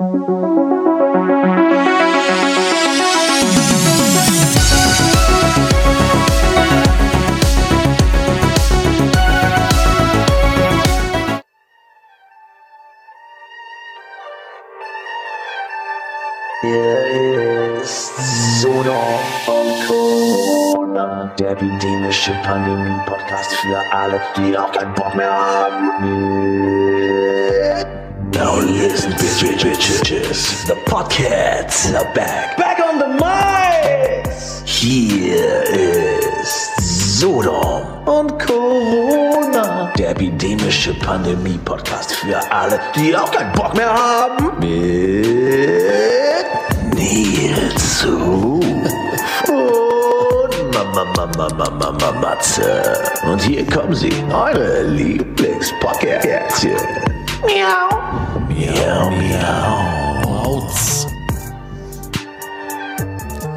Hier ist Sodom und Corona, der epidemische Pandemie-Podcast für alle, die auch keinen Bock mehr haben. Now listen, bitches, bitches. The podcasts are back. Back on the mics! Hier ist Sodom und Corona, der epidemische Pandemie-Podcast für alle, die auch keinen Bock mehr haben. Mit Nils Ruf und Mama, Mama, Mama, Mama, Matze. Und hier kommen sie, eure Lieblingspodcastchen. Miau. Miau, miau.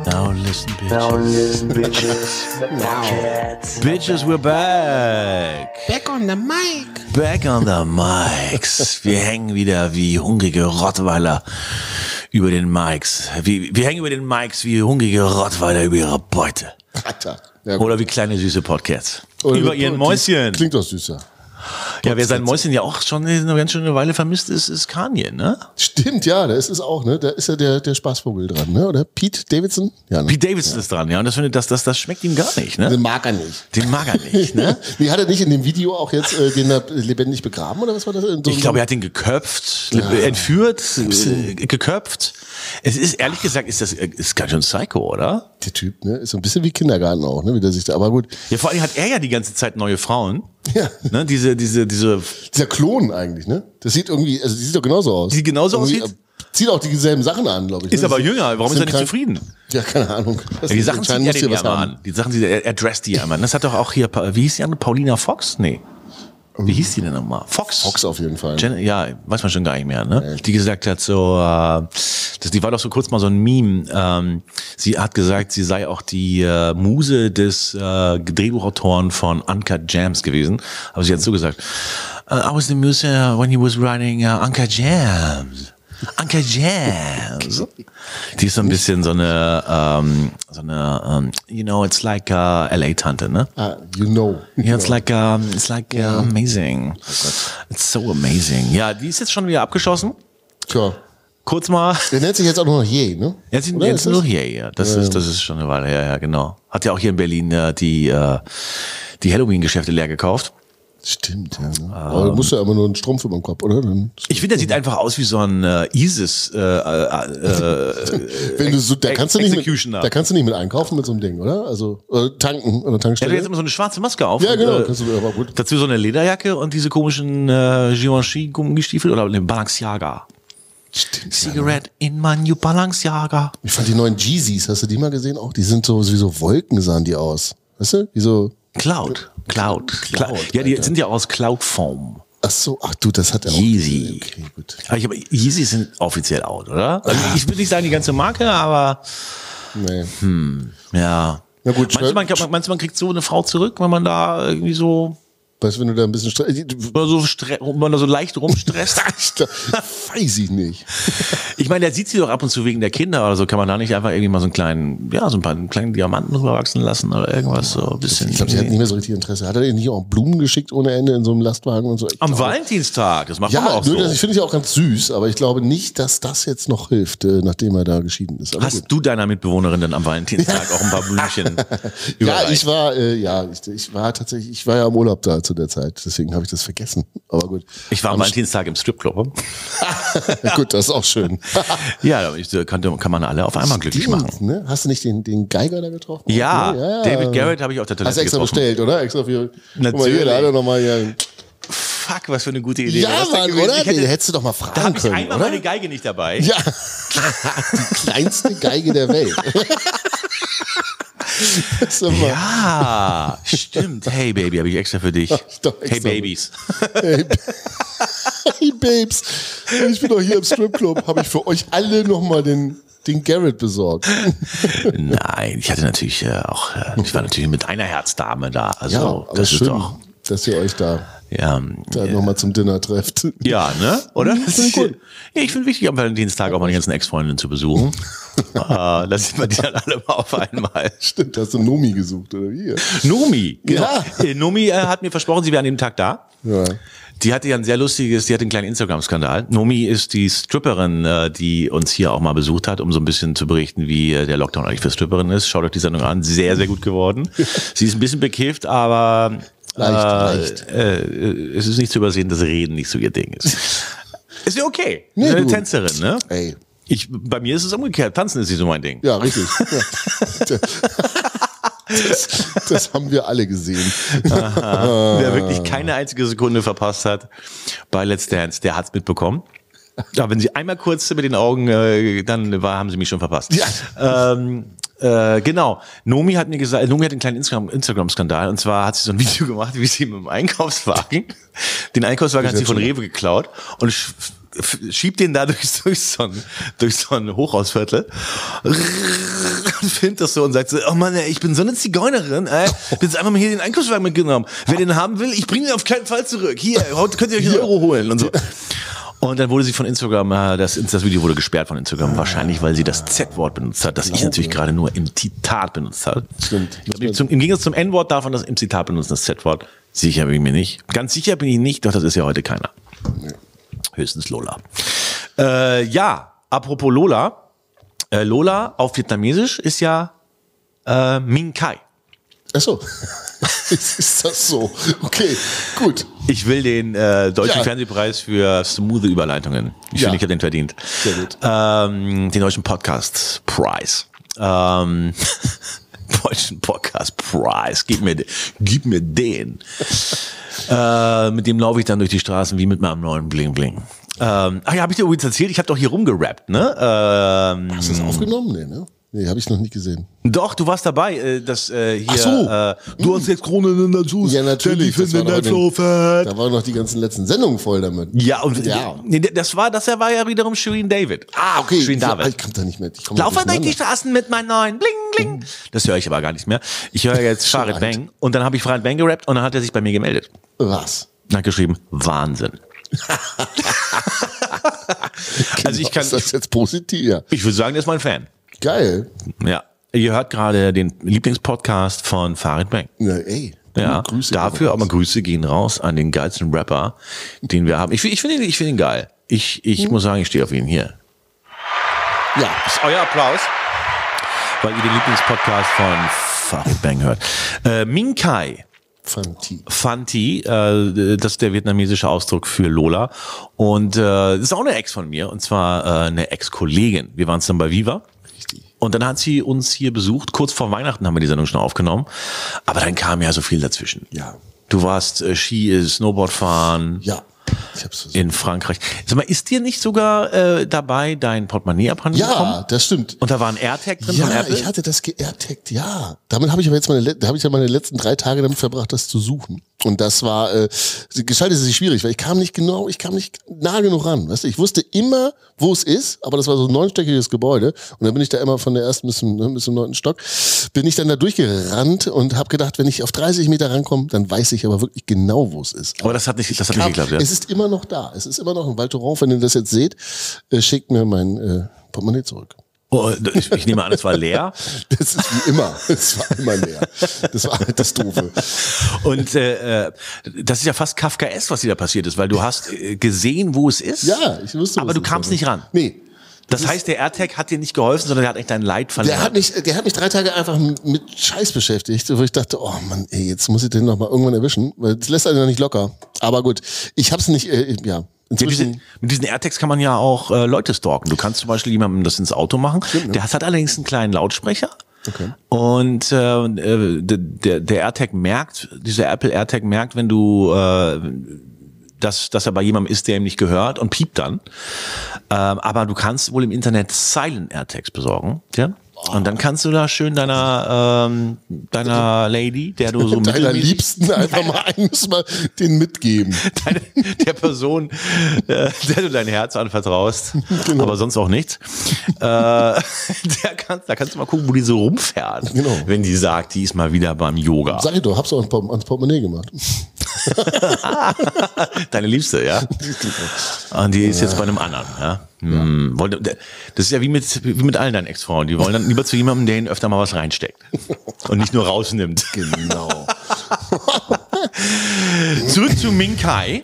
Now listen, bitch. Now listen, bitches. The podcasts. Bitches, we're back. Back on the mic. Back on the mics. Wir hängen wieder wie hungrige Rottweiler über den Mics. Wir, wir hängen über den Mics wie hungrige Rottweiler über ihre Beute. Alter. Ja. Oder wie kleine süße Podcasts. Oder über ihren Mäuschen. Klingt doch süßer. Ja, wer sein Mäuschen ja auch schon eine ganz schöne Weile vermisst, ist, ist Kanye, ne? Stimmt, ja, da ist es auch, ne? Da ist ja der, der Spaßvogel dran, ne? Oder Pete Davidson? Ja, ne? Pete Davidson ist dran, ja. Und das finde das, das, das schmeckt ihm gar nicht, ne? Den mag er nicht. Den mag er nicht, ne? Wie hat er nicht in dem Video auch jetzt äh, den lebendig begraben oder was war das? So Ich glaube, er hat ihn geköpft, entführt, äh, geköpft. Es ist, ehrlich gesagt, ist das, äh, ist ganz schön psycho, oder? der Typ, ne? Ist so ein bisschen wie Kindergarten auch, ne? Wie der sich da, aber gut. Ja, vor allem hat er ja die ganze Zeit neue Frauen. Ja. Ne, diese, diese, diese, Dieser Klon eigentlich, ne? Das sieht irgendwie, also die sieht doch genauso aus. Die genauso Irgendwie, aussieht? äh, Zieht auch dieselben Sachen an, glaube ich. ist ne? aber jünger. Warum ist er nicht kein- zufrieden? Ja, keine Ahnung. Ja, die Sachen zieht er den ja haben. an. Die Sachen, die, er, er dresst die ja immer. Das hat doch auch hier, wie hieß die andere? Paulina Fox? Nee. Wie hieß die denn nochmal? Fox. Fox auf jeden Fall. Jen, ja, weiß man schon gar nicht mehr, ne? Die gesagt hat so, äh, das, die war doch so kurz mal so ein Meme. Ähm, sie hat gesagt, sie sei auch die äh, Muse des äh, Drehbuchautoren von Uncut Jams gewesen. Aber sie hat so gesagt, uh, I was the muse uh, when he was writing uh, Uncut Jams. Uncut Jams. Die ist so ein bisschen so eine, ähm, so eine, ähm, you know, it's like uh, LA-Tante, ne? Ah, you know. Yeah, it's like um, it's like uh, amazing. It's so amazing. Ja, die ist jetzt schon wieder abgeschossen. Tja. Kurz mal. Der nennt sich jetzt auch nur noch Je, ne? Jetzt Oder jetzt nur hier, ja. Das ist das ist schon eine Weile her, ja, genau. Hat ja auch hier in Berlin äh, die äh, die Halloween-Geschäfte leer gekauft. Stimmt, ja. Ne? Aber du musst ja immer nur einen Strumpf über dem Kopf, oder? Dann, Ich finde, der sieht einfach aus wie so ein äh, ISIS. Äh, äh, äh, wenn du so, da kannst du nicht mit, Executioner. da kannst du nicht mit einkaufen mit so einem Ding, oder? Also äh, tanken an der er hat Tankstelle. jetzt immer so eine schwarze Maske auf. Ja, und, genau, äh, kannst du, aber gut. Dazu so eine Lederjacke und diese komischen äh, Givenchy-Gummistiefel oder eine Balenciaga. Stimmt. Cigarette in my new Balenciaga. Ich fand die neuen Jeezys, hast du die mal gesehen auch? Die sind so wie so Wolken sahen die aus. Weißt du? Wie so Cloud. Cloud. Cloud, ja, die Alter. sind ja aus Cloud Foam. Ach so, ach du, das hat er auch. Yeezy. Okay, gut. Aber ich, aber Yeezy sind offiziell out, oder? Also ich will nicht sagen die ganze Marke, aber Nee. ja. Na gut, meinst, du, man, schreib- meinst du, man kriegt so eine Frau zurück, wenn man da irgendwie so, Weißt du, wenn du da ein bisschen Stress. oder so stre- wenn man da so leicht rumstresst? Weiß ich nicht. ich meine, der sieht sie doch ab und zu wegen der Kinder oder so. Kann man da nicht einfach irgendwie mal so einen kleinen, ja, so ein paar einen kleinen Diamanten rüberwachsen lassen oder irgendwas so ein bisschen. Ich glaube, die hat nicht mehr so richtig Interesse. Hat er ihr nicht auch Blumen geschickt ohne Ende in so einem Lastwagen und so? Ich Am glaube- Valentinstag, das macht man Ja, auch nö, so. das, ich finde ich auch ganz süß, aber ich glaube nicht, dass das jetzt noch hilft, äh, nachdem er da geschieden ist. Aber gut. Hast du deiner Mitbewohnerin denn am Valentinstag auch ein paar Blümchen Ja, ich war, äh, ja, ich, ich war tatsächlich, ich war ja im Urlaub da zu der Zeit, deswegen habe ich das vergessen. Aber gut. Ich war am Valentinstag im Stripclub. gut, das ist auch schön. Ja, ich, äh, kann, kann man alle auf einmal glücklich machen. Stimmt, ne? Hast du nicht den, den Geiger da getroffen? Ja, ja, David Garrett habe ich auf der Toilette Hast du extra getroffen. bestellt, oder? Extra für. Guck mal Natürlich. hier, da hat er nochmal hier. Fuck, was für eine gute Idee. Ja, Mann, oder? Ich hätte, hättest du doch mal da fragen habe ich können, einmal oder? meine Geige nicht dabei. Ja, die kleinste Geige der Welt. Ja, stimmt. Hey Baby, habe ich extra für dich. doch Hey extra. Babies. Hey, hey Babes, ich bin doch hier im Stripclub, habe ich für euch alle nochmal den, den Garrett besorgt. Nein, ich hatte natürlich äh, auch, äh, ich war natürlich mit einer Herzdame da. Also Ja, das ist schön. doch. dass ihr euch da, Ja, da nochmal zum Dinner trefft. ja, ne? Oder? Finde ich gut. Ja, ich finde wichtig, am Valentinstag auch die ganzen Ex-Freundinnen zu besuchen. Äh, da sieht man die dann alle mal auf einmal. Stimmt, hast du Nomi gesucht, oder wie? Nomi, genau. Ja. Äh, Nomi äh, hat mir versprochen, sie wäre an dem Tag da. Ja. Die hatte ja ein sehr lustiges, die hatte einen kleinen Instagram-Skandal. Nomi ist die Stripperin, äh, die uns hier auch mal besucht hat, um so ein bisschen zu berichten, wie äh, der Lockdown eigentlich für Stripperin ist. Schaut euch die Sendung an, sehr, sehr gut geworden. Sie ist ein bisschen bekifft, aber Leicht, äh, leicht. Äh, es ist nicht zu übersehen, dass Reden nicht so ihr Ding ist. ist ja okay. Nee, Eine. Tänzerin, ne? Ey. Ich, bei mir ist es umgekehrt. Tanzen ist nicht so mein Ding. Ja, richtig. Ja. Das, das haben wir alle gesehen. Wer wirklich keine einzige Sekunde verpasst hat bei Let's Dance, der hat's mitbekommen. Ja, wenn Sie einmal kurz mit den Augen, äh, dann war, haben Sie mich schon verpasst. Ja. Ähm, äh, genau. Nomi hat mir gesagt, Nomi hat einen kleinen Instagram- Instagram-Skandal und zwar hat sie so ein Video gemacht, wie sie mit dem Einkaufswagen, den Einkaufswagen hat sie von Rewe geklaut und schiebt den da durch, durch, so ein, durch so ein Hochhausviertel und filmt das so und sagt so, oh Mann, ey, ich bin so eine Zigeunerin, ey. Ich bin jetzt einfach mal hier den Einkaufswagen mitgenommen. Wer den haben will, ich bringe ihn auf keinen Fall zurück. Hier, heute könnt ihr euch einen Euro holen und so. Und dann wurde sie von Instagram, äh, das, das Video wurde gesperrt von Instagram, wahrscheinlich, weil sie das Z-Wort benutzt hat, das ich natürlich gerade nur im Zitat benutzt habe. Stimmt. Glaub, Zum, Im Gegensatz zum N-Wort darf man das im Zitat benutzen, das Z-Wort. Sicher bin ich mir nicht. Ganz sicher bin ich nicht, doch das ist ja heute keiner. Höchstens Lola. Äh, ja, apropos Lola. Äh, Lola auf Vietnamesisch ist ja äh, Minh Kai. Ach so. Ist, ist das so? Okay, gut. Ich will den äh, Deutschen Ja. Fernsehpreis für smooth Überleitungen. Ich Ja. finde, ich habe den verdient. Sehr gut. Ähm, den Deutschen Podcast Preis. Ähm, Deutschen Podcast Preis. Gib mir, gib mir den. äh, mit dem laufe ich dann durch die Straßen wie mit meinem neuen Bling Bling. Ähm, ach ja, habe ich dir übrigens erzählt, ich habe doch hier rumgerappt, ne? Ähm, Hast du das aufgenommen? Nee, ne? Nee, habe ich noch nicht gesehen. doch, du warst dabei, äh, das äh, hier. Ach so. Äh, du hast jetzt Krone in der Juice. Ja, natürlich. Das war in den-. Da waren noch die ganzen letzten Sendungen voll damit. Ja, und Ja. Nee, das war, das war ja wiederum Shirin David. Ah, okay. Shirin David. ich komme da nicht mit. Ich komm Laufe durch die. Straßen mit meinen neuen Bling Bling. Das höre ich aber gar nicht mehr. Ich höre jetzt Farid. Bang und dann habe ich Farid Bang gerappt und dann hat er sich bei mir gemeldet. Was? Hat geschrieben, Wahnsinn. also ich kann, Ist das jetzt positiv? Ja. ich würde sagen, der ist mein Fan. Geil. Ja. Ihr hört gerade den Lieblingspodcast von Farid Bang. Na, ey. Ja, Grüße dafür aber Grüße gehen raus an den geilsten Rapper, den wir haben. Ich, ich finde ihn, ich finde ihn geil. Ich, ich Hm. muss sagen, ich stehe auf ihn hier. Ja. Das ist euer Applaus, weil ihr den Lieblingspodcast von Farid Bang hört. Äh, Ming Kai Fanti. Fanti, äh, das ist der vietnamesische Ausdruck für Lola. Und äh, das ist auch eine Ex von mir, und zwar äh, eine Ex-Kollegin. Wir waren dann bei Viva. Und dann hat sie uns hier besucht. Kurz vor Weihnachten haben wir die Sendung schon aufgenommen. Aber dann kam ja so viel dazwischen. Ja. Du warst äh, Ski, Snowboard fahren Ja. In Frankreich. Sag mal, ist dir nicht sogar äh, dabei dein Portemonnaie abhanden gekommen? Ja, das stimmt. Und da war ein AirTag drin von Ja, Apple? ich hatte das geairtaggt, ja. Damit habe ich aber jetzt meine, habe ich ja meine letzten drei Tage damit verbracht, das zu suchen. Und das war, äh, gestaltet sich schwierig, weil ich kam nicht genau, ich kam nicht nah genug ran. Weißt du, ich wusste immer, wo es ist, aber das war so ein neunstöckiges Gebäude. Und dann bin ich da immer von der ersten bis zum, ne, bis zum neunten Stock, bin ich dann da durchgerannt und habe gedacht, wenn ich auf 30 Meter rankomme, dann weiß ich aber wirklich genau, wo es ist. Aber das hat nicht, das hat nicht geklappt, ja? Ist immer noch da. Es ist immer noch ein Val Thorens. Wenn ihr das jetzt seht, äh, schickt mir mein äh, Portemonnaie zurück. Oh, ich, ich nehme an, es war leer. Das ist wie immer. Es war immer leer. Das war halt das Doofe. Und äh, äh, das ist ja fast Kafkaes, was dir da passiert ist, weil du hast äh, gesehen, wo es ist. Ja, ich wusste. Aber du kamst war. nicht ran. Nee. Das heißt, der AirTag hat dir nicht geholfen, sondern der hat echt dein Leid verlängert. Der hat mich, der hat mich drei Tage einfach mit Scheiß beschäftigt, wo ich dachte, oh Mann, ey, jetzt muss ich den noch mal irgendwann erwischen, weil das lässt einen noch nicht locker. Aber gut, ich hab's nicht, äh, ja, Ja, diese, mit diesen AirTags kann man ja auch äh, Leute stalken. Du kannst zum Beispiel jemandem das ins Auto machen. Der hat allerdings einen kleinen Lautsprecher. Okay. Und äh, äh, der, der AirTag merkt, dieser Apple AirTag merkt, wenn du äh, dass, dass er bei jemandem ist, der ihm nicht gehört und piept dann. Ähm, aber du kannst wohl im Internet Silent AirTags besorgen. Ja? Und dann kannst du da schön deiner, ähm, deiner Lady, der du so Deiner Liebsten einfach mal müssen wir den mitgeben. deine, der Person, äh, der du dein Herz anvertraust, Genau. aber sonst auch nichts. Äh, der kannst, da kannst du mal gucken, wo die so rumfährt, Genau. wenn die sagt, die ist mal wieder beim Yoga. Sag ich doch, hab's auch ans Portemonnaie gemacht. Deine Liebste, ja? Und die ist jetzt bei einem anderen, ja? Hm, wollte- Das ist ja wie mit, wie mit allen deinen Ex-Frauen. Die wollen dann lieber zu jemandem, der ihnen öfter mal was reinsteckt. Und nicht nur rausnimmt. Genau. Zurück zu Minkai,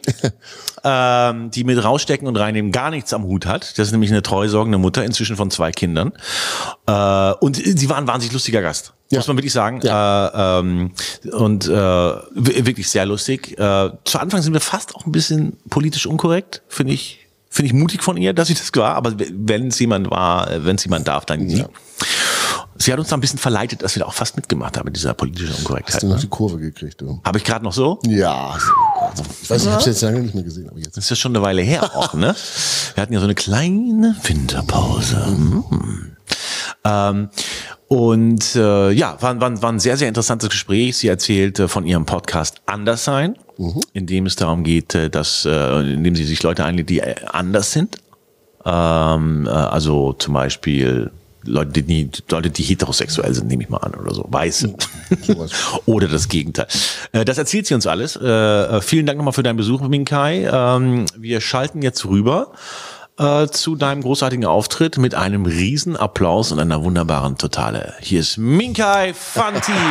ähm, die mit Rausstecken und Reinnehmen gar nichts am Hut hat. Das ist nämlich eine treusorgende Mutter, inzwischen von zwei Kindern. Äh, und sie war ein wahnsinnig lustiger Gast. Ja. Muss man wirklich sagen. Äh, ähm, und äh, wirklich sehr lustig. Äh, zu Anfang sind wir fast auch ein bisschen politisch unkorrekt, finde ich. Finde ich mutig von ihr, dass sie das war, aber wenn es jemand war, wenn es jemand darf, dann nie. Sie hat uns da ein bisschen verleitet, dass wir da auch fast mitgemacht haben mit dieser politischen Unkorrektheit. Hast du noch die Kurve gekriegt, du? Habe ich gerade noch so? Ja. Ich weiß, ich habe jetzt lange nicht mehr gesehen, aber jetzt. Das ist ja schon eine Weile her auch, ne? Wir hatten ja so eine kleine Winterpause. Mhm. Ähm, und äh, ja, war, war, war ein sehr, sehr interessantes Gespräch. Sie erzählte von ihrem Podcast Anders sein, in dem es darum geht, äh, dass, äh, in dem sie sich Leute einlädt, die äh, anders sind. Ähm, äh, also zum Beispiel Leute, die, Leute, die heterosexuell sind, nehme ich mal an, oder so, weiße. sowas. oder das Gegenteil. Äh, Das erzählt sie uns alles. Äh, äh, Vielen Dank nochmal für deinen Besuch, Minkai. Ähm, Wir schalten jetzt rüber äh, zu deinem großartigen Auftritt mit einem riesen Applaus und einer wunderbaren Totale. Hier ist Minkai Fanti.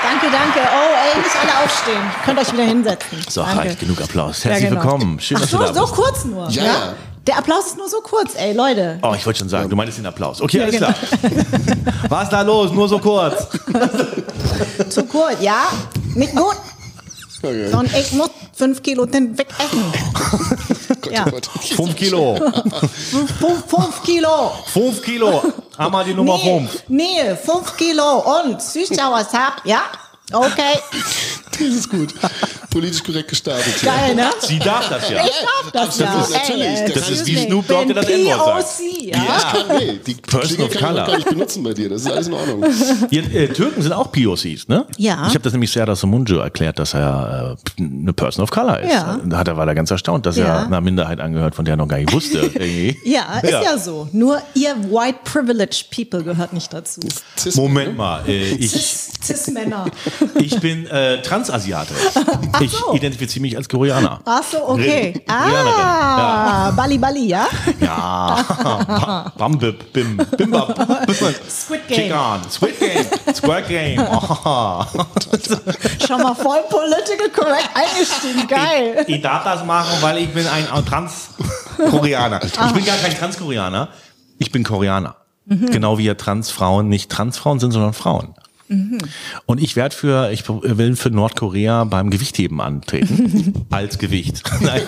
Danke, danke. Oh, ey, nicht alle aufstehen. Könnt euch wieder hinsetzen. So, danke. reicht genug Applaus. Ja, Herzlich genau. willkommen. Schön, Ach dass so, du da so bist. kurz nur. Ja, ja. Der Applaus ist nur so kurz, ey, Leute. Oh, ich wollte schon sagen, du meinst den Applaus. Okay, Ja, alles genau. klar. Was ist da los? Nur so kurz. Zu kurz, ja? Nicht gut. Okay. Und ich muss fünf Kilo den weg essen. ja. Oh Gott. Fünf Kilo. Fünf, fünf, Kilo. Fünf Kilo. Einmal die Nummer Nee, fünf. nee, fünf Kilo. Und Süßsauersap, ja? Okay. Das ist gut. Politisch korrekt gestartet. Geil, ne? Sie darf das ja. Ich darf das ja. Absolut, natürlich. Ey, Das ist wie. Snoop Dogg, der das N-Wort sagt. POC, ja? Ja, nee, die Person of kann ich Color. gar nicht benutzen bei dir. Das ist alles in Ordnung. Ja, äh, Türken sind auch POCs, ne? Ja. Ich habe das nämlich Serdar Somuncu erklärt, dass er äh, eine Person of Color ist. Ja. Da hat er, war er ganz erstaunt, dass Ja. er einer Minderheit angehört, von der er noch gar nicht wusste. Ja, ist ja. so. Nur ihr White Privileged People gehört nicht dazu. Cis- Moment mal, äh, ich, Cis- Cis-Männer. Ich bin äh, Transasiate. Ich so. identifiziere mich als Koreaner. Ach so, okay. Ah, Bali Bali, ja? Ja. Bam, bim, bim, bim, bam. Squid Game. Kick on. Squid Game. Squid Game. Oh. Schon mal voll political correct eingestiegen. Geil. Ich darf das machen, weil ich bin ein Trans-Koreaner. Ich bin gar kein Trans-Koreaner. Ich bin Koreaner. Genau wie ja Transfrauen nicht Transfrauen sind, sondern Frauen. Und ich werde für, ich will für Nordkorea beim Gewichtheben antreten. Als Gewicht. Nein.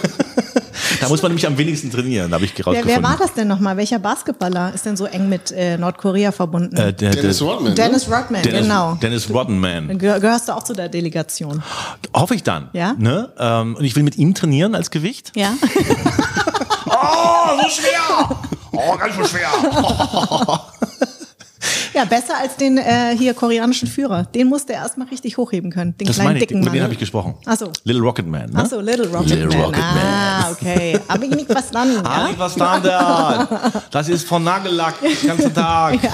Da muss man nämlich am wenigsten trainieren, habe ich Wer, herausgefunden. wer war das denn nochmal? Welcher Basketballer ist denn so eng mit äh, Nordkorea verbunden? Äh, der, Dennis der, Rodman. Dennis Rodman, Dennis, genau. Dennis Rodman. Geh- Gehörst du auch zu der Delegation? Hoffe ich dann. Ja? Ne? Ähm, und ich will mit ihm trainieren als Gewicht. Ja? Oh, so schwer! Oh, ganz so schwer. Ja, besser als den äh, hier koreanischen Führer. Den musste er erstmal richtig hochheben können. Den Das kleinen meine ich, dicken mit Mann. dem habe ich gesprochen. Ach so. Little Rocket Man. Ne? Ach so, Little Rocket Little Man. Rocket ah, okay. Hab ich nicht verstanden. Ah, Ja? ich verstanden. Das ist von Nagellack den ganzen Tag.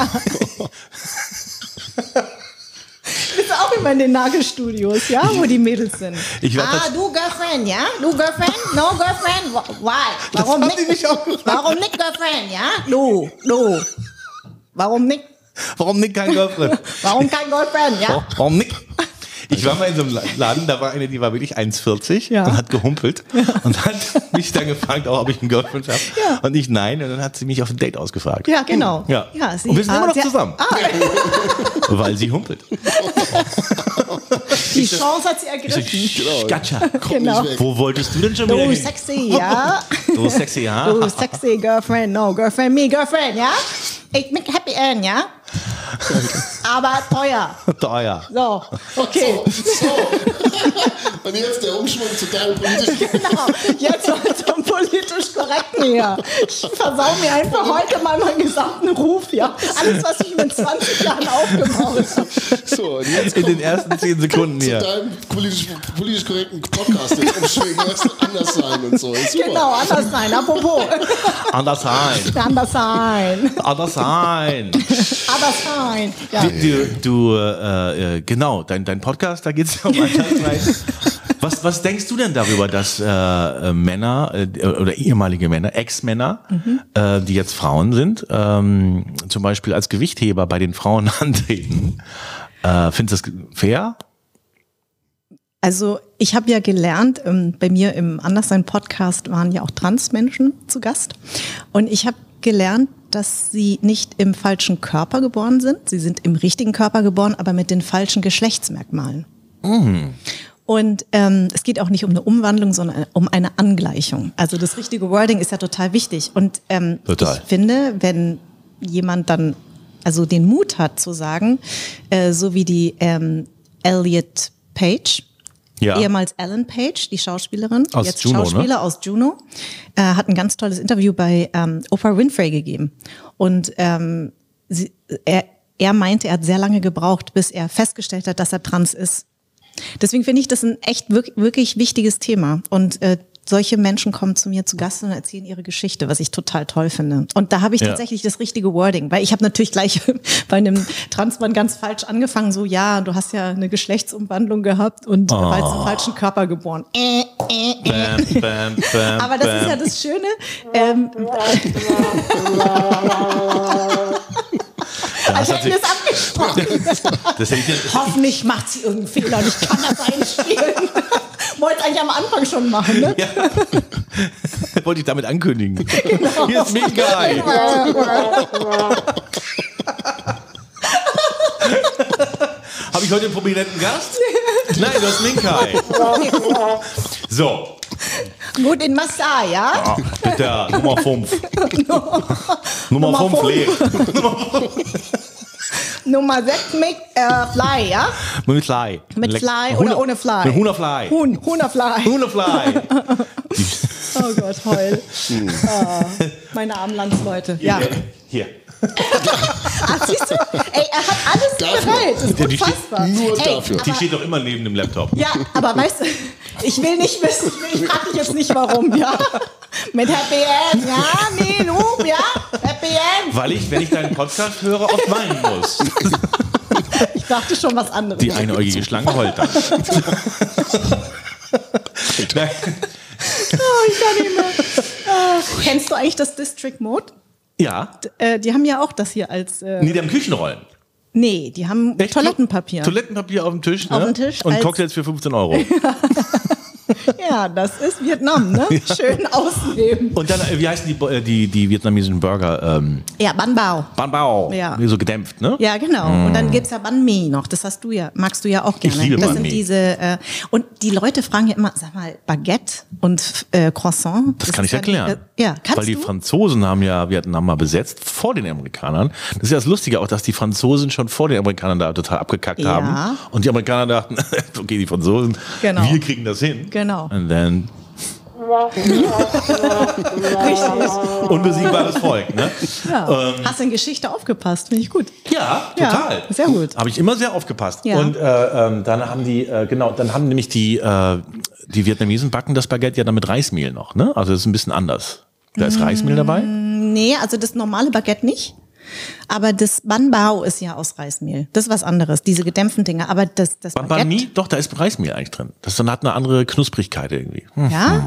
Bist du auch immer in den Nagelstudios, ja, wo die Mädels sind? Ah, du Girlfriend, ja? Du Girlfriend? No Girlfriend? Wh- Why? Warum nicht? Warum nicht Girlfriend, ja? Du, du. Warum nicht? Warum nicht kein Girlfriend? Warum kein Girlfriend, ja? Warum nicht? Ich war mal in so einem Laden, da war eine, die war wirklich 1,40 Ja. und hat gehumpelt und hat mich dann gefragt, auch, ob ich einen Girlfriend habe. Ja. Und ich nein. Und dann hat sie mich auf ein Date ausgefragt. Ja, genau. Ja. sie, und wir sind ah, immer noch zusammen. Ah, Weil sie humpelt. die Chance hat sie Ich so, ergriffen. "Sch, Gatscha. Genau. nicht weg. Wo wolltest du denn schon wieder Du hin? sexy, ja? Du sexy, ja? Du sexy Girlfriend, no Girlfriend, me Girlfriend, ja? Ich bin Happy End, ja? Aber teuer. Teuer. So, okay. So. Und jetzt der Umschwung zu deinem politischen. Genau, jetzt zum politisch korrekten hier. Ich versau mir einfach heute mal meinen gesamten Ruf, ja. Alles, was ich mit 20 Jahren aufgebaut habe. So, und jetzt In den ersten 10 Sekunden zu hier. deinem politisch, politisch korrekten Podcast jetzt umschwingen, anders sein und so. Genau, anders sein, apropos. Anders sein. Anders sein. Anders sein. Anders sein. Ja. Du, du äh, äh, genau, dein, dein Podcast, da geht es ja um Anteilsreich. Was, was denkst du denn darüber, dass äh, äh, Männer äh, oder ehemalige Männer, Ex-Männer, äh, die jetzt Frauen sind, ähm, zum Beispiel als Gewichtheber bei den Frauen antreten? Äh, findest du das fair? Also ich habe ja gelernt, ähm, bei mir im Anderssein-Podcast waren ja auch Transmenschen zu Gast. Und ich habe gelernt, dass sie nicht im falschen Körper geboren sind. Sie sind im richtigen Körper geboren, aber mit den falschen Geschlechtsmerkmalen. Und ähm, es geht auch nicht um eine Umwandlung, sondern um eine Angleichung. Also das richtige Wording ist ja total wichtig. Und ähm, Total. ich finde, wenn jemand dann also den Mut hat zu sagen, äh, so wie die ähm, Elliot Page, Ja. ehemals Ellen Page, die Schauspielerin, Aus jetzt Juno, ne? Schauspieler aus Juno, äh, hat ein ganz tolles Interview bei ähm, Oprah Winfrey gegeben. Und ähm, sie, er, er meinte, er hat sehr lange gebraucht, bis er festgestellt hat, dass er trans ist. Deswegen finde ich das ein echt wirk- wirklich wichtiges Thema. Und äh, solche Menschen kommen zu mir zu Gast und erzählen ihre Geschichte, was ich total toll finde. Und da habe ich Ja. tatsächlich das richtige Wording, weil ich habe natürlich gleich bei einem Transmann ganz falsch angefangen, so ja, du hast ja eine Geschlechtsumwandlung gehabt und Oh. war jetzt im falschen Körper geboren. Äh, äh, äh. Bam, bam, bam, Aber das ist ja das Schöne. Ähm, als hat hätten abgesprochen. Das Hoffentlich macht sie irgendeinen Fehler und ich kann das einspielen. Wollte eigentlich am Anfang schon machen, ne? wollte ich damit ankündigen. Genau. Hier ist Minkai. Habe ich heute einen prominenten Gast? Nein, du hast Minkai. So, Gut in Massar, ja? ah, bitte, Nummer 5. Nummer Nummer 5 fünf. Nummer 6 mit äh, Fly, ja? Mit Fly. Mit Fly Huhner- oder ohne Fly? Mit Huhnerfly. Huhn, Huhnerfly. Huhnerfly. Oh Gott, heul. Hm. Ah, meine armen Landsleute. Ja. Hier. Ach, siehst du? Ey, er hat alles Dafür. bereit. Das ist Ja, die steht unfassbar. nur Ey, dafür. Die steht doch immer neben dem Laptop. Ja, aber weißt du, ich will nicht wissen, ich, frage dich jetzt nicht warum, ja? Mit Happy End, ja, nee, du, ja, Happy End. Weil ich, wenn ich deinen Podcast höre, oft weinen muss. Ich dachte schon was anderes. Die einäugige Schlange heult dann. Oh, ich kann nicht mehr. Ah, kennst du eigentlich das District Mode? Ja. Äh, die haben ja auch das hier als. Äh, Nee, die haben Küchenrollen. nee, die haben Echt? Toilettenpapier. Toilettenpapier auf dem Tisch. Auf ne? dem Tisch Und Cocktails für 15 Euro. ja, das ist Vietnam, ne? Schön ausnehmen. Und dann, äh, wie heißen die, äh, die, die vietnamesischen Burger? Ähm, Ja, Ban Bao. Ban Bao. Ja. So gedämpft, ne? Ja, genau. Und dann gibt's ja Banh Mi noch. Das hast du ja, magst du ja auch gerne. liebe das Banh sind Mi. diese äh, und die Leute fragen ja immer, sag mal, Baguette und äh, Croissant. Das kann ich ja erklären. die- Äh, ja, kannst Weil die du? Franzosen haben ja Vietnam mal besetzt vor den Amerikanern. Das ist ja das Lustige auch, dass die Franzosen schon vor den Amerikanern da total abgekackt Ja. haben. Und die Amerikaner dachten, okay, die Franzosen, Genau. wir kriegen das hin. Genau. Und dann Richtig. unbesiegbares Volk, ne? Ja. Hast in Geschichte aufgepasst, finde ich gut. Ja, Ja, total. sehr gut. Habe ich immer sehr aufgepasst. Ja. Und äh, ähm, dann haben die, äh, genau, dann haben nämlich die, äh, die Vietnamesen backen das Baguette ja dann mit Reismehl noch, ne? Also das ist ein bisschen anders. Da ist Reismehl dabei. Nee, also das normale Baguette nicht. Aber das Ban Bao ist ja aus Reismehl. Das ist was anderes, diese gedämpften Dinge. Aber das, das. Mi, doch, da ist Reismehl eigentlich drin. Das dann hat eine andere Knusprigkeit irgendwie. Hm. Ja?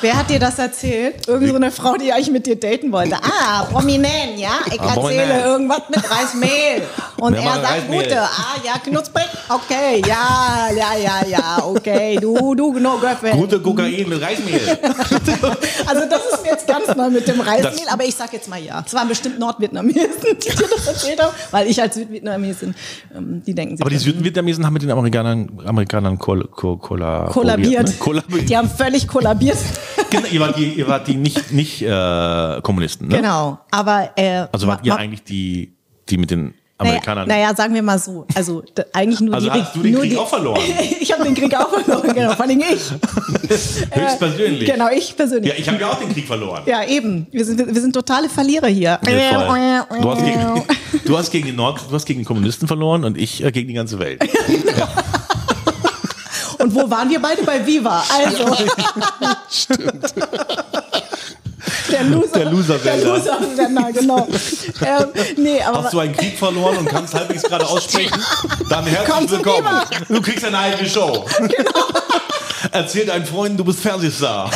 Wer hat dir das erzählt? Irgend so eine Frau, die eigentlich mit dir daten wollte. Ah, prominent, ja? Ich Ah, erzähle prominent. irgendwas mit Reismehl. Und er sagt, Reismehl? gute. Ah, ja, knusprig. Okay, ja, ja, ja, ja, okay. Du, du, no girlfriend. Gute Kokain mit Reismehl. Also das ist jetzt ganz neu mit dem Reismehl, Das- aber ich sag jetzt mal ja. Es waren bestimmt Nordvietnamesen, die dir das erzählt haben, weil ich als Südvietnamesin, ähm, die denken, sie Aber die Südvietnamesen haben mit den Amerikanern, Amerikanern kol kol kollaboriert. kollabiert. Ne? kollabiert. Die haben völlig kollabiert. Genau, ihr wart die, ihr wart die nicht, nicht äh, Kommunisten, ne? Genau. Aber äh, Also wart ihr eigentlich die, die mit den Amerikanern... naja, sagen wir mal so. Also d- eigentlich nur Also die hast du den Krieg die, auch verloren? ich habe den Krieg auch verloren, genau. Vor allem ich. Höchstpersönlich. Genau, ich persönlich. Ja, ich habe ja auch den Krieg verloren. Ja, eben. Wir sind, wir sind totale Verlierer hier. Ja. Du, hast gegen, du, hast gegen den Nord, du hast gegen die Kommunisten verloren und ich äh, gegen die ganze Welt. Und wo waren wir beide? Bei Viva. Also. Der Loser. Der Loser-Sender. Der Loser-Sender, genau. ähm, nee, Hast du einen Krieg verloren und kannst halbwegs gerade aussprechen? Dann herzlich Kommst du willkommen. Du kriegst eine eigene Show. Erzähl deinen Freunden, du bist Fernsehstar.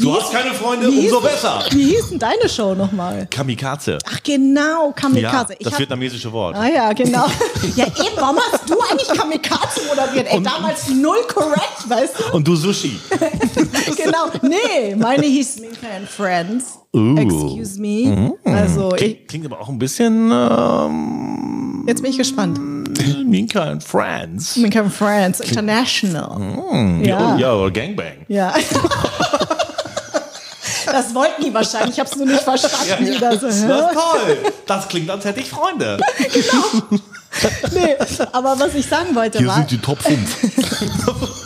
Du hast keine Freunde, umso besser. Wie hieß denn deine Show nochmal? Kamikaze. Ach genau, Ja, Kamikaze. Ich das hab- vietnamesische Wort. Ah ja, genau. ja, eben, warum hast du eigentlich Kamikaze moderiert? Ey, damals null correct, weißt du? Und du Sushi. genau. Nee, meine hieß Minka and Uh. Mhm. Excuse me. Also, ich, Klingt, klingt aber auch ein bisschen ähm, jetzt bin ich gespannt. Minka and Friends. Minka and Friends International. Ja, Ja. ja oder Gangbang. Ja. Das wollten die wahrscheinlich. Ich habe es nur nicht verstanden. Da so, Das hä? toll. Das klingt, als hätte ich Freunde. Nee, aber was ich sagen wollte Hier war, sind die Top 5.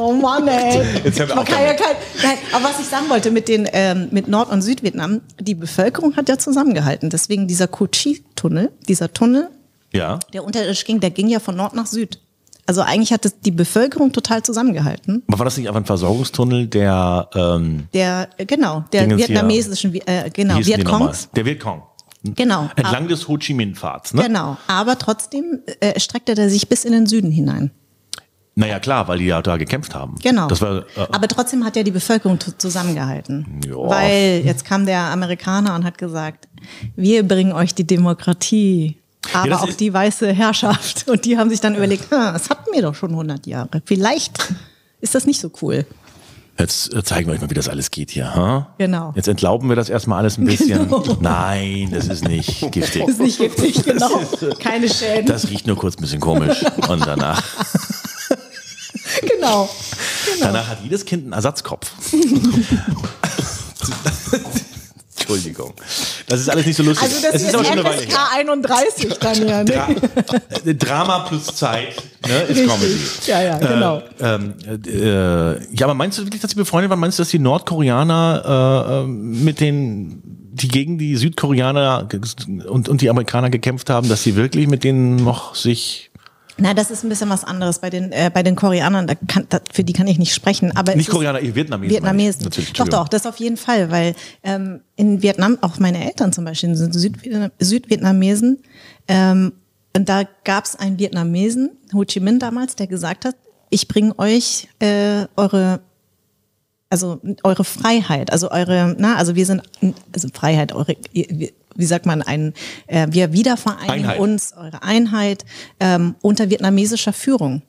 oh Mann, ey. Jetzt hören wir Man auf kann ja kein, nein, aber was ich sagen wollte mit den ähm, mit Nord- und Südvietnam, die Bevölkerung hat ja zusammengehalten. Deswegen dieser Ko Chi-Tunnel, dieser Tunnel, Ja. der unterirdisch ging, der ging ja von Nord nach Süd. Also eigentlich hat es die Bevölkerung total zusammengehalten. Aber war das nicht einfach ein Versorgungstunnel der, ähm, Der, äh, genau, der Dingens vietnamesischen, Vi- äh, genau? Vietcongs. Der Vietcong. Genau. Entlang des Ho Chi Minh Pfads, ne? Genau, aber trotzdem äh, streckte er sich bis in den Süden hinein. Naja, klar, weil die ja da gekämpft haben. Genau. War, äh, aber trotzdem hat ja die Bevölkerung zusammengehalten. Ja. Weil jetzt kam der Amerikaner und hat gesagt, wir bringen euch die Demokratie, aber das auch ist- die weiße Herrschaft. Und die haben sich dann überlegt, "Hm, das hatten wir doch schon 100 Jahre. Vielleicht ist das nicht so cool. Jetzt äh, zeigen wir euch mal, wie das alles geht hier. Ha? Genau. Jetzt entlauben wir das erstmal alles ein bisschen. Genau. Nein, das ist nicht giftig. Das ist nicht giftig, genau. Keine Schäden. Das riecht nur kurz ein bisschen komisch. Und danach, genau. danach hat jedes Kind einen Ersatzkopf. Entschuldigung. Das ist alles nicht so lustig. Also das es ist ist aber schon eine Weile her. 31 dann ja. Ne? Dra äh, Drama plus Zeit ne, ist Richtig. Comedy. Ja, ja, genau. Ähm, äh, ja, aber meinst du wirklich, dass sie befreundet waren? Meinst du, dass die Nordkoreaner äh, äh, mit den, die gegen die Südkoreaner und, und die Amerikaner gekämpft haben, dass sie wirklich mit denen noch sich Na, das ist ein bisschen was anderes bei den äh, bei den Koreanern. Da kann, da, für die kann ich nicht sprechen. Aber Nicht Koreaner, ihr Vietnamesen. Vietnamesen. Natürlich, Doch, doch, das auf jeden Fall, weil ähm, in Vietnam, auch meine Eltern zum Beispiel sind Südvietnam Südvietnamesen. Ähm, und da gab es einen Vietnamesen, Ho Chi Minh damals, der gesagt hat, ich bringe euch äh, eure also eure Freiheit, also eure, na, also wir sind, also Freiheit, eure, wie sagt man, ein, äh, wir wiedervereinigen Einheit. uns, eure Einheit ähm, unter vietnamesischer Führung.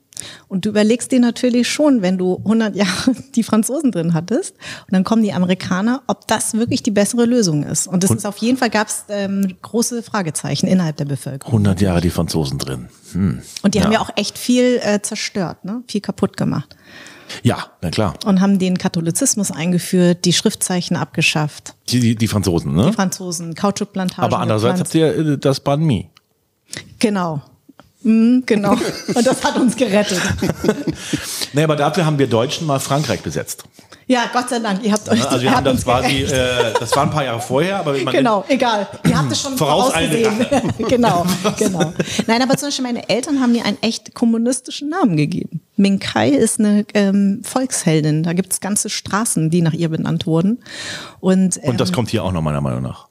Und du überlegst dir natürlich schon, wenn du 100 Jahre die Franzosen drin hattest und dann kommen die Amerikaner, ob das wirklich die bessere Lösung ist. Und das ist auf jeden Fall gab es ähm, große Fragezeichen innerhalb der Bevölkerung. 100 Jahre die Franzosen drin. Hm. Und die Ja. haben ja auch echt viel äh, zerstört, ne? viel kaputt gemacht. Ja, na klar. Und haben den Katholizismus eingeführt, die Schriftzeichen abgeschafft. Die, die, die Franzosen, ne? Die Franzosen, Kautschukplantagen. aber andererseits habt ihr äh, das Banh Mi. Genau. Mhm, genau. Und das hat uns gerettet. Nee, aber dafür haben wir Deutschen mal Frankreich besetzt. Ja, Gott sei Dank. Ihr habt euch Ne? Also wir haben uns quasi, äh, das war ein paar Jahre vorher, aber man Genau, egal. Ihr habt es schon vorausgesehen. genau, genau. Nein, aber zum Beispiel meine Eltern haben mir einen echt kommunistischen Namen gegeben. Ming Kai ist eine ähm, Volksheldin. Da gibt es ganze Straßen, die nach ihr benannt wurden. Und, ähm, Und das kommt hier auch noch meiner Meinung nach.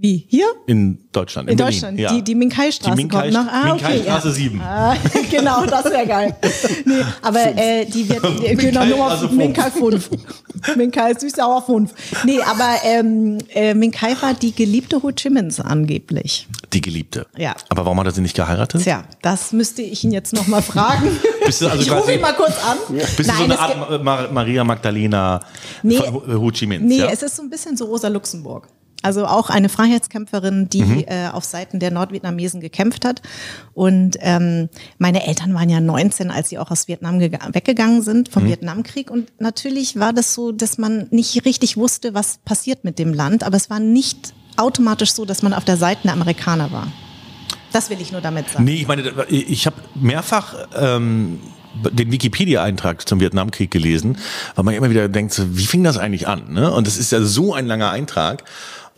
Wie? Hier? In Deutschland. In, In Berlin. Deutschland. Ja. Die, die Minkai-Straße Minkai- kommt noch. Ah, okay, Minkai-Straße ja. 7. Ah, genau, das wäre geil. Nee, aber äh, die wird die, genau Nummer also fünf. Minkai 5. Minkai süß-sauer 5. Nee, aber ähm, äh, Minkai war die geliebte Ho Chi Minhs angeblich. Die Geliebte. Ja. Aber warum hat er sie nicht geheiratet? Tja, das müsste ich ihn jetzt noch mal fragen. Bist du also ich rufe ihn mal kurz an. Bist du so Nein, eine Art Maria Magdalena Nee. von Ho- Chi Minh? Nee, ja? es ist so ein bisschen so Rosa Luxemburg. Also auch eine Freiheitskämpferin, die Mhm. äh, auf Seiten der Nordvietnamesen gekämpft hat. Und ähm, meine Eltern waren ja 19, als sie auch aus Vietnam gega- weggegangen sind Mhm. vom Vietnamkrieg. Und natürlich war das so, dass man nicht richtig wusste, was passiert mit dem Land. Aber es war nicht automatisch so, dass man auf der Seite der Amerikaner war. Das will ich nur damit sagen. Nee, ich meine, ich habe mehrfach ähm, den Wikipedia-Eintrag zum Vietnamkrieg gelesen, weil man immer wieder denkt, so, wie fing das eigentlich an? Ne? Und das ist ja so ein langer Eintrag.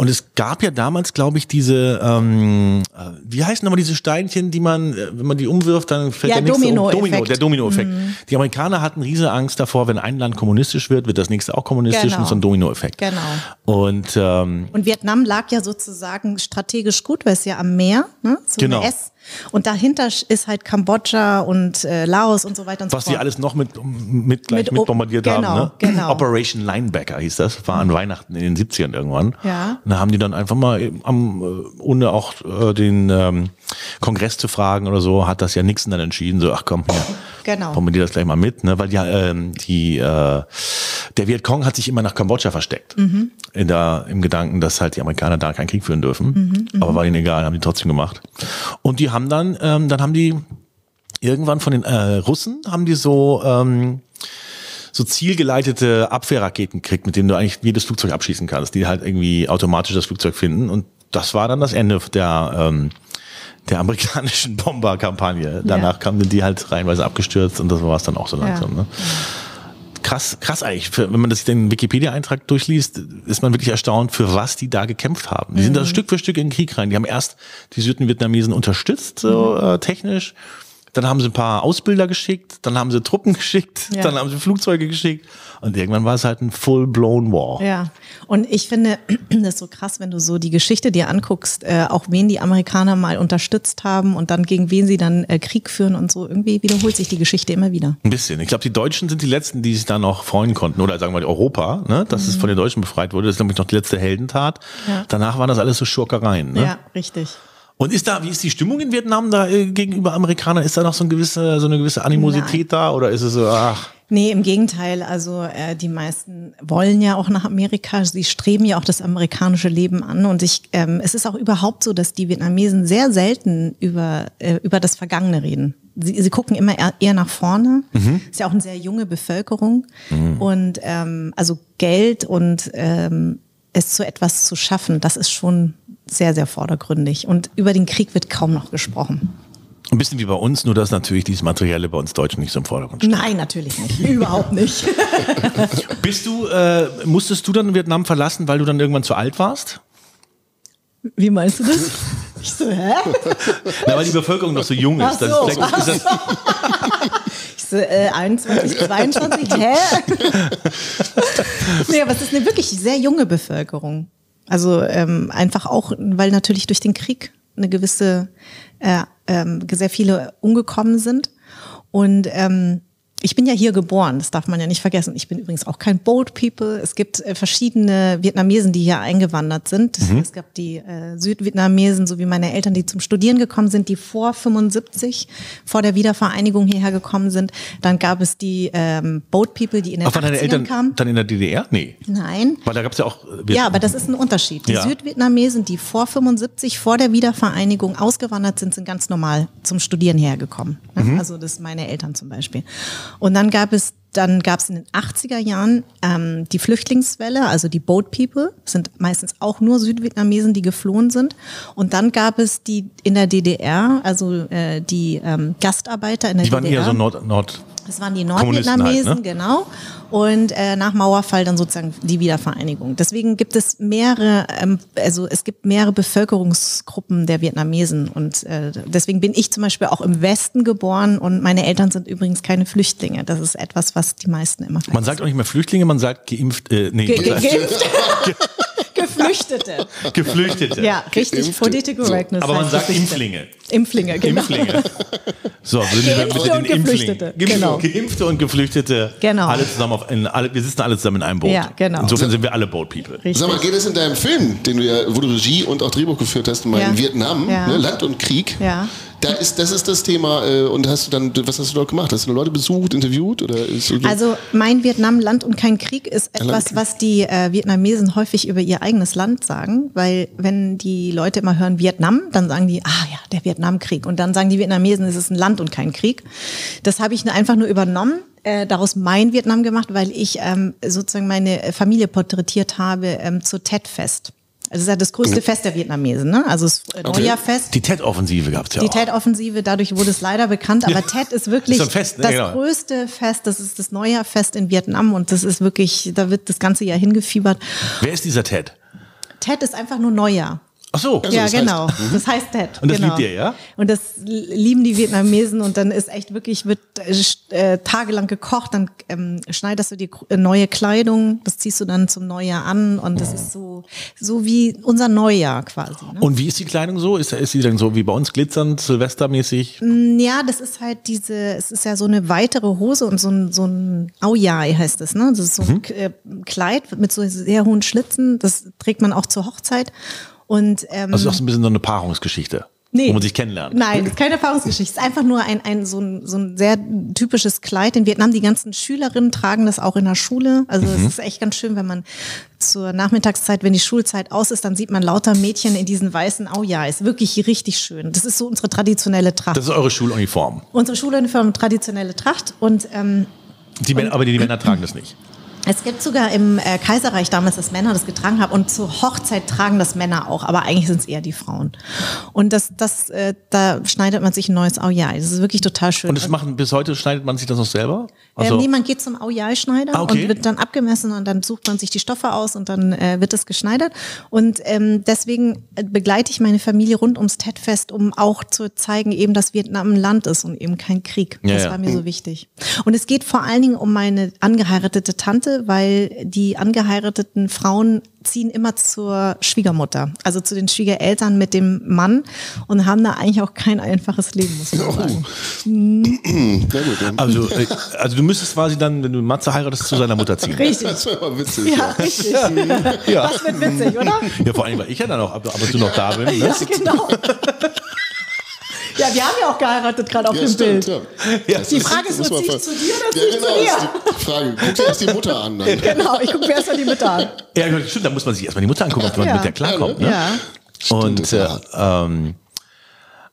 Und es gab ja damals, glaube ich, diese, ähm, äh, wie heißen nochmal diese Steinchen, die man, äh, wenn man die umwirft, dann fällt Ja, der nächste um. Domino-Effekt. Domino, der Dominoeffekt. Die Amerikaner hatten riesige Angst davor, wenn ein Land kommunistisch wird, wird das nächste auch kommunistisch Genau. und so ein Dominoeffekt. Genau. Und ähm, Und Vietnam lag ja sozusagen strategisch gut, weil es ja am Meer, ne? So Genau. eine S. Und dahinter ist halt Kambodscha und äh, Laos und so weiter und was so die fort. alles noch mit, mit gleich Mit mit, bombardiert genau, haben. Ne? genau. Operation Linebacker hieß das, war an Weihnachten in den 70ern irgendwann. Ja. Und da haben die dann einfach mal, am, äh, ohne auch äh, den ähm, Kongress zu fragen oder so, hat das ja Nixon dann entschieden, so, ach komm, hier, Genau. bombardier das gleich mal mit, ne? weil ja ähm, die, äh, der Vietcong hat sich immer nach Kambodscha versteckt. Mhm. In der, Im Gedanken, dass halt die Amerikaner da keinen Krieg führen dürfen. Mhm, Aber war ihnen egal, haben die trotzdem gemacht. Und die haben dann, ähm, dann haben die irgendwann von den äh, Russen haben die so ähm, so zielgeleitete Abwehrraketen gekriegt, mit denen du eigentlich jedes Flugzeug abschießen kannst, die halt irgendwie automatisch das Flugzeug finden. Und das war dann das Ende der ähm, der amerikanischen Bomberkampagne. Danach kamen die halt reihenweise abgestürzt und das war es dann auch so langsam. Ne? Krass, krass eigentlich. Für, wenn man das den Wikipedia-Eintrag durchliest, ist man wirklich erstaunt, für was die da gekämpft haben. Die sind da Stück für Stück in den Krieg rein. Die haben erst die Südvietnamesen unterstützt, so äh, technisch. Dann haben sie ein paar Ausbilder geschickt, dann haben sie Truppen geschickt, Ja. dann haben sie Flugzeuge geschickt und irgendwann war es halt ein full-blown War. Ja, und ich finde das so krass, wenn du so die Geschichte dir anguckst, äh, auch wen die Amerikaner mal unterstützt haben und dann gegen wen sie dann äh, Krieg führen und so. Irgendwie wiederholt sich die Geschichte immer wieder. Ein bisschen. Ich glaube, die Deutschen sind die letzten, die sich da noch freuen konnten. Oder sagen wir mal Europa, ne? dass es von den Deutschen befreit wurde. Das ist, glaube ich, noch die letzte Heldentat. Mhm. Ja. Danach waren das alles so Schurkereien. Ne? Ja, richtig. Und ist da, wie ist die Stimmung in Vietnam da äh, gegenüber Amerikanern? Ist da noch so, ein gewisse, so eine gewisse Animosität da? Oder ist es so, ach, Nee, im Gegenteil. Also äh, die meisten wollen ja auch nach Amerika. Sie streben ja auch das amerikanische Leben an. Und ich, ähm, es ist auch überhaupt so, dass die Vietnamesen sehr selten über, äh, über das Vergangene reden. Sie, sie gucken immer eher, eher nach vorne. Ist ja auch eine sehr junge Bevölkerung. Und ähm, also Geld und ähm, es zu etwas zu schaffen, das ist schon sehr, sehr vordergründig. Und über den Krieg wird kaum noch gesprochen. ein bisschen wie bei uns, nur dass natürlich dieses Materielle bei uns Deutschen nicht so im Vordergrund steht. Nein, natürlich nicht. Überhaupt nicht. Bist du, äh, musstest du dann Vietnam verlassen, weil du dann irgendwann zu alt warst? Wie meinst du das? Ich so, hä? Na, weil die Bevölkerung noch so jung ist. Ach so. Das ist, vielleicht ist das, Ich so, äh, 21, 22, hä? nee, aber es ist eine wirklich sehr junge Bevölkerung. Also ähm, einfach auch, weil natürlich durch den Krieg eine gewisse, äh, ähm, sehr viele umgekommen sind. Und ähm, ich bin ja hier geboren, das darf man ja nicht vergessen. Ich bin übrigens auch kein Boat People. Es gibt äh, verschiedene Vietnamesen, die hier eingewandert sind. Es gab die äh, Südvietnamesen, so wie meine Eltern, die zum Studieren gekommen sind, die vor 75, vor der Wiedervereinigung hierher gekommen sind. Dann gab es die ähm, Boat People, die in den ach, waren deine 80ern Eltern kamen. dann in der DDR? Nee. Nein. Weil da gab es ja auch. äh, Ja, aber das ist ein Unterschied. Die Ja. Südvietnamesen, die vor 75, vor der Wiedervereinigung ausgewandert sind, sind ganz normal zum Studieren hergekommen. Ne? Mhm. Also das meine Eltern zum Beispiel. Und dann gab es dann gab es in den 80er Jahren ähm, die Flüchtlingswelle, also die Boat People, sind meistens auch nur Südvietnamesen, die geflohen sind. Und dann gab es die in der DDR, also äh, die ähm, Gastarbeiter in der Die waren DDR. eher so Nord, Nord. Das waren die Kommunisten Nordvietnamesen, halt, ne? genau. Und äh, nach Mauerfall dann sozusagen die Wiedervereinigung. Deswegen gibt es mehrere, ähm, also es gibt mehrere Bevölkerungsgruppen der Vietnamesen. Und äh, deswegen bin ich zum Beispiel auch im Westen geboren und meine Eltern sind übrigens keine Flüchtlinge. Das ist etwas, was die meisten immer Man vergessen. sagt auch nicht mehr Flüchtlinge, man sagt geimpft, äh, nee, Ge man geimpft. Geflüchtete. Geflüchtete. Ja, richtig. Geimpfte. Political So. Correctness. Aber man sagt. Impflinge. Impflinge, genau. Impflinge. So, würden wir mit Geimpfte den und Geflüchtete. Impflingen. Geimpfte, Genau. Geimpfte und Geflüchtete. Genau. Alle zusammen auf, in, alle, wir sitzen alle zusammen in einem Boot. Ja, genau. Insofern sind wir alle Boat People. Richtig. Sag mal, geht es in deinem Film, den du ja, wo du Regie und auch Drehbuch geführt hast, mal Ja. in Vietnam, Ja. ne, Land und Krieg? Ja. Da ist, das ist das Thema. Äh, und hast du dann, was hast du dort gemacht? Hast du Leute besucht, interviewt oder? Ist, Also mein Vietnam Land und kein Krieg ist etwas, was die äh, Vietnamesen häufig über ihr eigenes Land sagen, weil wenn die Leute immer hören Vietnam, dann sagen die, ah ja, der Vietnamkrieg. Und dann sagen die Vietnamesen, es ist ein Land und kein Krieg. Das habe ich einfach nur übernommen. Äh, daraus mein Vietnam gemacht, weil ich ähm, sozusagen meine Familie porträtiert habe ähm, zur Tet-Fest. Also das ist ja das größte Fest der Vietnamesen, ne? Also das äh, Okay. Neujahrfest. Die TED-Offensive gab es ja Die. TED-Offensive, dadurch wurde es leider bekannt, aber TED ist wirklich Ist Fest, ne? das Genau. größte Fest, das ist das Neujahrfest in Vietnam und das ist wirklich, da wird das ganze Jahr hingefiebert. Wer ist dieser Ted? Ted ist einfach nur Neujahr. Ach so. Also ja, das heißt- genau. das heißt Ted. Und das genau. liebt ihr, ja? Und das lieben die Vietnamesen und dann ist echt wirklich, wird äh, äh, tagelang gekocht, dann ähm, schneidest du die äh, neue Kleidung, das ziehst du dann zum Neujahr an und das ist so, so wie unser Neujahr quasi. Ne? Und wie ist die Kleidung so? Ist, ist sie dann so wie bei uns glitzernd, silvestermäßig? Ja, das ist halt diese, es ist ja so eine weitere Hose und so ein, so ein Auyai heißt es, ne? Das ist so ein Mhm. Äh, Kleid mit so sehr hohen Schlitzen, das trägt man auch zur Hochzeit. Und ähm, Also das ist ein bisschen so eine Paarungsgeschichte, Nee. wo man sich kennenlernt. Nein, ist keine Erfahrungsgeschichte. Es ist einfach nur ein, ein, so, ein, so ein sehr typisches Kleid. In Vietnam, die ganzen Schülerinnen tragen das auch in der Schule. Also es ist echt ganz schön, wenn man zur Nachmittagszeit, wenn die Schulzeit aus ist, dann sieht man lauter Mädchen in diesen weißen Auja. Ist wirklich richtig schön. Das ist so unsere traditionelle Tracht. Das ist eure Schuluniform. unsere Schuluniform traditionelle Tracht und ähm, Die Männer, aber die, die Männer tragen das nicht. Es gibt sogar im äh, Kaiserreich damals, dass Männer das getragen haben und zur Hochzeit tragen das Männer auch, aber eigentlich sind es eher die Frauen. Und das, das, äh, da schneidet man sich ein neues Auyai. Das ist wirklich total schön. Und das machen bis heute schneidet man sich das noch selber? Also, ähm, nee, man geht zum Auyai-Schneider Ah, okay. und wird dann abgemessen und dann sucht man sich die Stoffe aus und dann äh, wird es geschneidert. Und ähm, deswegen äh, begleite ich meine Familie rund ums Tet-Fest, um auch zu zeigen, eben, dass Vietnam ein Land ist und eben kein Krieg. Ja, das ja. war mir so wichtig. Und es geht vor allen Dingen um meine angeheiratete Tante, weil die angeheirateten Frauen ziehen immer zur Schwiegermutter, also zu den Schwiegereltern mit dem Mann und haben da eigentlich auch kein einfaches Leben, muss man sagen. Na gut, dann. also, äh, also du müsstest quasi dann, wenn du Matze heiratest, zu seiner Mutter ziehen. Richtig. Das wäre mal witzig. Ja, richtig. Ja. Das wird witzig, oder? ja, vor allem, weil ich ja dann auch ab, ab und zu noch da bin. Ne? Ja, genau. Ja, wir haben ja auch geheiratet, gerade auf Ja, dem stimmt, Bild. ja. Die Frage ist muss nur, man zieh ich ver- zu dir oder Ja, ich zu genau, dir? die Frage. Guck dir erst die Mutter an dann. Genau, ich gucke mir erst mal die Mütter an. Ja, stimmt, da muss man sich erstmal die Mutter angucken, ob man Ja. mit der klarkommt. Ne? Ja. Und das äh, ähm,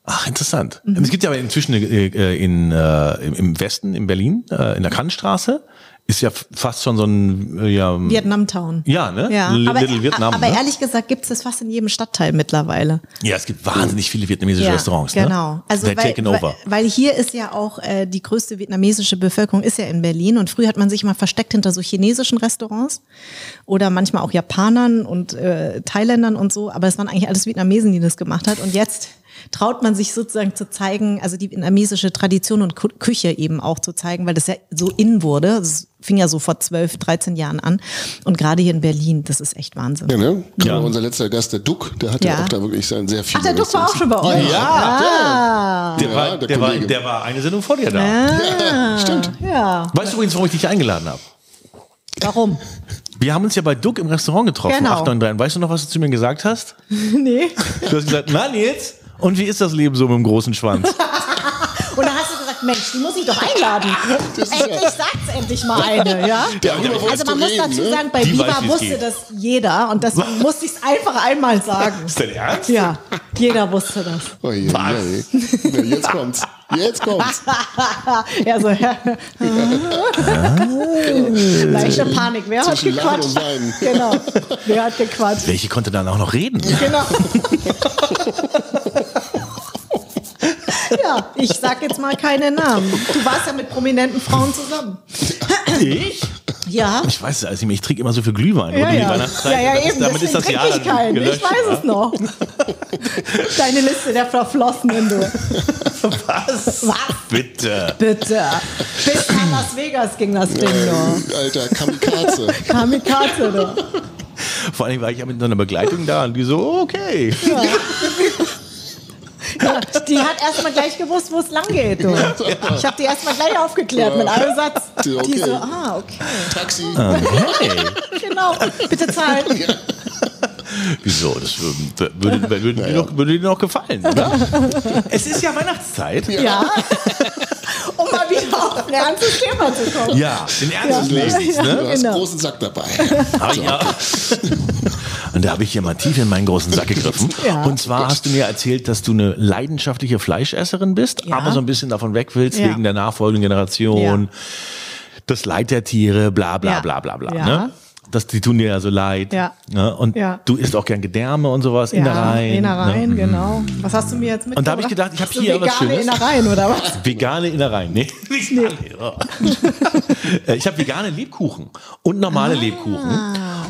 ach, interessant. Mhm. Und es gibt ja aber inzwischen äh, äh, in, äh, im- Westen, in Berlin, äh, in der Kantstraße, ist ja fast schon so ein äh, ja, Vietnamtown. Ja, ne? Ja, Li- aber, Little Vietnam, aber ne? ehrlich gesagt gibt es das fast in jedem Stadtteil mittlerweile. ja, es gibt wahnsinnig viele vietnamesische Restaurants. Genau. Ne? Also They're weil, taken over. Weil, weil hier ist ja auch äh, die größte vietnamesische Bevölkerung ist ja in Berlin und früher hat man sich immer versteckt hinter so chinesischen Restaurants oder manchmal auch Japanern und äh, Thailändern und so, aber es waren eigentlich alles Vietnamesen, die das gemacht hat und jetzt traut man sich sozusagen zu zeigen, also die vietnamesische Tradition und Küche eben auch zu zeigen, weil das ja so in wurde. Das fing ja so vor 12, 13 Jahren an und gerade hier in Berlin, das ist echt Wahnsinn. Ja, ne? Ja. Unser letzter Gast, der Duck, der hat ja, Ja. auch da wirklich sein sehr viel. Ach, der Duck war auch schon bei euch. Ja, Ah, der, Ja, war, der der, war, der war eine Sendung vor dir da. Ja, stimmt. ja. Weißt du übrigens, warum ich dich eingeladen habe? Warum? Wir haben uns ja bei Duck im Restaurant getroffen, Genau. 893. Weißt du noch, was du zu mir gesagt hast? nee. Du hast gesagt, na Nils, und wie ist das Leben so mit dem großen Schwanz? Mensch, die muss ich doch einladen. Endlich ja- sagt's endlich mal eine, ja? Wolltest Also man muss reden, dazu ne? sagen, bei Die weiß, Viva wusste geht. das jeder und deswegen musste ich es einfach einmal sagen. Ist dein Ernst? Ja, jeder wusste das. Oh, je, je. Ja, jetzt kommt's. Jetzt kommt's. ja, so, ja. Leichte Panik. Wer hat gequatscht? Genau. Wer hat gequatscht? Welche konnte dann auch noch reden? Genau. Ja, ich sag jetzt mal keine Namen. Du warst ja mit prominenten Frauen zusammen. Ich? Ja. Ich weiß es alles nicht mehr. Ich trinke immer so viel Glühwein. Ja, ja. Ja, ja, ist- eben. Damit ist das Jahr trinke ich keinen. Ich gelöscht. weiß es noch. Deine Liste der Verflossenen, du. Was? Was? Bitte. Bitte. Bis nach Las Vegas ging das Ding nur. Alter, Kamikaze. Kamikaze, du. Vor allem war ich ja mit so einer Begleitung da und die so, okay. Ja, die hat erstmal gleich gewusst, wo es lang geht. Du. Ich habe die erstmal gleich aufgeklärt mit einem Satz. Die, okay. Die so, ah, okay. Taxi. Hey. Genau. Bitte zahlen. Wieso? Das würde, würde, würde, würde, dir noch, würde dir noch gefallen, oder? es ist ja Weihnachtszeit. Ja. Um mal wieder auf ein ernstes Thema zu kommen. Ja, den Ernst des Lebens, Du ne? hast einen Genau. großen Sack dabei. Ah, ja. Und da habe ich hier mal tief in meinen großen Sack gegriffen. Ja. Und zwar hast du mir erzählt, dass du eine leidenschaftliche Fleischesserin bist, Ja. aber so ein bisschen davon weg willst, Ja. wegen der nachfolgenden Generation, das Leid der Tiere, bla bla bla bla bla. Ne? Das, die tun dir ja so leid. Ja. Ne? Und Ja. du isst auch gern Gedärme und sowas, Ja, Innereien. Innereien, ne? genau. Was hast du mir jetzt mitgebracht? Und da habe ich gedacht, ich habe hier was vegane Schönes. Innereien oder was? Vegane Innereien. Nee, nicht alle. Ja. Äh, ich habe vegane Lebkuchen und normale Ah. Lebkuchen.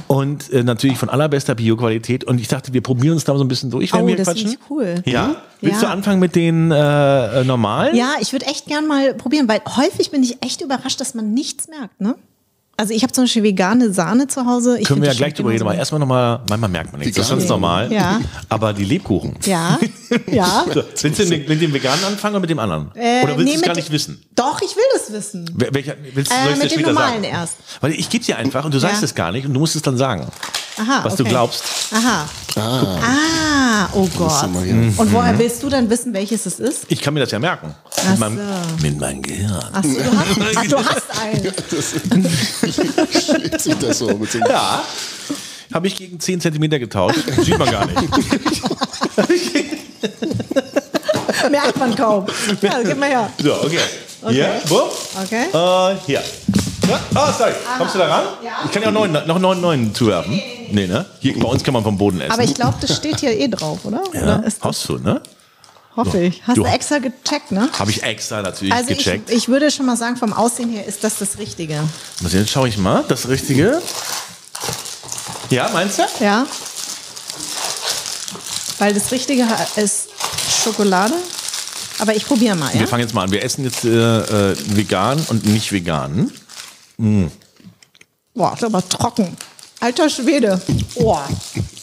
Und äh, natürlich von allerbester Bioqualität. Und ich dachte, wir probieren uns da so ein bisschen durch, wenn Oh, wir das quatschen. ich cool. Ja? Mhm. Willst Ja. du anfangen mit den äh, äh, normalen? Ja, ich würde echt gern mal probieren, weil häufig bin ich echt überrascht, dass man nichts merkt, ne? Also ich habe zum Beispiel vegane Sahne zu Hause. Ich Können wir ja gleich drüber reden, aber erstmal nochmal, manchmal merkt man nichts, das ist ganz normal. Ja. Aber die Lebkuchen. Ja, ja. So, willst du mit mit dem veganen anfangen oder mit dem anderen? Äh, oder willst nee, du es gar nicht wissen? Doch, ich will das wissen. Welcher, willst, du- Äh, soll ich dir mit dem normalen sagen? erst. Weil ich gebe dir einfach und du sagst Ja. es gar nicht und du musst es dann sagen, Aha, was du okay. glaubst. Aha. Ah, Ah, oh Gott. hier. Und woher willst du dann wissen, welches es ist? Ich kann mir das ja merken. Ach Mit meinem, so. mit meinem Gehirn. Ach, so, du, hast, ach du hast einen. schlägt sich das so mit dem Ja. Habe ich gegen 10 Zentimeter getauscht. Sieht man gar nicht. Merkt man kaum. Ja, gib mal her. So, okay. Hier, wupp. Okay. Äh, hier. Ja? Oh, sorry. Kommst du da ran? Ja. Ich kann ja auch neun, noch neun, neun zuwerfen. Nee, ne? Hier, bei uns kann man vom Boden essen. Aber ich glaube, das steht hier eh drauf, oder? ja, oder ist das, hast du, ne? Hoffe ich. Hast Du- extra gecheckt, ne? Habe ich extra natürlich Also ich, gecheckt. ich würde schon mal sagen, vom Aussehen her ist das das Richtige. Was, Jetzt schaue ich mal. Das Richtige. Ja, meinst du? Ja. Weil das Richtige ist Schokolade. Aber ich probiere mal, ja? Wir fangen jetzt mal an. Wir essen jetzt äh, äh, vegan und nicht vegan. Boah, ist aber trocken. Alter Schwede. Boah,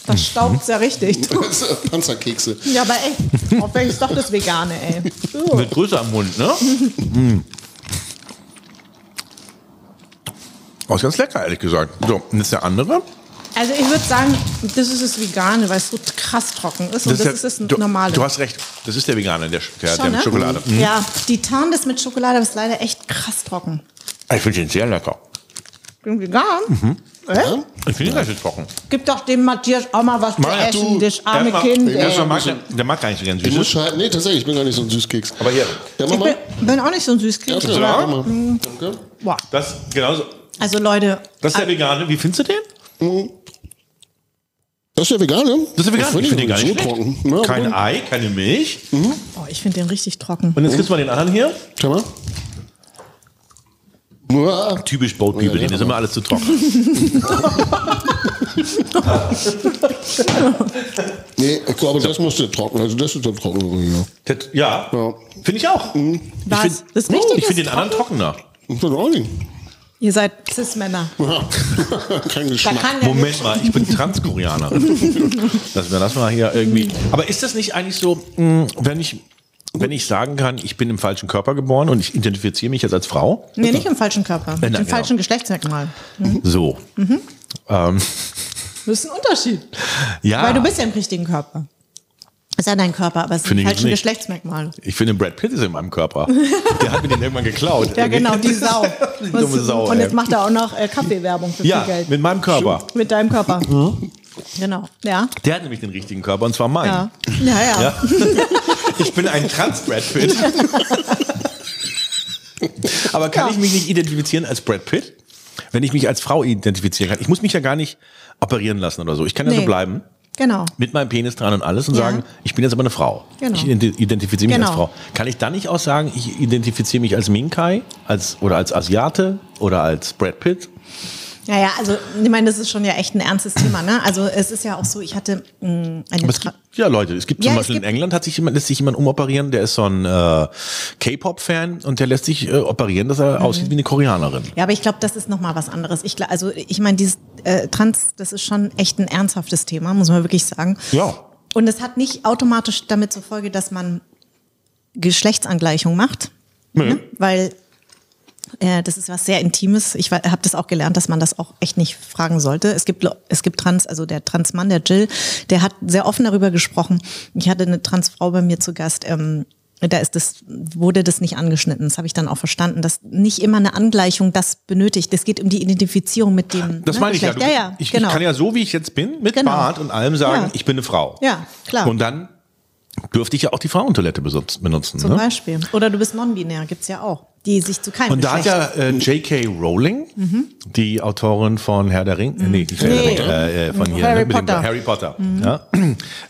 das staubt ja richtig. Panzerkekse. Ja, aber echt. Auch wenn es doch das Vegane, ey. Uh. Wird größer im Mund, ne? Oh, ist ganz lecker, ehrlich gesagt. So, und jetzt der andere. Also ich würde sagen, das ist das Vegane, weil es so krass trocken ist. Und das, der- ist das du, Normale. Du hast recht. Das ist der Vegane, der, der, Schon, der ne? Schokolade. Mhm. Ja, die tarnen das mit Schokolade, aber ist leider echt krass trocken. Ich finde den sehr lecker. Bin vegan? Mhm. Äh? Ich finde den richtig trocken. Gib doch dem Matthias auch mal was zu Mach essen, das arme der, Kind. Der, ey. der, mag, der mag gar nicht so gern Ich muss Süßes. scheiden. Nee, tatsächlich, ich bin gar nicht so ein Süßkeks. Aber hier, Ja, Ich bin, bin auch nicht so ein Süßkind. Ja, Ja. Mama. Danke. Boah. das, genauso, Also Leute, das ist der Vegane. Wie findest du den? Das ist der Vegane? Das ist der Vegane. Ich finde den gar nicht so schlecht. trocken. Ja, Kein Ei, keine Milch. oh, ich finde den richtig trocken. Und jetzt gibt's mal den anderen hier. Schau mal. Typisch Boat People, denen ist immer alles zu trocken. Nee, ich glaube, das musste trocken. Also das ist der trocken. Ja. Das- Ja, Ja. finde ich auch. Ich Was? finde Das Richtige ich find ist den anderen trockener. Ich weiß auch nicht. Ihr seid Cis-Männer. Ja. Kein Da Geschmack. kann der Moment mal, ich bin wir das mal hier irgendwie. Aber ist das nicht eigentlich so, mh, wenn ich, wenn ich sagen kann, ich bin im falschen Körper geboren und ich identifiziere mich jetzt als Frau? Nee, nicht im falschen Körper. Mit Nein, dem genau. falschen Geschlechtsmerkmal. So. Ähm, Das ist ein Unterschied. ja. Weil du bist ja im richtigen Körper. Ist ja dein Körper, aber es Finde sind ich falsche nicht. Geschlechtsmerkmale. Ich finde, Brad Pitt ist in meinem Körper. Der hat mir den irgendwann geklaut. Ja, genau, die Sau. Die dumme Sau, Und ey. jetzt macht er auch noch äh, Kaffeewerbung für Ja, viel Geld. mit meinem Körper. Mit deinem Körper. Genau. Ja. Der hat nämlich den richtigen Körper und zwar meinen. Ja. Ja, ja. Ja. Ich bin ein Trans-Brad Pitt. Aber kann Ja. ich mich nicht identifizieren als Brad Pitt? Wenn ich mich als Frau identifizieren kann. Ich muss mich ja gar nicht operieren lassen oder so. Ich kann ja so Nee. bleiben. Genau. Mit meinem Penis dran und alles und Ja. sagen, ich bin jetzt aber eine Frau. Genau. Ich ident- identifiziere mich Genau. als Frau. Kann ich dann nicht auch sagen, ich identifiziere mich als Minkai als, oder als Asiate oder als Brad Pitt? Ja, ja, also ich meine, das ist schon ja echt ein ernstes Thema. Ne? Also es ist ja auch so, ich hatte mh, eine Aber es Tra gibt, ja, Leute, es gibt zum Ja, es Beispiel in gibt- England hat sich jemand, lässt sich jemand umoperieren, der ist so ein äh, K-Pop-Fan und der lässt sich äh, operieren, dass er Mhm. aussieht wie eine Koreanerin. Ja, aber ich glaube, das ist nochmal was anderes. Ich, gla- also ich meine, dieses äh, Trans, das ist schon echt ein ernsthaftes Thema, muss man wirklich sagen. Ja. Und es hat nicht automatisch damit zur Folge, dass man Geschlechtsangleichung macht. Ne? Weil das ist was sehr Intimes. Ich habe das auch gelernt, dass man das auch echt nicht fragen sollte. Es gibt, es gibt Trans, also der Transmann, der Jill, der hat sehr offen darüber gesprochen. Ich hatte eine Transfrau bei mir zu Gast. Ähm, da ist das, wurde das nicht angeschnitten. Das habe ich dann auch verstanden, dass nicht immer eine Angleichung das benötigt. Es geht um die Identifizierung mit dem Das ne, meine ich ja. Du, ja, ja, ich, genau. ich kann ja so, wie ich jetzt bin, mit Genau. Bart und allem sagen, Ja. ich bin eine Frau. Ja, klar. Und dann dürfte ich ja auch die Frauentoilette benutzen. Zum ne? Beispiel. Oder du bist non-binär, gibt's ja auch. Die sich zu keinem Und da hat ja äh, J.K. Rowling, die Autorin von Herr der Ring, äh, nee, nicht Herr der Nee. Ring, äh, äh, von hier, Harry ne, mit dem- Potter. Harry Potter. Ja,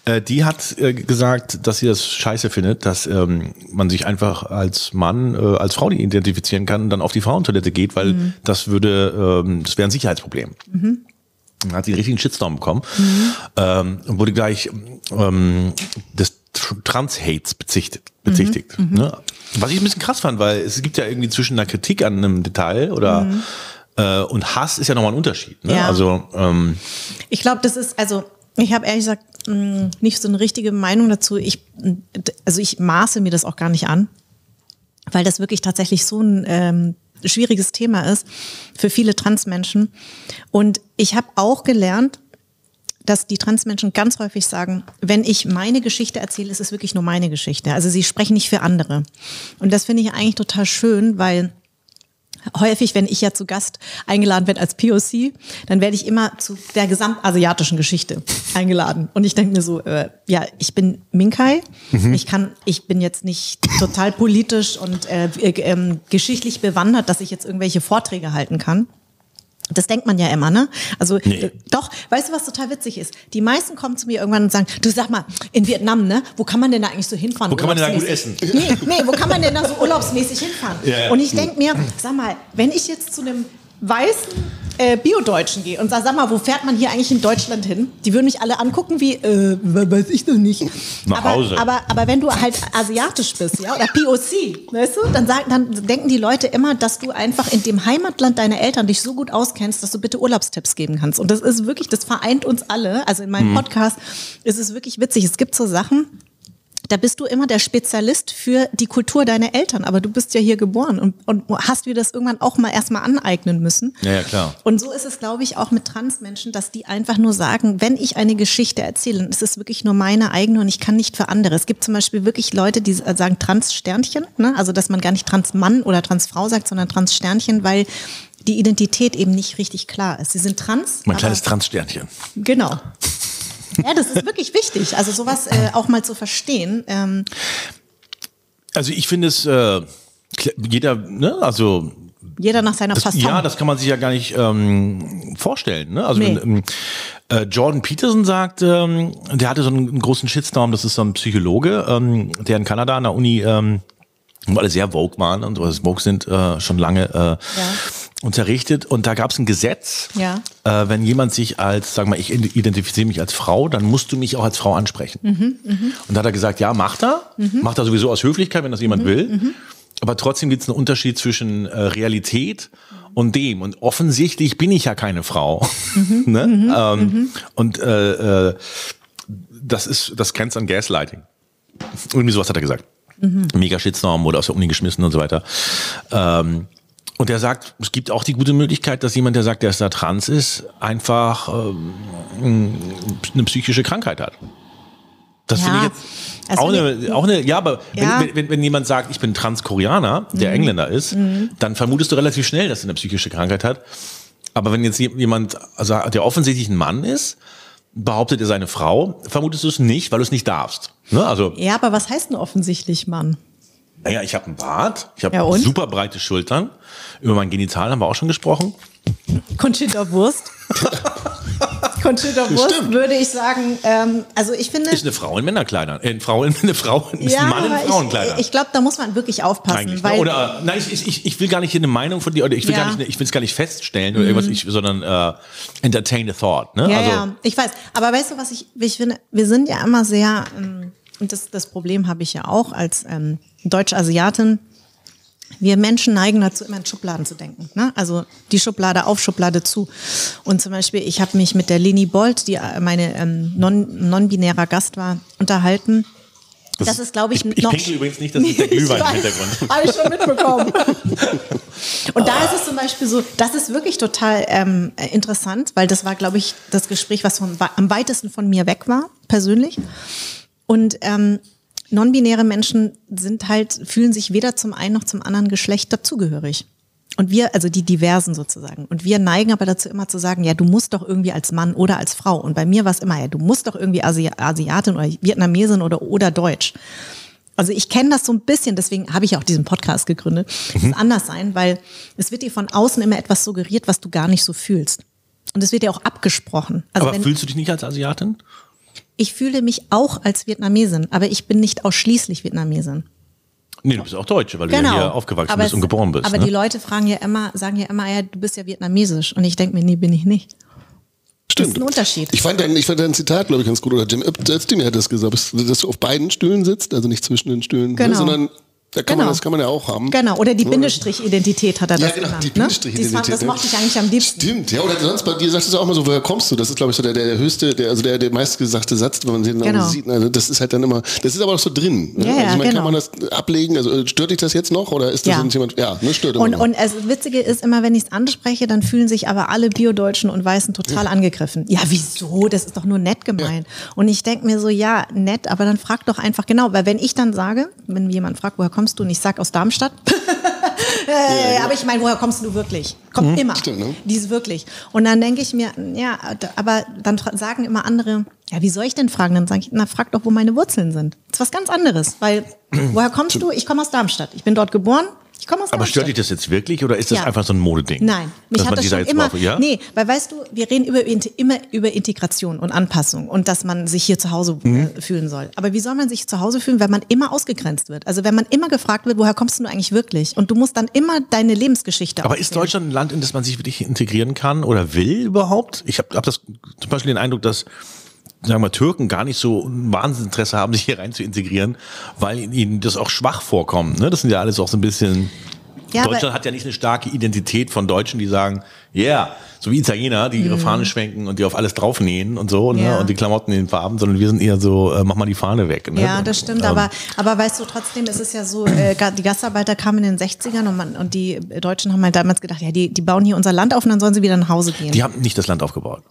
äh, die hat äh, gesagt, dass sie das scheiße findet, dass ähm, man sich einfach als Mann, äh, als Frau identifizieren kann und dann auf die Frauentoilette geht, weil das würde, ähm, das wäre ein Sicherheitsproblem. Dann hat sie einen richtigen Shitstorm bekommen ähm, und wurde gleich ähm, des Tr- Trans-Hates bezichtigt. bezichtigt ne? Was ich ein bisschen krass fand, weil es gibt ja irgendwie zwischen einer Kritik an einem Detail oder äh, und Hass ist ja nochmal ein Unterschied. Ne? Ja. Also ähm, Ich glaube, das ist, also ich habe ehrlich gesagt mh, nicht so eine richtige Meinung dazu. Ich, also ich maße mir das auch gar nicht an, weil das wirklich tatsächlich so ein ähm, schwieriges Thema ist für viele Transmenschen. Und ich habe auch gelernt, dass die Transmenschen ganz häufig sagen, wenn ich meine Geschichte erzähle, ist es wirklich nur meine Geschichte. Also sie sprechen nicht für andere. Und das finde ich eigentlich total schön, weil häufig, wenn ich ja zu Gast eingeladen werde als POC, dann werde ich immer zu der gesamtasiatischen Geschichte eingeladen. Und ich denke mir so, äh, ja, ich bin Minkai, ich kann, ich bin jetzt nicht total politisch und äh, äh, ähm, geschichtlich bewandert, dass ich jetzt irgendwelche Vorträge halten kann. Das denkt man ja immer, ne? Also Nee. doch, weißt du, was total witzig ist? Die meisten kommen zu mir irgendwann und sagen, du sag mal, in Vietnam, ne? Wo kann man denn da eigentlich so hinfahren? Wo kann man denn da gut urlaubsmäßig? Nee, nee, wo kann man denn da so urlaubsmäßig hinfahren? Ja, ja. Und ich denk mir, sag mal, wenn ich jetzt zu einem weißen äh, Bio-Deutschen gehe und sag, sag mal, wo fährt man hier eigentlich in Deutschland hin? Die würden mich alle angucken wie, äh, weiß ich doch nicht. Nach aber, Hause. Aber, aber wenn du halt asiatisch bist, ja, oder POC, weißt du, dann, sagen, dann denken die Leute immer, dass du einfach in dem Heimatland deiner Eltern dich so gut auskennst, dass du bitte Urlaubstipps geben kannst. Und das ist wirklich, das vereint uns alle. Also in Mhm. meinem Podcast ist es wirklich witzig. Es gibt so Sachen, da bist du immer der Spezialist für die Kultur deiner Eltern, aber du bist ja hier geboren und, und hast dir das irgendwann auch mal erstmal aneignen müssen. Ja, ja, klar. Und so ist es, glaube ich, auch mit Transmenschen, dass die einfach nur sagen, wenn ich eine Geschichte erzähle, dann ist es wirklich nur meine eigene und ich kann nicht für andere. Es gibt zum Beispiel wirklich Leute, die sagen Trans-Sternchen, ne? also dass man gar nicht Trans-Mann oder Trans-Frau sagt, sondern Trans-Sternchen, weil die Identität eben nicht richtig klar ist. Sie sind trans. mein kleines Transsternchen. Genau. Ja, das ist wirklich wichtig, also sowas äh, auch mal zu verstehen. Ähm, Also ich finde es, äh, jeder, ne, also jeder nach seiner Das, Fasson. ja, das kann man sich ja gar nicht ähm, vorstellen. Ne? Also Nee. wenn, ähm, äh, Jordan Peterson sagt, ähm, der hatte so einen, einen großen Shitstorm, das ist so ein Psychologe, ähm, der in Kanada an der Uni, ähm, wo alle sehr woke waren und was woke sind, äh, schon lange äh, unterrichtet. Und da gab es ein Gesetz, Ja. äh, wenn jemand sich als, sag mal, ich identifiziere mich als Frau, dann musst du mich auch als Frau ansprechen. Mhm, Und da hat er gesagt, ja, macht er. Macht er sowieso aus Höflichkeit, wenn das jemand Mhm, will. Aber trotzdem gibt es einen Unterschied zwischen äh, Realität und dem. Und offensichtlich bin ich ja keine Frau. Mhm, ne? ähm, Und äh, äh, das ist, das grenzt an Gaslighting. Irgendwie sowas hat er gesagt. Mhm. Mega Shitstorm, wurde aus der Uni geschmissen und so weiter. Ähm, und er sagt, es gibt auch die gute Möglichkeit, dass jemand, der sagt, der ist da trans ist, einfach ähm, eine psychische Krankheit hat. Das Ja, finde ich jetzt also auch, eine, auch eine, ja, aber Ja. Wenn, wenn, wenn jemand sagt, ich bin Transkoreaner, der Engländer ist, dann vermutest du relativ schnell, dass er eine psychische Krankheit hat. Aber wenn jetzt jemand, also der offensichtlich ein Mann ist, behauptet er seine Frau, vermutest du es nicht, weil du es nicht darfst. Ne? Also, ja, aber was heißt denn offensichtlich, Mann? naja, ich habe einen Bart, ich habe Ja, super breite Schultern. Über mein Genital haben wir auch schon gesprochen. Conchita Wurst. Conchita Wurst würde ich sagen, ähm, also ich finde. Ist eine Frau in Männerkleidern. Äh, eine Frau in, eine Frau, ist ein Mann in Frauenkleidern. ich, ich glaube, da muss man wirklich aufpassen. Eigentlich, weil, ne? Oder nein, ich, ich, ich will gar nicht hier eine Meinung von dir, oder ich will Ja. Mhm. gar nicht, ich will es gar nicht feststellen oder irgendwas, ich, sondern äh, entertain the thought. Ne? Ja, also, ja, ich weiß. Aber weißt du, was ich, ich finde? Wir sind ja immer sehr, ähm, und das, das Problem habe ich ja auch als ähm, Deutsch-Asiatin. Wir Menschen neigen dazu, immer in Schubladen zu denken. Ne? Also die Schublade auf, Schublade zu. Und zum Beispiel, ich habe mich mit der Leni Bolt, die äh, meine ähm, non- non-binärer Gast war, unterhalten. Das, ist, glaube ich, ich, ich noch. pinkel übrigens nicht, das ist der Glühwein im. Hintergrund. Habe ich schon mitbekommen. Und da ist es zum Beispiel so, das ist wirklich total ähm, interessant, weil das war, glaube ich, das Gespräch, was von, am weitesten von mir weg war, persönlich. Und ähm, non-binäre Menschen sind halt, fühlen sich weder zum einen noch zum anderen Geschlecht dazugehörig. Und wir, also die Diversen sozusagen. Und wir neigen aber dazu immer zu sagen, ja, du musst doch irgendwie als Mann oder als Frau. Und bei mir war es immer, ja, du musst doch irgendwie Asi Asiatin oder Vietnamesin oder, oder Deutsch. Also ich kenne das so ein bisschen, deswegen habe ich auch diesen Podcast gegründet. Es Mhm. muss anders sein, weil es wird dir von außen immer etwas suggeriert, was du gar nicht so fühlst. Und es wird dir auch abgesprochen. Also aber wenn, fühlst du dich nicht als Asiatin? Ich fühle mich auch als Vietnamesin, aber ich bin nicht ausschließlich Vietnamesin. Nee, du bist auch Deutsche, weil du ja hier aufgewachsen aber bist und geboren bist. Aber ne? die Leute fragen ja immer, sagen ja immer, ja, du bist ja vietnamesisch. Und ich denke mir, nee, bin ich nicht. Das ist ein Unterschied. Ich fand dein, ich fand dein Zitat, glaube ich, ganz gut. Oder Jim Epstein hat das gesagt, dass du auf beiden Stühlen sitzt, also nicht zwischen den Stühlen, ne, Genau. sondern da kann man, Genau. das kann man ja auch haben. Genau, oder die Bindestrich-Identität hat er Ja, das genau, genannt. die ne? Bindestrich-Identität. Das, das mochte ich eigentlich am liebsten. Stimmt, ja, oder sonst bei dir sagst du auch immer so, woher kommst du? Das ist, glaube ich, so der, der höchste, der, also der, der meistgesagte Satz, wenn man den Genau. sieht. Also das ist halt dann immer, das ist aber auch so drin. Ne? Ja, ja, also ich meine, genau. kann man das ablegen? Also äh, stört dich das jetzt noch oder ist das Ja. jemand? Ja, ne, stört immer Und, noch. und das Witzige ist immer, wenn ich es anspreche, dann fühlen sich aber alle Biodeutschen und Weißen total angegriffen. Ja, wieso? Das ist doch nur nett gemeint. Und ich denke mir so, ja, nett, aber dann frag doch einfach genau. Weil wenn ich dann sage, wenn jemand fragt, woher kommst du? Und ich sag aus Darmstadt. äh, aber ich meine, woher kommst du wirklich? Kommt immer. Stimmt, ne? Dies wirklich. Und dann denke ich mir, ja, aber dann sagen immer andere, ja, wie soll ich denn fragen? Dann sage ich, na, frag doch, wo meine Wurzeln sind. Das ist was ganz anderes. Weil, woher kommst du? Ich komme aus Darmstadt. Ich bin dort geboren. Ich komme aus aber Darmstadt. stört dich das jetzt wirklich oder ist das Ja. einfach so ein Modeding? Nein, mich hat das schon immer. braucht, ja? Nee, weil weißt du, wir reden über, immer über Integration und Anpassung und dass man sich hier zu Hause Mhm. äh, fühlen soll. Aber wie soll man sich zu Hause fühlen, wenn man immer ausgegrenzt wird? Also wenn man immer gefragt wird, woher kommst du eigentlich wirklich? Und du musst dann immer deine Lebensgeschichte Aber ist aufzählen. Deutschland ein Land, in das man sich wirklich integrieren kann oder will überhaupt? Ich habe hab das zum Beispiel den Eindruck, dass sagen wir, Türken gar nicht so ein Wahnsinnsinteresse haben, sich hier rein zu integrieren, weil ihnen das auch schwach vorkommt. Ne? Das sind ja alles auch so ein bisschen. Ja, Deutschland hat ja nicht eine starke Identität von Deutschen, die sagen, ja, yeah, so wie Italiener, die ihre Fahne schwenken und die auf alles draufnähen und so, ne? Mhm. Ja. und die Klamotten in den Farben, sondern wir sind eher so, äh, mach mal die Fahne weg. Ne? Ja, das stimmt, Ähm, aber, aber weißt du, trotzdem ist es ja so, äh, die Gastarbeiter kamen in den 60ern und, man, und die Deutschen haben halt damals gedacht, ja, die, die bauen hier unser Land auf und dann sollen sie wieder nach Hause gehen. Die haben nicht das Land aufgebaut.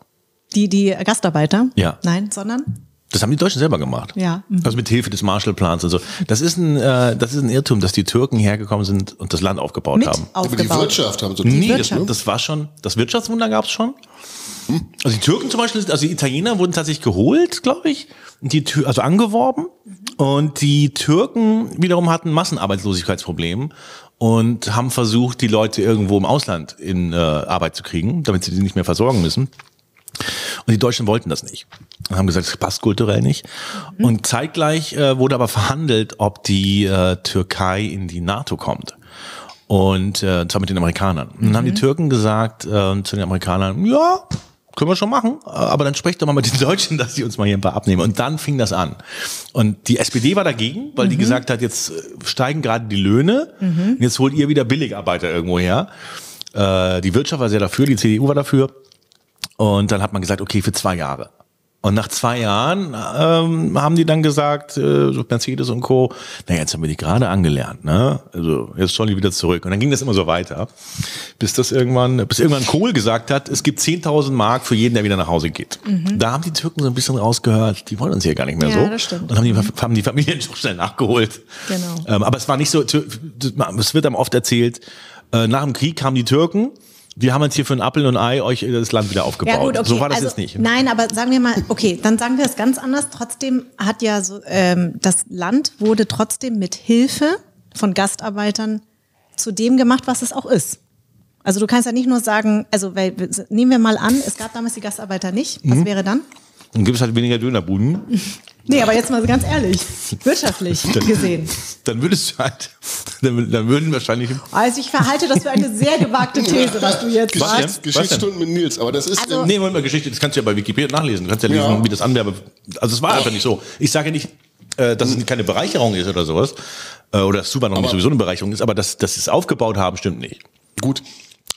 Die, die Gastarbeiter? Ja. Nein, sondern? Das haben die Deutschen selber gemacht. Ja. Mhm. Also mit Hilfe des Marshallplans und so. Das ist ein, äh, das ist ein Irrtum, dass die Türken hergekommen sind und das Land aufgebaut Mit haben. aber die aufgebaut. Wirtschaft haben so Nee, das, Wirtschaft. das war schon, das Wirtschaftswunder gab es schon. Also die Türken zum Beispiel, also die Italiener wurden tatsächlich geholt, glaube ich, die, Tür- also angeworben. Und die Türken wiederum hatten Massenarbeitslosigkeitsproblem und haben versucht, die Leute irgendwo im Ausland in äh, Arbeit zu kriegen, damit sie die nicht mehr versorgen müssen. Und die Deutschen wollten das nicht. Und haben gesagt, das passt kulturell nicht. Und zeitgleich äh, wurde aber verhandelt, ob die äh, Türkei in die NATO kommt. Und äh, zwar mit den Amerikanern. Und dann haben die Türken gesagt äh, zu den Amerikanern, ja, können wir schon machen, aber dann sprecht doch mal mit den Deutschen, dass sie uns mal hier ein paar abnehmen. Und dann fing das an. Und die SPD war dagegen, weil die gesagt hat, jetzt äh, steigen gerade die Löhne, und jetzt holt ihr wieder Billigarbeiter irgendwo her. Äh, die Wirtschaft war sehr dafür, die CDU war dafür. Und dann hat man gesagt, okay, für zwei Jahre. Und nach zwei Jahren ähm, haben die dann gesagt, äh, so Mercedes und Co., naja, jetzt haben wir die gerade angelernt, ne? Also jetzt sollen die wieder zurück. Und dann ging das immer so weiter, bis das irgendwann, bis irgendwann Kohl gesagt hat, es gibt 10.000 Mark für jeden, der wieder nach Hause geht. Da haben die Türken so ein bisschen rausgehört, die wollen uns hier gar nicht mehr Mhm. Ja, so. das stimmt. Und haben die, haben die Familien schon schnell nachgeholt. Genau. Ähm, aber es war nicht so, es wird einem oft erzählt, äh, nach dem Krieg kamen die Türken, wir haben jetzt hier für ein Appel und Ei euch das Land wieder aufgebaut. Ja, gut, okay. So war das also, jetzt nicht. Nein, aber sagen wir mal, okay, dann sagen wir es ganz anders. Trotzdem hat ja so, ähm, das Land wurde trotzdem mit Hilfe von Gastarbeitern zu dem gemacht, was es auch ist. Also du kannst ja nicht nur sagen, also weil, nehmen wir mal an, es gab damals die Gastarbeiter nicht. Was Mhm. wäre dann? Dann gibt es halt weniger Dönerbuden. Nee, aber jetzt mal ganz ehrlich, wirtschaftlich gesehen. Dann würdest du halt, dann, dann würden wahrscheinlich. Also ich verhalte das für eine sehr gewagte These, was du jetzt Was sagst. Geschichtsstunden mit Nils, aber das ist Also- Nee, Moment mal, Geschichte, das kannst du ja bei Wikipedia nachlesen. Du kannst ja lesen, Ja. wie das Anwerbe. Also es war einfach nicht so. Ich sage nicht, äh, dass es keine Bereicherung ist oder sowas. Äh, oder dass Zuwanderung nicht sowieso eine Bereicherung ist, aber dass, dass sie es aufgebaut haben, stimmt nicht. gut.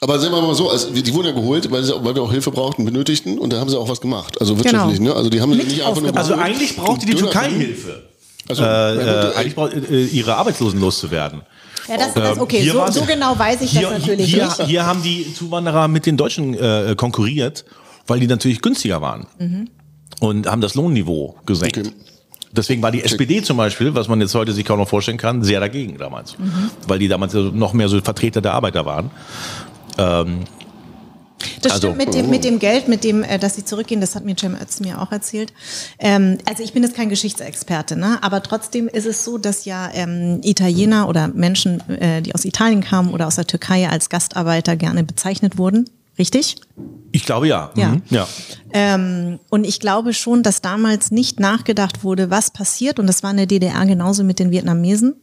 Aber sagen wir mal so, also die wurden ja geholt, weil, sie, weil wir auch Hilfe brauchten, benötigten und da haben sie auch was gemacht. Also wirtschaftlich, Genau. ne? Also die haben Mit nicht einfach nur. Also eigentlich brauchte die Türkei Hilfe. Also, Äh, äh, eigentlich braucht äh, ihre Arbeitslosen loszuwerden. Ja, das, das Ähm, okay, so, so genau weiß ich hier, das natürlich hier, nicht. Hier haben die Zuwanderer mit den Deutschen äh, konkurriert, weil die natürlich günstiger waren. Mhm. Und haben das Lohnniveau gesenkt. Okay. Deswegen war die SPD zum Beispiel, was man jetzt heute sich kaum noch vorstellen kann, sehr dagegen damals. Mhm. Weil die damals noch mehr so Vertreter der Arbeiter waren. Ähm, Das Also- stimmt mit dem, mit dem Geld, mit dem, äh, dass sie zurückgehen, das hat mir Cem Ötz mir auch erzählt. Ähm, also ich bin jetzt kein Geschichtsexperte, ne? aber trotzdem ist es so, dass ja ähm, Italiener oder Menschen, äh, die aus Italien kamen oder aus der Türkei als Gastarbeiter gerne bezeichnet wurden. Richtig? Ich glaube ja. Ja. Mhm. ja. Ähm, und ich glaube schon, dass damals nicht nachgedacht wurde, was passiert, und das war in der DDR genauso mit den Vietnamesen,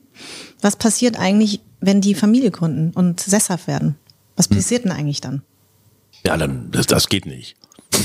was passiert eigentlich, wenn die Familie gründen und sesshaft werden? Was passiert denn eigentlich dann? Ja, dann, das, das geht nicht.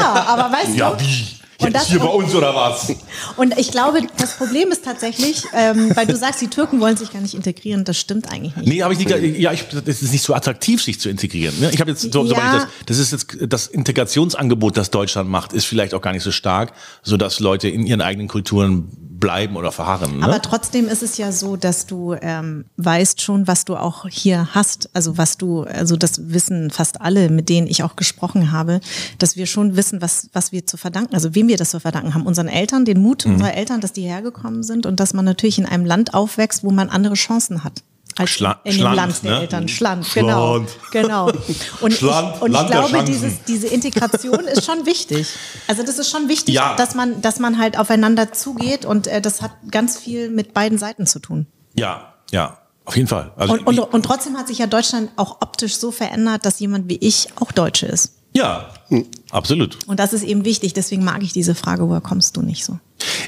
Ja, aber weißt du, wie? Und das- hier bei uns oder was? Und ich glaube, das Problem ist tatsächlich, ähm, weil du sagst, die Türken wollen sich gar nicht integrieren, das stimmt eigentlich nicht. Nee, habe ich. Ja, ich, das ist nicht so attraktiv, sich zu integrieren. Ne? Ich habe jetzt so, Ja. ich das, das ist jetzt das Integrationsangebot, das Deutschland macht, ist vielleicht auch gar nicht so stark, so dass Leute in ihren eigenen Kulturen bleiben oder verharren. Ne? Aber trotzdem ist es ja so, dass du ähm, weißt schon, was du auch hier hast. Also was du, also das wissen fast alle, mit denen ich auch gesprochen habe, dass wir schon wissen, was, was wir zu verdanken, also wem wir das zu verdanken haben. Unseren Eltern, den Mut Mhm. unserer Eltern, dass die hergekommen sind und dass man natürlich in einem Land aufwächst, wo man andere Chancen hat. Als Schla- in dem Schland, Land der ne? Eltern. Schland, Schland. genau. genau. Und Schland, ich, und Land ich glaube, dieses, diese Integration ist schon wichtig. Also das ist schon wichtig, Ja. dass man, dass man halt aufeinander zugeht und äh, das hat ganz viel mit beiden Seiten zu tun. ja, ja, auf jeden Fall. Also Und, und, und trotzdem hat sich ja Deutschland auch optisch so verändert, dass jemand wie ich auch Deutsche ist. ja, absolut. Und das ist eben wichtig, deswegen mag ich diese Frage, woher kommst du nicht so?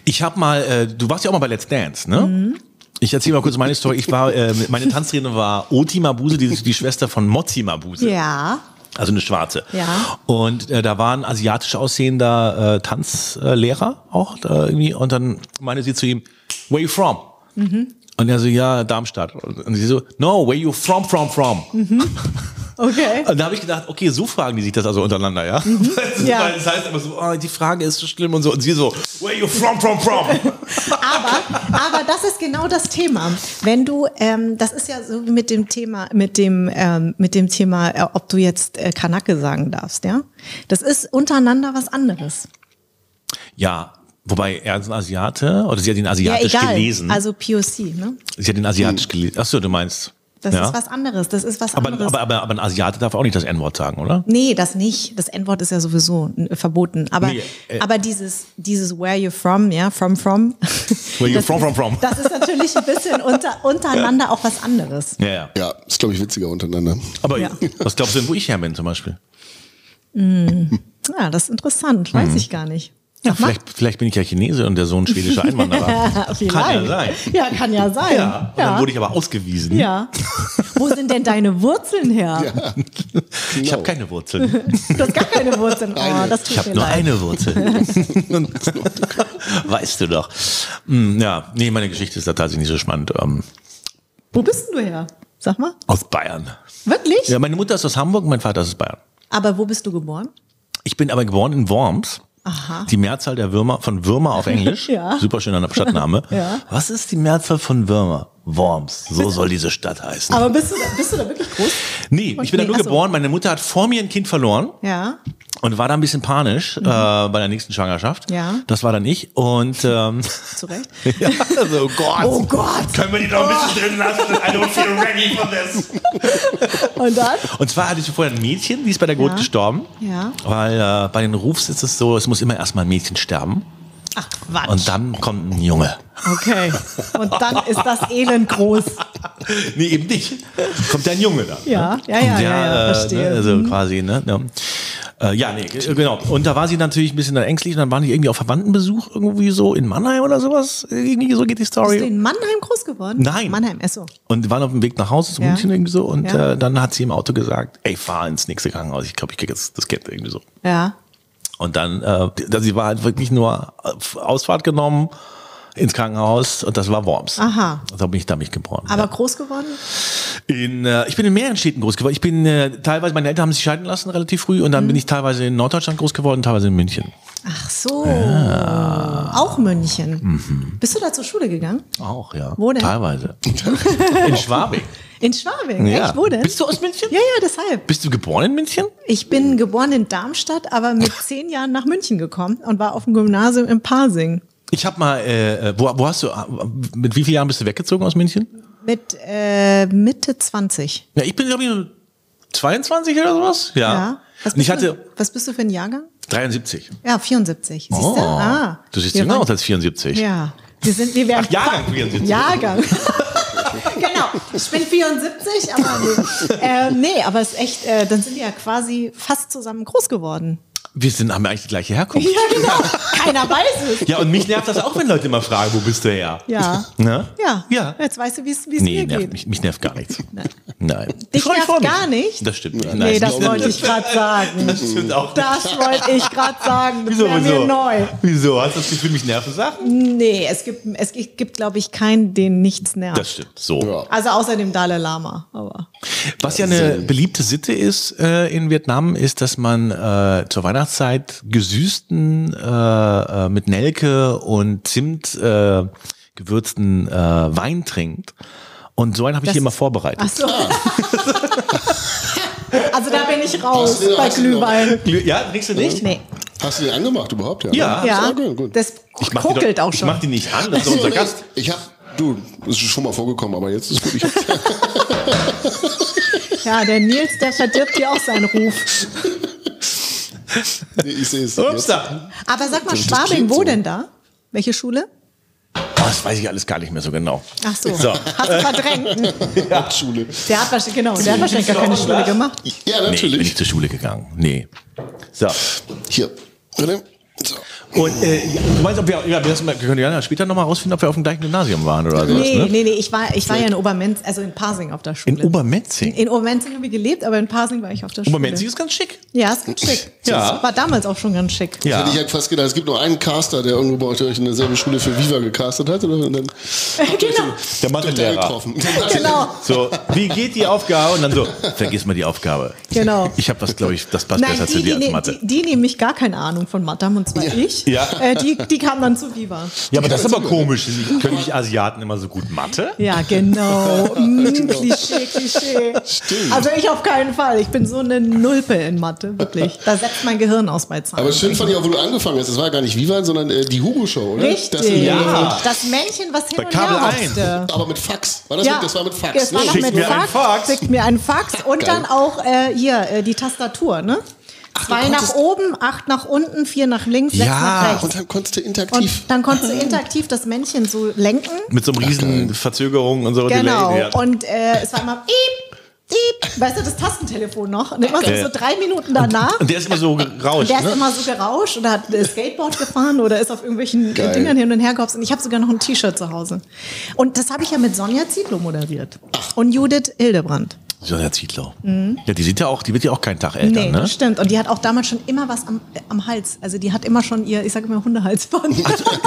Ich habe mal, äh, du warst ja auch mal bei Let's Dance, ne? Mhm. Ich erzähle mal kurz meine Story. Ich war, äh, meine Tanztrainerin war Oti Mabuse, die, die Schwester von Mozzi Mabuse. Ja. Also eine schwarze. Ja. Und äh, da war ein asiatisch aussehender äh, Tanzlehrer auch da irgendwie. Und dann meinte sie zu ihm, where you from? Mhm. Und er so, ja, Darmstadt. Und sie so, no, where you from, from, from? Okay. Und da habe ich gedacht, okay, so fragen die sich das also untereinander, ja? Mhm. Ja. Weil das heißt immer so, oh, die Frage ist so schlimm und so. Und sie so, where you from, from, from? Aber, aber das ist genau das Thema. Wenn du, ähm, das ist ja so wie mit dem Thema, mit dem, ähm, mit dem Thema, äh, ob du jetzt äh, Kanake sagen darfst, ja? Das ist untereinander was anderes. ja, wobei er ist ein Asiate oder sie hat ihn Ja, asiatisch egal. gelesen. Also POC, ne? sie hat ihn asiatisch gelesen. Ach so, du meinst. Das ja? ist was anderes. Das ist was aber, anderes. aber, aber, aber ein Asiate darf auch nicht das N-Wort sagen, oder? Nee, das nicht. Das N-Wort ist ja sowieso äh, verboten. Aber, Nee, äh, aber dieses, dieses where you from, ja, from from. Where you from, ist, from, from. Das ist natürlich ein bisschen unter, untereinander auch was anderes. Ja, ja. Ja, ist, glaube ich, witziger untereinander. Aber Ja. was glaubst du denn, wo ich her bin zum Beispiel? Ja, das ist interessant. Weiß ich gar nicht. Ja, vielleicht, vielleicht bin ich ja Chinese und der Sohn schwedischer Einwanderer. Kann ja sein. Ja, kann ja sein. Ja, und dann wurde ich aber ausgewiesen. ja. Wo sind denn deine Wurzeln her? Ich habe keine Wurzeln. Du hast gar keine Wurzeln. Oh, das tut Ich habe nur leid. eine Wurzel. weißt du doch. Hm, Ja, nee, meine Geschichte ist da tatsächlich nicht so spannend. Ähm, Wo bist denn du her? Sag mal. aus Bayern. Wirklich? Ja, meine Mutter ist aus Hamburg, mein Vater ist aus Bayern. Aber wo bist du geboren? Ich bin aber geboren in Worms. Aha. Die Mehrzahl der Würmer, von Würmer auf Englisch. Ja. Super schöner Stadtname. Ja. Was ist die Mehrzahl von Würmer? Worms. So soll diese Stadt heißen. Aber bist du da, bist du da wirklich groß? nee, ich bin da Nee, nur ach so. geboren. Meine Mutter hat vor mir ein Kind verloren. Ja. und war da ein bisschen panisch äh, bei der nächsten Schwangerschaft. Mhm. Ja. Das war dann ich. Und ähm, Zu Recht. ja, also, oh Gott. Oh Gott. Können wir die noch ein bisschen drin lassen? I don't feel ready for this. Und dann? Und zwar hatte ich vorher ein Mädchen, die ist bei der Geburt Ja. gestorben. Ja. Weil äh, bei den Rufs ist es so, es muss immer erstmal ein Mädchen sterben. Ach, Quatsch. Und dann kommt ein Junge. Okay. Und dann ist das Elend groß. Nee, eben nicht. Kommt der ein Junge dann. Ja, ne? ja, ja, Und ja, ja, äh, verstehe. Ne, also Mhm. quasi, ne? ne. Äh, ja, nee, g- genau. Und da war sie natürlich ein bisschen dann ängstlich und dann waren die irgendwie auf Verwandtenbesuch irgendwie so in Mannheim oder sowas. Irgendwie so geht die Bist Story. du in Mannheim groß geworden? Nein. Mannheim, Esso. Und waren auf dem Weg nach Hause zu Ja. München irgendwie so. Und Ja. äh, dann hat sie im Auto gesagt, ey, fahr ins nächste Krankenhaus. Ich glaube, ich krieg jetzt das Kind irgendwie so. Ja. Und dann, äh, die- sie war halt wirklich nur auf Ausfahrt genommen ins Krankenhaus und das war Worms. Aha. Da bin ich da mich geboren. Aber groß geworden? In, äh, ich bin in mehreren Städten groß geworden. Ich bin äh, teilweise, meine Eltern haben sich scheiden lassen relativ früh Mhm. und dann bin ich teilweise in Norddeutschland groß geworden, teilweise in München. Ach so. Auch München. Bist du da zur Schule gegangen? Auch, ja. Wo denn? Teilweise. in Schwabing. In Schwabing. Ja. Echt? Wo denn? Bist du aus München? Ja, ja, deshalb. Bist du geboren in München? Ich bin geboren in Darmstadt, aber mit zehn Jahren nach München gekommen und war auf dem Gymnasium in Pasing. Ich habe mal, äh, wo, wo hast du, mit wie vielen Jahren bist du weggezogen aus München? Mit äh, Mitte 20. Ja, ich bin, glaube ich, 22 oder sowas? Ja. Ja. Was Und ich bist, hatte du, was bist du für ein Jahrgang? 73. Ja, 74. Siehst Oh, du? Ah. du siehst jünger aus als 74. Ja. Wir sind, wir werden Ach, Jahrgang 74. Jahrgang. genau. Ich bin 74, aber nee. Äh, nee, aber es ist echt, äh, dann sind wir ja quasi fast zusammen groß geworden. Wir sind, haben eigentlich die gleiche Herkunft. Ja, genau. Keiner weiß es. Ja, und mich nervt das auch, wenn Leute immer fragen, wo bist du her? Ja. Ne? Ja. Ja. Jetzt weißt du, wie es Nee, mir nervt geht. mich, mich nervt gar nichts. Nein. Dich freu- nervt gar nicht? Das stimmt nicht. Nee, Nein, das wollte ich gerade sagen. Das stimmt auch. Das wollte ich gerade sagen. Das wieso? mir neu. Wieso? Hast du das Gefühl, mich nerven Sachen? Nee, es gibt, es gibt, glaube ich, keinen, den nichts nervt. Das stimmt. So. Ja. Also außer dem Dalai Lama. Aber Was ja eine beliebte Sitte ist äh, in Vietnam, ist, dass man äh, zur Weihnachtszeit gesüßten, äh, äh, mit Nelke und Zimt äh, gewürzten äh, Wein trinkt. Und so einen habe ich Das- hier immer vorbereitet. ach so. also da bin ich raus bei Glühwein. Glüh- Ja, trinkst du nicht? Nee. Hast du den angemacht überhaupt? Ja. Ja. Ja, okay, gut. das Ich mach kokelt doch, auch schon. Ich mach die nicht an, das ist unser Gast. Ich hab, du, das ist schon mal vorgekommen, aber jetzt ist gut. Ich Ja, der Nils, der verdirbt hier auch seinen Ruf. Nee, ich sehe es. Aber sag mal, Schwabing, wo so. denn da? Welche Schule? Oh, das weiß ich alles gar nicht mehr so genau. Ach so, So. hast du verdrängt. Hauptschule. Der hat wahrscheinlich, genau, der hat wahrscheinlich gar keine Schule gemacht. Ja, Nee, ich bin natürlich. nicht zur Schule gegangen. Nee. So. Hier. So. Und äh, ja, du meinst, ob wir, ja, wir, wir können ja später nochmal rausfinden, ob wir auf dem gleichen Gymnasium waren oder sowas, Nee, ne? nee, nee, ich war, ich war ja in Obermenz, also in Parsing auf der Schule. In Obermetzing. In Obermenzing habe ich gelebt, aber in Parsing war ich auf der Schule. Obermetzing ist ganz schick. Ja, ist ganz schick. Ja. Das war damals auch schon ganz schick. Ja. Hätte ich halt fast gedacht, es gibt nur einen Caster, der irgendwo bei euch in derselben Schule für Viva gecastet hat. Oder? Und dann genau. Der Mathelehrer. getroffen. Genau. So, wie geht die Aufgabe? Und dann so, vergiss mal die Aufgabe. Genau. Ich habe was, glaube ich, das passt Nein, besser die, zu die, dir als die, Mathe. die, die nämlich gar keine Ahnung von Mathe haben, und zwar ich. Ja. Äh, die, die kamen dann zu Viva. ja, aber das ist aber komisch. Können nicht Asiaten immer so gut Mathe? Ja, genau. Mm, Klischee, Klischee. Stimmt. Also ich auf keinen Fall. Ich bin so eine Nulpe in Mathe, wirklich. Da setzt mein Gehirn aus bei Zahlen. Aber schön fand ich auch, wo du angefangen hast. Das war gar nicht Viva, sondern äh, die Hugo-Show, oder? Richtig. Das, Ja. Das Männchen, was hin Bei und Kabel her 1. hopste. Aber mit Fax. War das, Ja, mit, das war mit Fax. War ne? noch Schick mit mir einen Fax. Fax. Schickt mir einen Fax und Geil. dann auch äh, hier äh, die Tastatur, ne? Zwei nach oben, acht nach unten, vier nach links, sechs Ja, nach rechts. Und dann konntest du Und interaktiv. dann konntest du interaktiv das Männchen so lenken. Mit so einem riesen Verzögerung und so. Genau. Delay. Ja. Und äh, es war immer piep, piep. Weißt du, das Tastentelefon noch? Und immer so, so drei Minuten danach. Und der ist immer so gerauscht. Der ist Ne? immer so gerauscht oder hat Skateboard gefahren oder ist auf irgendwelchen Geil. Dingern hin und her gehopst. Und ich habe sogar noch ein T-Shirt zu Hause. Und das habe ich ja mit Sonja Zietlow moderiert. Und Judith Hildebrand. Sonja Zietlow. Ja, die sieht ja auch, die wird ja auch keinen Tag älter, Nee, ne? stimmt. Und die hat auch damals schon immer was am, äh, am Hals. Also die hat immer schon ihr, ich sage immer Hundehalsband.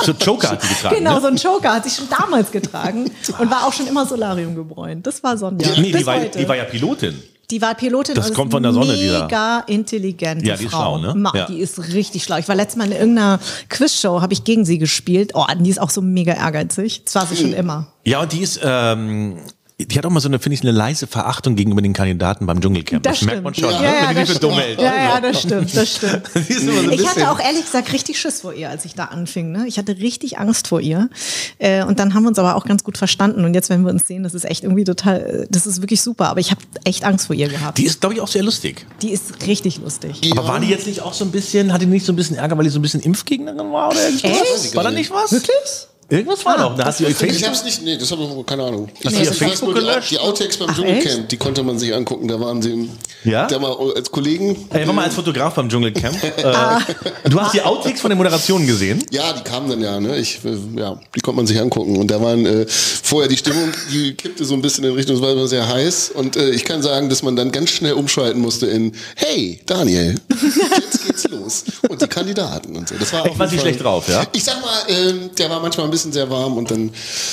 So Joker hat die getragen. genau, ne? so ein Joker hat sie schon damals getragen und war auch schon immer Solarium gebräunt. Das war Sonja. Nee, die war, die war ja Pilotin. Die war Pilotin. Das ist kommt von der Sonne, die da- Mega intelligente Ja, die ist Frau. schlau, ne? Ma, Ja. Die ist richtig schlau. Ich war letztes Mal in irgendeiner Quizshow, habe ich gegen sie gespielt. Oh, die ist auch so mega ehrgeizig. Das war sie schon immer. Ja, und die ist, ähm, die hat auch mal so eine, finde ich, eine leise Verachtung gegenüber den Kandidaten beim Dschungelcamp. Das, merkt stimmt. man schon, ja, ne? ja, Wenn die das für dumme stimmt. Eltern ja, ja, so. das stimmt, das stimmt. So Ich hatte auch ehrlich gesagt richtig Schiss vor ihr, als ich da anfing. Ne? Ich hatte richtig Angst vor ihr. Äh, und dann haben wir uns aber auch ganz gut verstanden. Und jetzt, wenn wir uns sehen, das ist echt irgendwie total, äh, das ist wirklich super. Aber ich habe echt Angst vor ihr gehabt. Die ist, glaube ich, auch sehr lustig. Die ist richtig lustig. Aber war die jetzt nicht auch so ein bisschen, hatte die nicht so ein bisschen Ärger, weil die so ein bisschen Impfgegnerin war oder irgendwas? Echt? War da nicht was? Wirklich? Irgendwas war Ah, doch. Da hast du ihr Ich Facebook. hab's nicht, nee, das habe ich keine Ahnung. Ich Hast du weiß ich Facebook nur gelöscht? die Outtakes beim Dschungelcamp, die konnte man sich angucken. Da waren sie Ja? da mal als Kollegen. Er war mal als Fotograf beim Dschungelcamp. Äh, du hast die Outtakes von den Moderationen gesehen? Ja, die kamen dann ja, ne? Ich, äh, ja, die konnte man sich angucken. Und da waren äh, vorher die Stimmung, die kippte so ein bisschen in Richtung, es war immer sehr heiß. Und äh, ich kann sagen, dass man dann ganz schnell umschalten musste in Hey, Daniel, geht's los. Und die Kandidaten und so. Das war Ich auf war sie schlecht drauf, ja? Ich sag mal, ähm, der war manchmal ein bisschen sehr warm und dann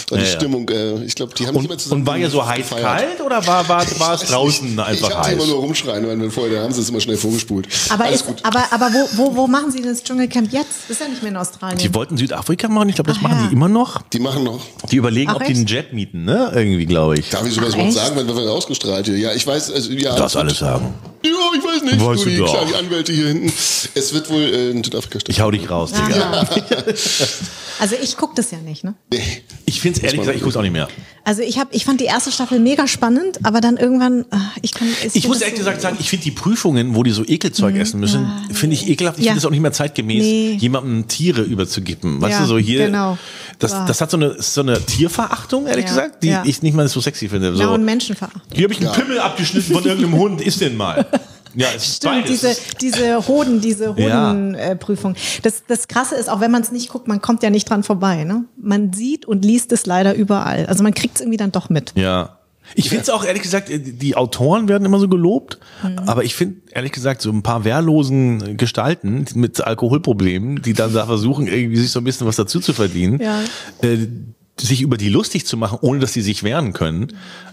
war die Ja, ja. Stimmung, äh, ich glaube, die haben nicht mehr Und, zusammen und war ihr so gefeiert. heiß-kalt oder war, war, war es draußen ich einfach hab sie immer heiß? nur rumschreien, weil wir vorher, da haben sie es immer schnell vorgespult. Aber, Alles ist, gut. aber, aber wo, wo, wo machen Sie das Dschungelcamp jetzt? Das ist ja nicht mehr in Australien. Die wollten Südafrika machen, ich glaube, das Ach machen ja. die immer noch. Die machen noch. Die überlegen, Ach, ob die einen? Jet mieten, ne? Irgendwie, glaube ich. Darf ich sowas Ach, sagen, wenn wir ausgestrahlt hier? Ja, ich weiß, also, ja. Du darfst alles sagen. Ja, ich weiß nicht. Weißt du, die, du doch. klar, die Anwälte hier hinten. Es wird wohl äh, in Südafrika Ich stattfinden. hau dich raus, Digga. Aha. Also ich gucke das ja nicht, ne? Nee. Ich finde es ehrlich gesagt, ich gucke auch nicht mehr. Also ich habe, ich fand die erste Staffel mega spannend, aber dann irgendwann, ah, ich kann. Ich muss ehrlich so- gesagt sagen, ich finde die Prüfungen, wo die so Ekelzeug essen müssen, finde ich ekelhaft. Ich Ja. finde es auch nicht mehr zeitgemäß, Nee. jemandem Tiere überzugeben. Weißt Ja, du, so hier. genau. Das, das hat so eine, so eine Tierverachtung, ehrlich Ja, gesagt, die ja. ich nicht mal so sexy finde. So, Ja, und Menschenveracht. hier habe ich einen Pimmel abgeschnitten von irgendeinem Hund, isst den mal. Ja, es ist Stimmt, beides. diese, diese Hoden, diese Ja. Hodenprüfung. das, das Krasse ist, auch wenn man es nicht guckt, man kommt ja nicht dran vorbei. Ne? Man sieht und liest es leider überall. Also man kriegt es irgendwie dann doch mit. Ja. Ich finde es auch, ehrlich gesagt, äh, die Autoren werden immer so gelobt, Mhm. aber ich finde, ehrlich gesagt, so ein paar wehrlosen Gestalten mit Alkoholproblemen, die dann da versuchen, irgendwie sich so ein bisschen was dazu zu verdienen, Ja. äh, sich über die lustig zu machen, ohne dass sie sich wehren können,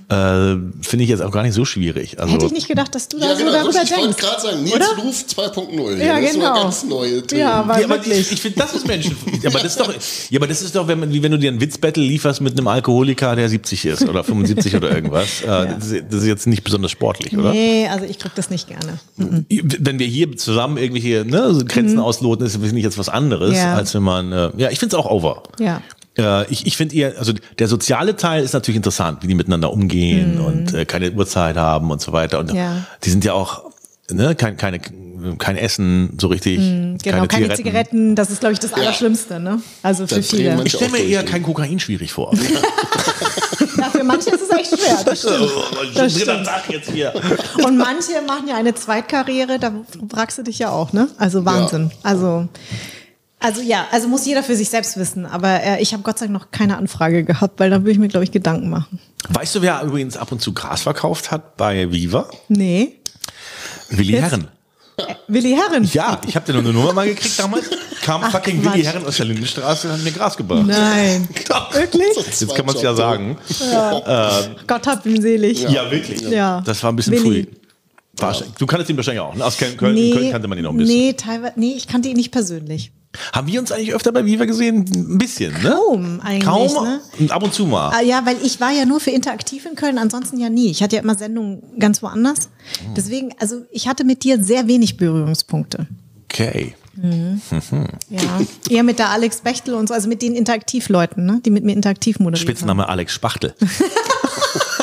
äh, finde ich jetzt auch gar nicht so schwierig. Also, Hätte ich nicht gedacht, dass du da Ja, so genau. darüber Ich wollte denkst. gerade sagen, Nils oder? Ruf 2.0. Ja, das genau. ganz neue Themen. Ja, aber Ja, aber wirklich. ich, ich finde, das ist Menschen. Ja, aber das ist doch, ja, aber das ist doch, wenn man, wie wenn du dir einen Witzbattle lieferst mit einem Alkoholiker, der 70 ist oder 75 oder irgendwas. Äh, das, ist, das ist jetzt nicht besonders sportlich, oder? Nee, also ich gucke das nicht gerne. Wenn wir hier zusammen irgendwelche ne, so Grenzen ausloten, ist finde ich jetzt was anderes, Mhm. Ja. als wenn man, äh, ja, ich finde es auch over. Ja. Äh, ich ich finde eher, also der soziale Teil ist natürlich interessant, wie die miteinander umgehen und äh, keine Uhrzeit haben und so weiter. Und Mhm. Ja. die sind ja auch, ne, kein, keine, kein Essen so richtig, Genau, keine, Zigaretten. das ist, glaube ich, das Allerschlimmste, ne? Also für Da drehen viele. Ich stelle mir eher kein Kokain schwierig vor. Ja, für manche ist es echt schwer, das stimmt. Das Dritter stimmt. Tag jetzt hier. Und manche machen ja eine Zweitkarriere, da fragst du dich ja auch, ne? Also Wahnsinn. Also, also ja, also muss jeder für sich selbst wissen. Aber äh, ich habe Gott sei Dank noch keine Anfrage gehabt, weil da würde ich mir, glaube ich, Gedanken machen. Weißt du, wer übrigens ab und zu Gras verkauft hat bei Viva? Nee. Willi Jetzt? Herren. Willi Herren. Ja, ich habe dir noch eine Nummer mal gekriegt damals. Kam Ach, fucking Quatsch. Willi Herren aus der Lindenstraße und hat mir Gras gebracht. Nein. Wirklich? Jetzt kann man es ja sagen. Gott hab ihn selig. Ja, wirklich. Ja. Das war ein bisschen Willi. früh. Du kanntest ihn wahrscheinlich auch. Ne? Aus Köln, Köln, in Köln kannte man ihn auch ein bisschen. Nee, teilweise, nee, ich kannte ihn nicht persönlich. Haben wir uns eigentlich öfter bei Viva gesehen? Ein bisschen, ne? Kaum eigentlich, Kaum ne? und ab und zu mal. Ah, ja, weil ich war ja nur für Interaktiv in Köln, ansonsten ja nie. Ich hatte ja immer Sendungen ganz woanders. Deswegen, also ich hatte mit dir sehr wenig Berührungspunkte. Okay. Ja, eher mit der Alex Bechtel und so, also mit den Interaktivleuten, ne? die mit mir interaktiv moderieren. Spitzname Alex Spachtel.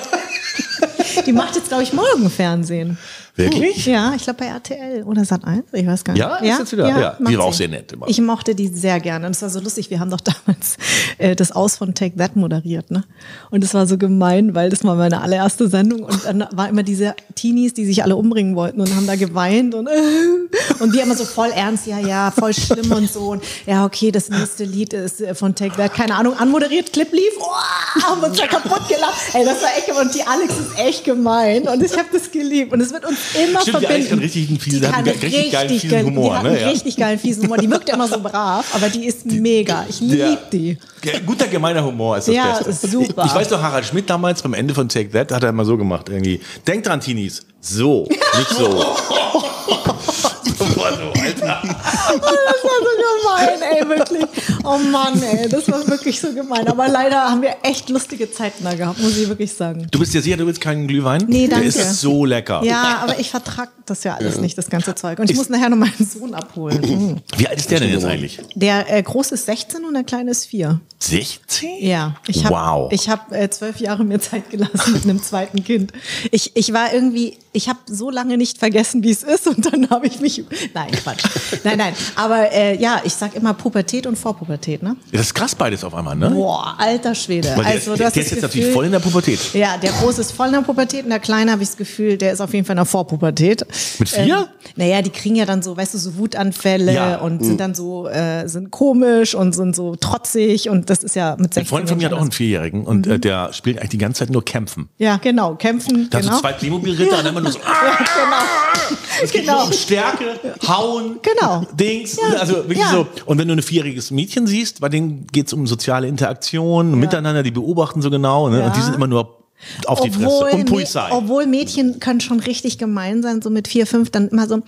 Die macht jetzt, glaube ich, morgen Fernsehen. Wirklich? Ja, ich glaube bei RTL oder Sat1, ich weiß gar nicht. Ja, ist jetzt wieder- ja, die macht war auch sehr nett immer. Ich mochte die sehr gerne. Und es war so lustig, wir haben doch damals äh, das Aus von Take That moderiert, ne? Und es war so gemein, weil das war meine allererste Sendung und dann war immer diese Teenies, die sich alle umbringen wollten und haben da geweint und, und wir immer so voll ernst, ja, ja, voll schlimm und so. Und ja, okay, das nächste Lied ist äh, von Take That, keine Ahnung, anmoderiert, Clip lief, oh, haben uns da kaputt gelacht. Ey, das war echt. Und die Alex ist echt gemein und ich habe das geliebt und es wird uns immer Stimmt, die verbinden. hat richtig einen fiesen- Die hat einen kann richtig geilen, fiesen geil- Humor, Die hat ne? Ja. richtig geilen fiesen Humor. Die wirkt immer so brav, aber die ist mega. Ich liebe die. Guter gemeiner Humor ist das Ja, Beste. ist super. Ich, ich weiß doch, Harald Schmidt damals beim Ende von Take That hat er immer so gemacht irgendwie. Denkt dran, Teenies. So, nicht so. Boah, so, Alter. Das war so gemein, ey, wirklich. Oh Mann, ey, das war wirklich so gemein. Aber leider haben wir echt lustige Zeiten da gehabt, muss ich wirklich sagen. Du bist dir sicher, du willst keinen Glühwein? Nee, danke. Der ist so lecker. Ja, aber ich vertrag das ja alles nicht, das ganze Zeug. Und ich muss nachher noch meinen Sohn abholen. Wie alt ist der denn jetzt eigentlich? Der äh, Große ist 16 und der Kleine ist 4. 16? Ja, ich habe Wow. ich hab, äh, zwölf Jahre mir Zeit gelassen mit einem zweiten Kind. Ich, ich war irgendwie, ich habe so lange nicht vergessen, wie es ist und dann habe ich mich, nein, Quatsch. Nein, nein, aber äh, ja, ich sag immer Pubertät und Vorpubertät, ne? Das ist krass beides auf einmal, ne? Boah, alter Schwede. Weil der, also, du der, der ist jetzt Gefühl, natürlich voll in der Pubertät. Ja, der Große ist voll in der Pubertät und der Kleine habe ich das Gefühl, der ist auf jeden Fall in der Vorpubertät. Mit vier? Ähm, naja, die kriegen ja dann so, weißt du, so Wutanfälle Ja. und sind dann so, äh, sind komisch und sind so trotzig und das ist ja mit 16 Ein Freund von mir hat auch einen. Vierjährigen und äh, der spielt eigentlich die ganze Zeit nur Kämpfen. Ja, genau, kämpfen, Da genau. so zwei Playmobil-Ritter und immer nur so, ah, genau. es geht genau. nur um Stärke, Hauen, Genau. Dings. Ja. Also wirklich Ja. so. Und wenn du ein vierjähriges Mädchen siehst, bei denen geht es um soziale Interaktion, miteinander, die beobachten so genau. Ne? Ja. Und die sind immer nur auf die Fresse. Und Polizei. obwohl Mädchen können schon richtig gemein sein, so mit vier, fünf, dann immer so,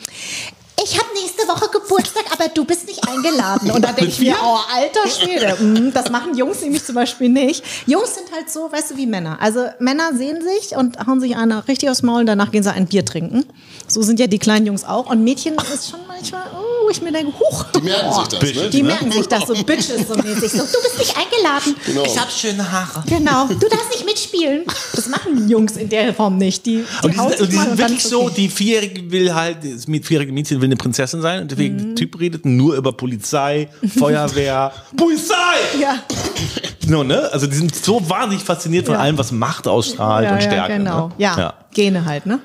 ich habe nächste Woche Geburtstag, aber du bist nicht eingeladen. Und da denke ich mir, oh, alter Schwede. Mm, Das machen Jungs nämlich zum Beispiel nicht. Jungs sind halt so, weißt du, wie Männer. Also Männer sehen sich und hauen sich einer richtig aufs Maul und danach gehen sie ein Bier trinken. So sind ja die kleinen Jungs auch. Und Mädchen ist schon manchmal, oh, ich mir denke, huch. Die merken sich das, ne? Die merken sich das so, Bitches so mäßig. So, du bist nicht eingeladen. Genau. Ich habe schöne Haare. Genau, du darfst nicht mitspielen. Das machen Jungs in der Form nicht. Die, die, Und die sind, und die sind wirklich ist so, okay. die Vierjährige will halt, das vierjährige Mädchen will eine Prinzessin sein und der Mhm. Typ redet nur über Polizei, Feuerwehr, Polizei! Ja, No, ne? Also die sind so wahnsinnig fasziniert von Ja. allem, was Macht ausstrahlt ja, und ja, Stärke. genau. Ne? Ja, ja. Gene halt, ne?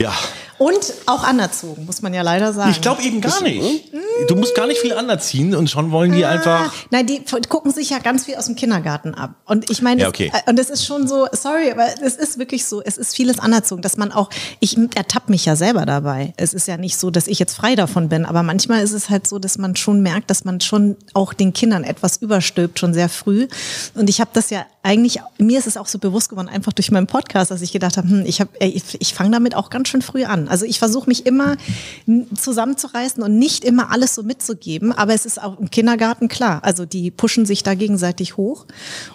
Ja. Und auch anerzogen, muss man ja leider sagen. Ich glaube eben gar nicht. Du musst gar nicht viel anerziehen und schon wollen die Ah, einfach. Nein, die gucken sich ja ganz viel aus dem Kindergarten ab. Und ich meine, Ja, okay. äh, und es ist schon so, sorry, aber es ist wirklich so, es ist vieles anerzogen, dass man auch, ich ertappe mich ja selber dabei. Es ist ja nicht so, dass ich jetzt frei davon bin, aber manchmal ist es halt so, dass man schon merkt, dass man schon auch den Kindern etwas überstülpt, schon sehr früh. Und ich habe das ja eigentlich, mir ist es auch so bewusst geworden, einfach durch meinen Podcast, dass ich gedacht habe, hm, ich, hab, ich, ich fange damit auch ganz schön früh an. Also ich versuche mich immer zusammenzureißen und nicht immer alles so mitzugeben, aber es ist auch im Kindergarten klar. Also die pushen sich da gegenseitig hoch.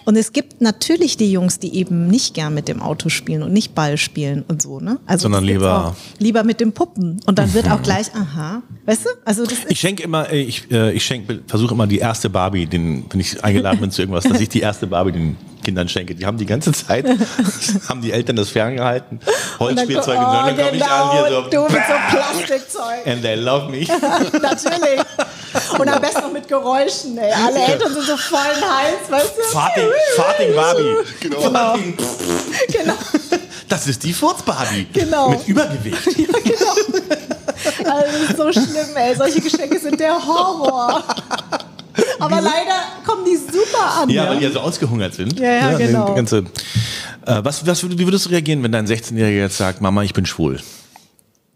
Und es gibt natürlich die Jungs, die eben nicht gern mit dem Auto spielen und nicht Ball spielen und so, ne? Also Sondern lieber- lieber mit dem Puppen. Und dann wird auch gleich, aha, weißt du? Also das Ich schenke immer, äh, ich, äh, ich schenke, versuche immer die erste Barbie, den, wenn ich eingeladen bin zu irgendwas, dass ich die erste Barbie den Kindern schenke. Die haben die ganze Zeit, haben die Eltern das ferngehalten, Holzspielzeug und dann komme ich an hier so, Oh, du mit so Plastikzeug. and they love me. Natürlich. Und am besten noch mit Geräuschen, ey. Alle Eltern sind so voll heiß, weißt du? Farting, Farting Barbie. Genau. Farting, Genau. das ist die Furz-Barbie. Genau. Mit Übergewicht. Also das ist so schlimm, ey. Solche Geschenke sind der Horror. Aber leider kommen die super an. Ja, ne? weil die ja so ausgehungert sind. Ja, ja, die genau. Ganze, äh, was, was, wie würdest du reagieren, wenn dein 16-Jähriger jetzt sagt, Mama, ich bin schwul?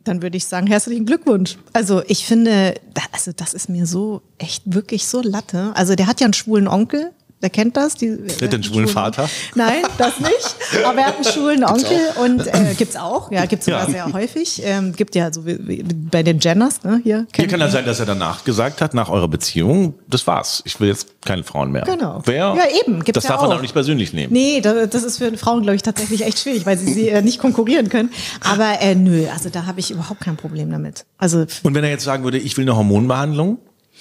Dann würde ich sagen, herzlichen Glückwunsch. Also ich finde, da- also das ist mir so echt wirklich so Latte. Also der hat ja einen schwulen Onkel. Der kennt das. Die, der hat einen schwulen Vater? Nein, das nicht. Aber er hat einen schwulen Onkel und äh, gibt's auch. Ja, gibt's sogar Ja. sehr häufig. Ähm, gibt ja so wie, wie bei den Jenners, ne? Hier. Hier kann das sein, dass er danach gesagt hat, nach eurer Beziehung, das war's. Ich will jetzt keine Frauen mehr. Genau. Wer? Ja, eben, gibt's Das ja darf man auch. nicht persönlich nehmen. Nee, da- das ist für Frauen, glaube ich, tatsächlich echt schwierig, weil sie, sie äh, nicht konkurrieren können. Aber äh, nö, also da habe ich überhaupt kein Problem damit. Also, Und wenn er jetzt sagen würde, ich will eine Hormonbehandlung,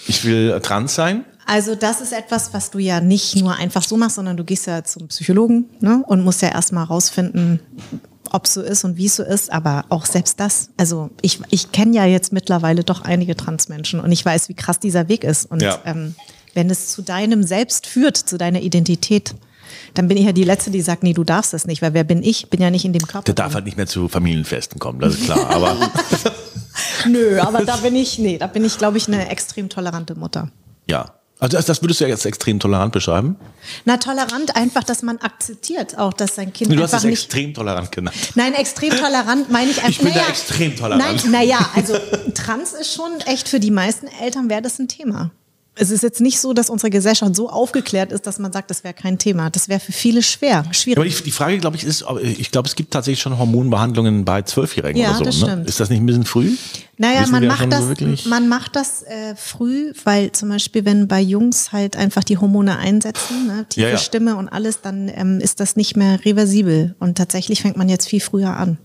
ich will äh, trans sein, also das ist etwas, was du ja nicht nur einfach so machst, sondern du gehst ja zum Psychologen ne, und musst ja erstmal rausfinden, ob es so ist und wie es so ist. Aber auch selbst das, also ich, ich kenne ja jetzt mittlerweile doch einige Transmenschen und ich weiß, wie krass dieser Weg ist. Und Ja. ähm, wenn es zu deinem Selbst führt, zu deiner Identität, dann bin ich ja die Letzte, die sagt, nee, du darfst das nicht, weil wer bin ich? Bin ja nicht in dem Körper. der darf halt nicht mehr zu Familienfesten kommen, das ist klar. Aber Nö, aber da bin ich, nee, da bin ich, glaube ich, eine extrem tolerante Mutter. ja. Also das, das würdest du ja jetzt extrem tolerant beschreiben. Na, tolerant einfach, dass man akzeptiert auch, dass sein Kind Du hast einfach es nicht. extrem tolerant genannt. Nein, extrem tolerant meine ich einfach. Ich bin da extrem tolerant. Nein, naja, also trans ist schon echt für die meisten Eltern wäre das ein Thema. Es ist jetzt nicht so, dass unsere Gesellschaft so aufgeklärt ist, dass man sagt, das wäre kein Thema. Das wäre für viele schwer, schwierig. Aber die, die Frage, glaube ich, ist, ich glaube, es gibt tatsächlich schon Hormonbehandlungen bei Zwölfjährigen Ja, oder so. das ne? Ist das nicht ein bisschen früh? Naja, Wissen man macht, das, so man macht das äh, früh, weil zum Beispiel, wenn bei Jungs halt einfach die Hormone einsetzen, ne, tiefe Ja, ja. Stimme und alles, dann ähm, ist das nicht mehr reversibel. Und tatsächlich fängt man jetzt viel früher an.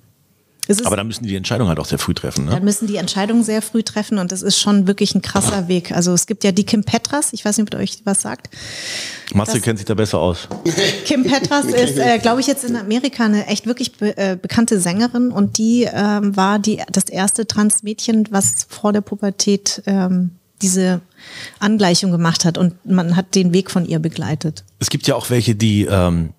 Aber dann müssen die die Entscheidung halt auch sehr früh treffen. Ne? dann müssen die Entscheidungen sehr früh treffen und das ist schon wirklich ein krasser Weg. Also es gibt ja die Kim Petras, ich weiß nicht, ob ihr euch was sagt. Matze das- kennt sich da besser aus. Kim Petras ist, äh, glaube ich, jetzt in Amerika eine echt wirklich be äh, bekannte Sängerin und die ähm, war die, das erste Transmädchen, was vor der Pubertät ähm, diese Angleichung gemacht hat und man hat den Weg von ihr begleitet. Es gibt ja auch welche, die ähm,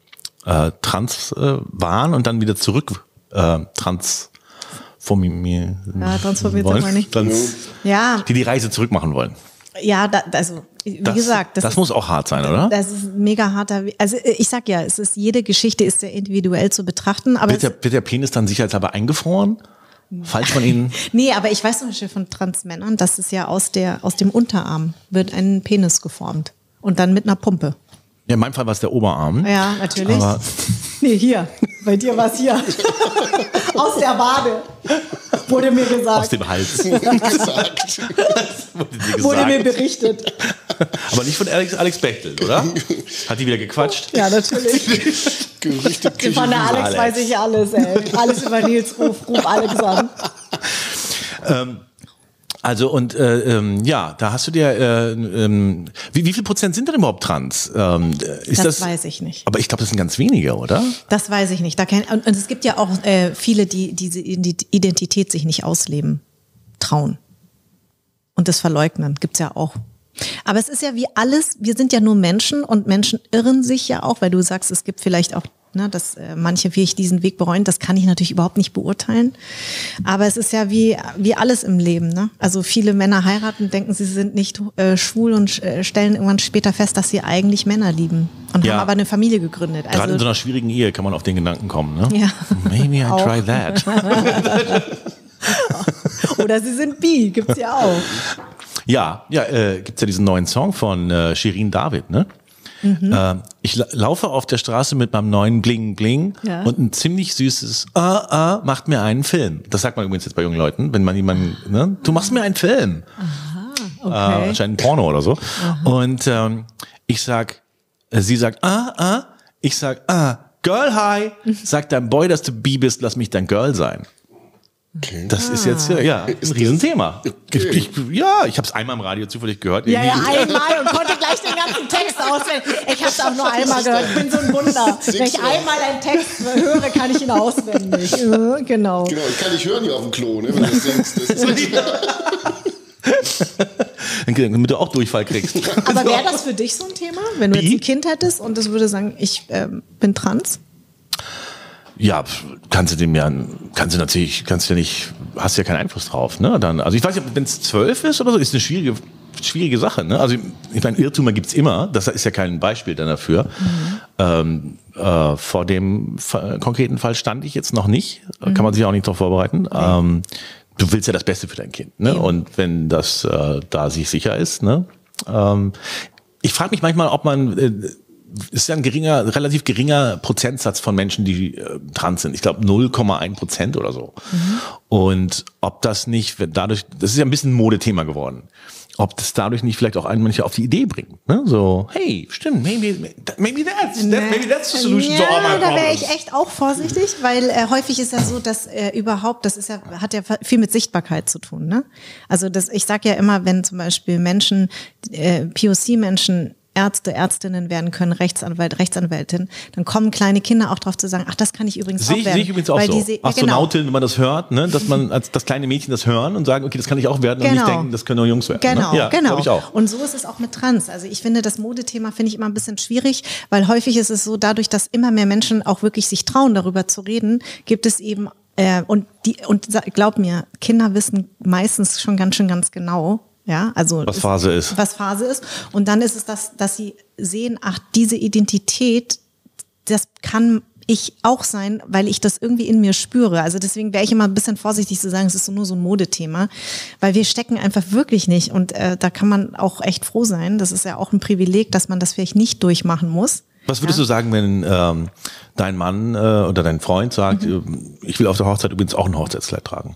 äh, trans äh, waren und dann wieder zurück äh, transformieren Ja, transformiert wollen. nicht. Trans, Ja, die die Reise zurück machen wollen. ja, da, also wie Das, gesagt, das, das, ist, muss auch hart sein, oder? das ist mega harter. Also ich sag ja, es ist jede Geschichte ist sehr individuell zu betrachten, aber Wird der, wird der Penis dann sicherheitshalber eingefroren? Falls man ihn. Nee, aber ich weiß zum Beispiel von Transmännern, dass es ja aus, der, aus dem Unterarm wird ein Penis geformt. Und dann mit einer Pumpe. Ja, in meinem Fall war es der Oberarm. Ja, natürlich. Aber nee, hier. Bei dir war es hier. aus der Wade. Wurde mir Aus gesagt. dem Hals. gesagt. Wurde dir Wurde mir gesagt. berichtet. Aber nicht von Alex, Alex Bechtel, oder? Hat die wieder gequatscht? Ja, natürlich. Gerüchte Von der Alex, Alex. weiß ich alles, ey. Alles über Nils Ruf, Ruf Alex an. Also und äh, ähm, ja, da hast du dir, äh, ähm, wie, wie viel Prozent sind denn überhaupt trans? Ähm, ist Das das, weiß ich nicht. Aber ich glaube, das sind ganz wenige, oder? Das weiß ich nicht. Da kenn, und, und es gibt ja auch äh, viele, die diese Identität sich nicht ausleben trauen. Und das verleugnen. Gibt's ja auch. Aber es ist ja wie alles, wir sind ja nur Menschen und Menschen irren sich ja auch, weil du sagst, es gibt vielleicht auch, ne, dass äh, manche wie ich diesen Weg bereuen, das kann ich natürlich überhaupt nicht beurteilen. Aber es ist ja wie, wie alles im Leben. Ne? Also viele Männer heiraten, denken, sie sind nicht äh, schwul und äh, stellen irgendwann später fest, dass sie eigentlich Männer lieben und Ja. haben aber eine Familie gegründet. Gerade Also in so einer schwierigen Ehe kann man auf den Gedanken kommen, ne? Ja. Maybe I try that. Oder sie sind bi, gibt's ja auch. Ja, ja, äh, gibt's ja diesen neuen Song von äh, Shirin David, ne? Mhm. Äh, ich la laufe auf der Straße mit meinem neuen Bling Bling Ja. und ein ziemlich süßes Ah ah macht mir einen Film. Das sagt man übrigens jetzt bei jungen Leuten, wenn man jemanden, ne? Du machst mir einen Film. Äh, Okay. anscheinend ein Porno oder so. Und ähm, ich sag, äh, sie sagt, ah, ah, ich sag, ah, Girl Hi, sagt dein Boy, dass du bi bist, lass mich dein Girl sein. Okay. Das ist jetzt äh, ja ein Riesenthema. Ich, ich, ja, ich habe es einmal im Radio zufällig gehört. Ja, ja, einmal und konnte gleich den ganzen Text auswendig. Ich habe es auch nur einmal gehört. Ich bin so ein Wunder. Wenn ich einmal einen Text höre, kann ich ihn auswendig. Genau. Genau, ich kann dich hören hier auf dem Klo, ne, wenn du das singst. Das ist, damit du auch Durchfall kriegst. Aber wäre das für dich so ein Thema, wenn du jetzt ein Kind hättest und es würde sagen, ich ähm, bin trans? Ja, kannst du dem ja, kannst du natürlich, kannst du ja nicht, hast ja keinen Einfluss drauf, ne? Dann, also ich weiß nicht, wenn es zwölf ist oder so, ist eine schwierige, schwierige Sache, ne? Also ich meine, Irrtümer gibt's immer, das ist ja kein Beispiel dann dafür. Ähm, äh, vor dem konkreten Fall stand ich jetzt noch nicht, kann man sich auch nicht darauf vorbereiten. Ähm, du willst ja das Beste für dein Kind, ne? Und wenn das äh, da sich sicher ist, ne? Ähm, ich frage mich manchmal, ob man äh, ist ja ein geringer, relativ geringer Prozentsatz von Menschen, die äh, trans sind. Ich glaube 0,1 Prozent oder so. Und ob das nicht dadurch, das ist ja ein bisschen ein Modethema geworden. Ob das dadurch nicht vielleicht auch einen manche auf die Idee bringt, ne? So, hey, stimmt, maybe, maybe that's, that, maybe that's the solution to all ja, my da wäre problems. ich echt auch vorsichtig, weil äh, häufig ist ja so, dass äh, überhaupt, das ist ja, hat ja viel mit Sichtbarkeit zu tun. Ne? Also das, ich sage ja immer, wenn zum Beispiel Menschen, äh, POC-Menschen Ärzte, Ärztinnen werden können, Rechtsanwalt, Rechtsanwältin, dann kommen kleine Kinder auch drauf zu sagen, ach, das kann ich übrigens Sehe auch ich, werden. sehe ich übrigens auch so. se- ja, genau. Astronautin, wenn man das hört, ne, dass man als das kleine Mädchen das hören und sagen, okay, das kann ich auch werden und nicht denken, das können nur Jungs werden. Genau, ne? Ja, genau. ich auch. Und so ist es auch mit Trans. Also ich finde, das Modethema finde ich immer ein bisschen schwierig, weil häufig ist es so, dadurch, dass immer mehr Menschen auch wirklich sich trauen, darüber zu reden, gibt es eben äh, und die und glaub mir, Kinder wissen meistens schon ganz schön ganz genau. Ja, also Was Phase ist. Was Phase ist. Und dann ist es das, dass sie sehen, ach, diese Identität, das kann ich auch sein, weil ich das irgendwie in mir spüre. Also deswegen wäre ich immer ein bisschen vorsichtig zu sagen, es ist so nur so ein Modethema, weil wir stecken einfach wirklich nicht und äh, da kann man auch echt froh sein. Das ist ja auch ein Privileg, dass man das vielleicht nicht durchmachen muss. Was würdest du sagen, wenn ähm, dein Mann äh, oder dein Freund sagt, Mhm. äh, ich will auf der Hochzeit übrigens auch ein Hochzeitskleid tragen?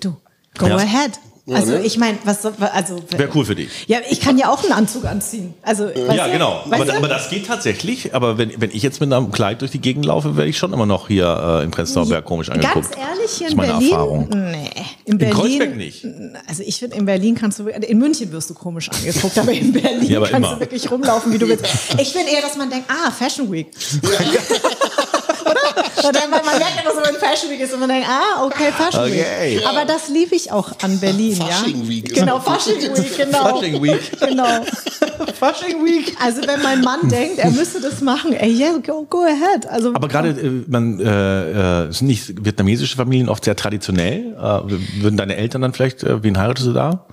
Du, go Ja. ahead. Also ne? ich meine, was soll- also Wäre cool für dich. ja, ich kann ja auch einen Anzug anziehen. Also weißt ja, du? genau. Aber, aber das geht tatsächlich. Aber wenn, wenn ich jetzt mit einem Kleid durch die Gegend laufe, werde ich schon immer noch hier äh, in Prenzlauer Berg komisch angeguckt. Ganz ehrlich, hier in Berlin. Erfahrung. Nee, in Berlin. Kreuzberg nicht. Also ich finde, in Berlin kannst du, in München wirst du komisch angeguckt, aber in Berlin Ja, aber kannst immer. du wirklich rumlaufen, wie du willst. Ich finde eher, dass man denkt, ah, Fashion Week. Oder? Oder man, man merkt ja, dass man in Fashion Week ist und man denkt, ah, okay, Fashion Okay. Week. Aber das lief ich auch an Berlin, Fasching ja. Week ist Genau, auch- Fasching Week, genau. Fasching Week. Genau. Fasching Week. Also wenn mein Mann denkt, er müsste das machen, ey, yeah, go, go ahead. Also Aber gerade, äh, man, äh, äh, sind nicht vietnamesische Familien oft sehr traditionell? Äh, würden deine Eltern dann vielleicht, äh, wen heiratest du da?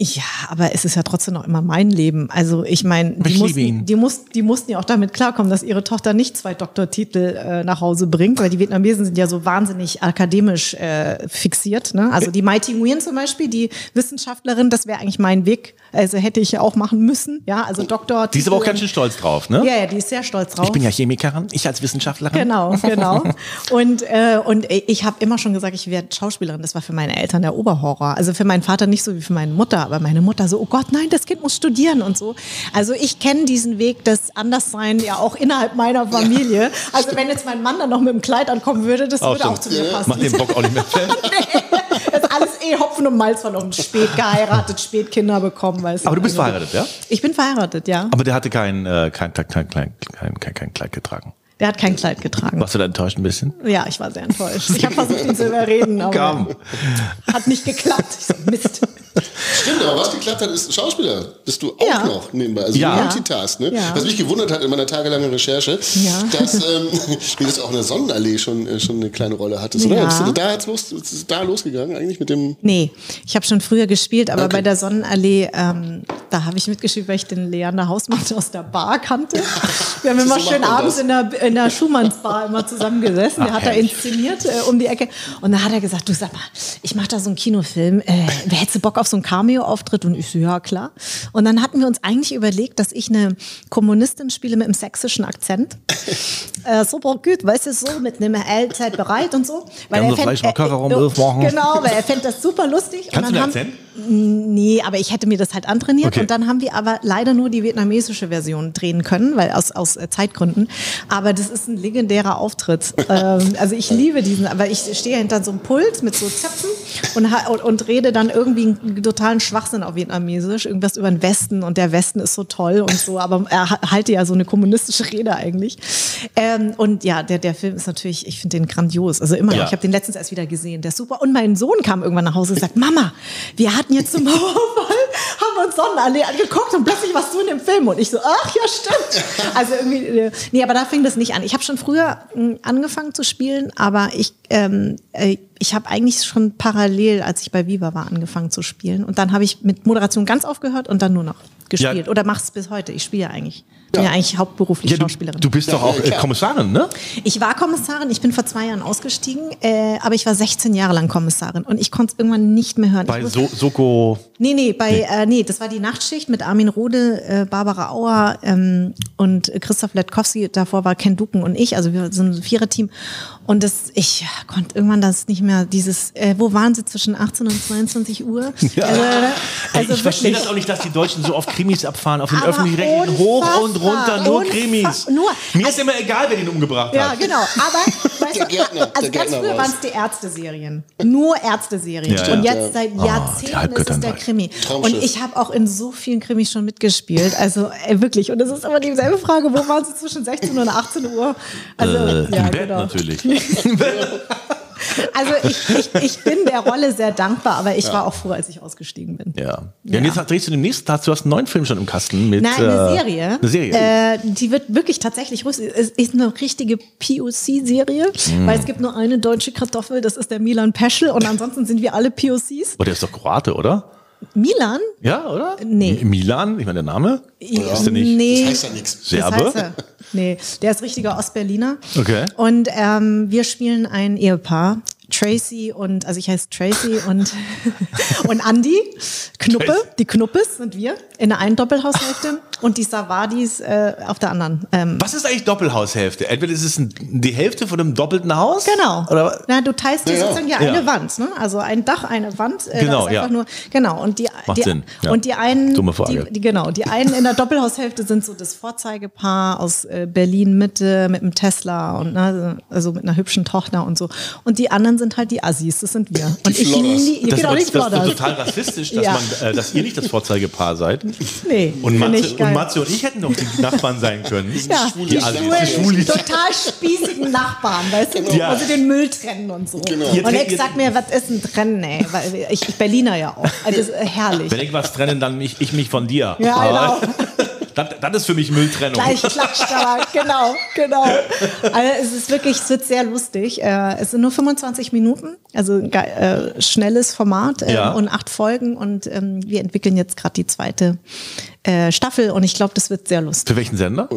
Ja, aber es ist ja trotzdem noch immer mein Leben. Also ich meine, die, Ich mussten- die, muss, die mussten ja auch damit klarkommen, dass ihre Tochter nicht zwei Doktortitel äh, nach Hause bringt, weil die Vietnamesen sind ja so wahnsinnig akademisch äh, fixiert. Ne? Also die Mai Ting Nguyen zum Beispiel, die Wissenschaftlerin, das wäre eigentlich mein Weg. Also hätte ich ja auch machen müssen. Ja, also Doktor. Die ist aber auch ganz schön stolz drauf, ne? Ja, ja, die ist sehr stolz drauf. Ich bin ja Chemikerin, ich als Wissenschaftlerin. Genau, genau. Und, äh, und ich habe immer schon gesagt, ich werde Schauspielerin. Das war für meine Eltern der Oberhorror. Also für meinen Vater nicht so wie für meine Mutter, aber meine Mutter so, oh Gott, nein, das Kind muss studieren und so. Also ich kenne diesen Weg des Anderssein ja auch innerhalb meiner Familie. Also wenn jetzt mein Mann dann noch mit dem Kleid ankommen würde, das Auch würde schon. auch zu mir passen. Mach den Bock auch nicht mehr fest. Das ist alles eh Hopfen und Malz uns. Spät geheiratet, spät Kinder bekommen, weißt Aber du bist Also, verheiratet, ja? Ich bin verheiratet, ja. Aber der hatte kein, äh, kein, kein, kein, kein, kein, kein Kleid getragen. Der hat kein Kleid getragen. Warst du da enttäuscht ein bisschen? Ja, ich war sehr enttäuscht. Ich habe versucht, ihn zu überreden, aber Komm. hat nicht geklappt. Ich so, Mist. Stimmt, aber was geklappt hat, ist Schauspieler. Bist du auch Ja. noch nebenbei. Also Ja. ja. Multitask, ne? Ja. Was mich gewundert hat in meiner tagelangen Recherche, Ja. dass ähm, wie das auch in der Sonnenallee schon, äh, schon eine kleine Rolle hattest, oder? Ja. Bist du da, jetzt los, ist da losgegangen eigentlich mit dem. Nee, ich habe schon früher gespielt, aber Okay. bei der Sonnenallee, ähm, da habe ich mitgespielt, weil ich den Leander Hausmann aus der Bar kannte. Wir haben immer So schön abends das. in der, in der Schumannsbar immer zusammengesessen. Der hat da inszeniert äh, um die Ecke. Und dann hat er gesagt, du sag mal, ich mache da so einen Kinofilm. Äh, wer hätte Bock auf so einen Cameo-Auftritt? Und ich so, ja, klar. Und dann hatten wir uns eigentlich überlegt, dass ich eine Kommunistin spiele mit einem sächsischen Akzent. äh, super gut, weißt du, so mit einem allzeit bereit und so. Weil Gern er so fänd- noch äh, äh, aufmachen. Genau, weil er fände das super lustig. Kannst und du dann den haben, Akzent? Nee, aber ich hätte mir das halt antrainiert Okay. und dann haben wir aber leider nur die vietnamesische Version drehen können, weil aus, aus äh, Zeitgründen. Aber das ist ein legendärer Auftritt. ähm, also ich liebe diesen, aber ich stehe hinter so einem Pult mit so Zöpfen und, und, und rede dann irgendwie einen totalen Schwachsinn auf Vietnamesisch, irgendwas über den Westen und der Westen ist so toll und so, aber er ha- halte ja so eine kommunistische Rede eigentlich. Ähm, und ja, der, der Film ist natürlich, ich finde den grandios. Also immer Ja. ich habe den letztens erst wieder gesehen, der ist super. Und mein Sohn kam irgendwann nach Hause und sagt, Mama, wir hatten jetzt zum Mauerfall, haben wir uns Sonnenallee angeguckt und plötzlich warst du in dem Film. Und ich so, ach ja, stimmt. Also irgendwie, äh, nee, aber da fing das nicht an. Ich habe schon früher mh, angefangen zu spielen, aber ich, ähm, äh, ich habe eigentlich schon parallel, als ich bei Viva war, angefangen zu spielen. Und dann habe ich mit Moderation ganz aufgehört und dann nur noch gespielt. Ja. Oder mach's bis heute. Ich spiele ja eigentlich. Bin ja. eigentlich hauptberuflich Ja, du, Schauspielerin. du bist doch auch äh. Kommissarin, ne? Ich war Kommissarin, ich bin vor zwei Jahren ausgestiegen, äh, aber ich war 16 Jahre lang Kommissarin und ich konnte es irgendwann nicht mehr hören. Bei so Soko. nee, nee, bei, nee. Äh, nee, das war die Nachtschicht mit Armin Rode, äh, Barbara Auer ähm, und Christoph Letkowski. Davor war Ken Duken und ich, also wir sind ein Viererteam. Und das, ich konnte irgendwann das nicht mehr, dieses, äh, wo waren sie zwischen 18 und 22 Uhr? Ja. Also, Ey, ich verstehe das auch nicht, dass die Deutschen so oft Krimis abfahren, auf den Aber öffentlich-rechtlichen hoch und runter, nur unfa- Krimis. nur. Mir ist immer egal, wer den umgebracht Ja, hat. genau. Aber weißt du, Gärtner, also ganz früher waren es die Ärzteserien. Nur Ärzteserien. Ja, und ja. jetzt seit die Jahrzehnten ist es der. Krimi. Und ich habe auch in so vielen Krimis schon mitgespielt. Also ey, wirklich. Und es ist immer dieselbe Frage, wo waren sie zwischen 16 und 18 Uhr? Also, Äh, ja, Im Bett genau. natürlich. Also ich, ich, ich bin der Rolle sehr dankbar, aber ich war auch froh, als ich ausgestiegen bin. Ja. ja. Und jetzt drehst du den nächsten Tag, du hast einen neuen Film schon im Kasten mit. Nein, eine äh, Serie. Eine Serie. Äh, die wird wirklich tatsächlich russisch. Es ist eine richtige POC-Serie, Mm. weil es gibt nur eine deutsche Kartoffel, das ist der Milan Peschel und ansonsten sind wir alle POCs. oh, der ist doch Kroate, oder? Milan? Ja, oder? Nee. Mi- Milan, ich meine, der Name? Ist der nicht? Nee. Das heißt ja nichts. Das Serbe? heißt er. Nee, der ist richtiger Ostberliner. Okay. Und ähm, wir spielen ein Ehepaar. Tracy und, also ich heiße Tracy und, und Andy, Knuppe, Tracy. die Knuppes sind wir, in der einen Doppelhaushälfte und die Savadis äh, auf der anderen. Ähm, Was ist eigentlich Doppelhaushälfte? Entweder ist es ein, die Hälfte von einem doppelten Haus. Genau. Oder Na, du teilst dir Ja, sozusagen ja, Ja. eine Wand, ne? Also ein Dach, eine Wand. Äh, Genau, ja. nur genau und die, Macht die Sinn, ja. und die einen Dumme Frage. Die, die genau, die einen in der Doppelhaushälfte sind so das Vorzeigepaar aus äh, Berlin Mitte mit einem Tesla und ne, also mit einer hübschen Tochter und so und die anderen sind halt die Assis, das sind wir. Und ich Flodders. liebe das, genau ist, aber- das ist total rassistisch, dass, Ja. man, äh, dass ihr nicht das Vorzeigepaar seid. Nee, Und Matze, und Matze und ich hätten doch die Nachbarn sein können. ja, die die, Assis, die Schwulis. total spießigen Nachbarn, weißt du, Ja. wo sie den Müll trennen und so. Genau. Und trennt- ich sag mir, was ist ein Trennen, ey? Weil ich, ich Berliner ja auch. Also das ist herrlich. Wenn ich was trennen, dann ich, ich mich von dir. Ja, genau. das, das ist für mich Mülltrennung. Gleich klatscht aber, genau, genau. Also es ist wirklich, es wird sehr lustig. Äh, es sind nur 25 Minuten, also äh, schnelles Format äh, Ja. und acht Folgen und ähm, wir entwickeln jetzt gerade die zweite äh, Staffel und ich glaube, das wird sehr lustig. Für welchen Sender?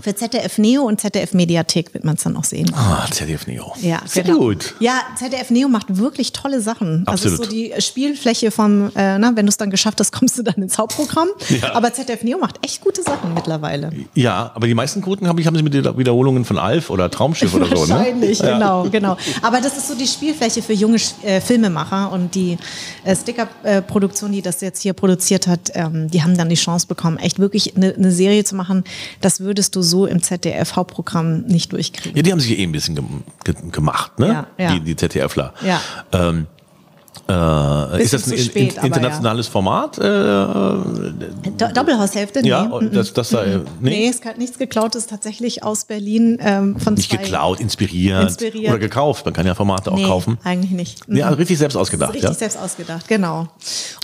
Für ZDF Neo und ZDF Mediathek wird man es dann auch sehen. Ah, ZDF Neo. Ja, Sehr genau. gut. Ja, ZDF Neo macht wirklich tolle Sachen. Also Absolut. ist so die Spielfläche vom, äh, na, wenn du es dann geschafft hast, kommst du dann ins Hauptprogramm. Ja. Aber ZDF Neo macht echt gute Sachen mittlerweile. Ja, aber die meisten Quoten haben, haben sie mit den Wiederholungen von Alf oder Traumschiff oder so, ne? Wahrscheinlich, genau, genau. Aber das ist so die Spielfläche für junge äh, Filmemacher und die äh, Sticker-Produktion, die das jetzt hier produziert hat, ähm, die haben dann die Chance bekommen, echt wirklich eine ne Serie zu machen. Das würdest du so im ZDF-Hauptprogramm nicht durchkriegen. Ja, die haben sich eh ein bisschen gem ge gemacht, ne? Ja, ja. Die, die ZDFler. Ja. Ähm, äh, ist das ein spät, in, internationales Format? Äh, Do Doppelhaushälfte? Nee. ja, mm. das, das sei, Nee, nee, es ist nichts geklaut, ist tatsächlich aus Berlin ähm, von nicht geklaut, inspiriert, Inspiriert. oder gekauft. Man kann ja Formate auch Nee, kaufen. eigentlich nicht. Ja, richtig selbst ausgedacht, richtig ja. selbst ausgedacht, genau.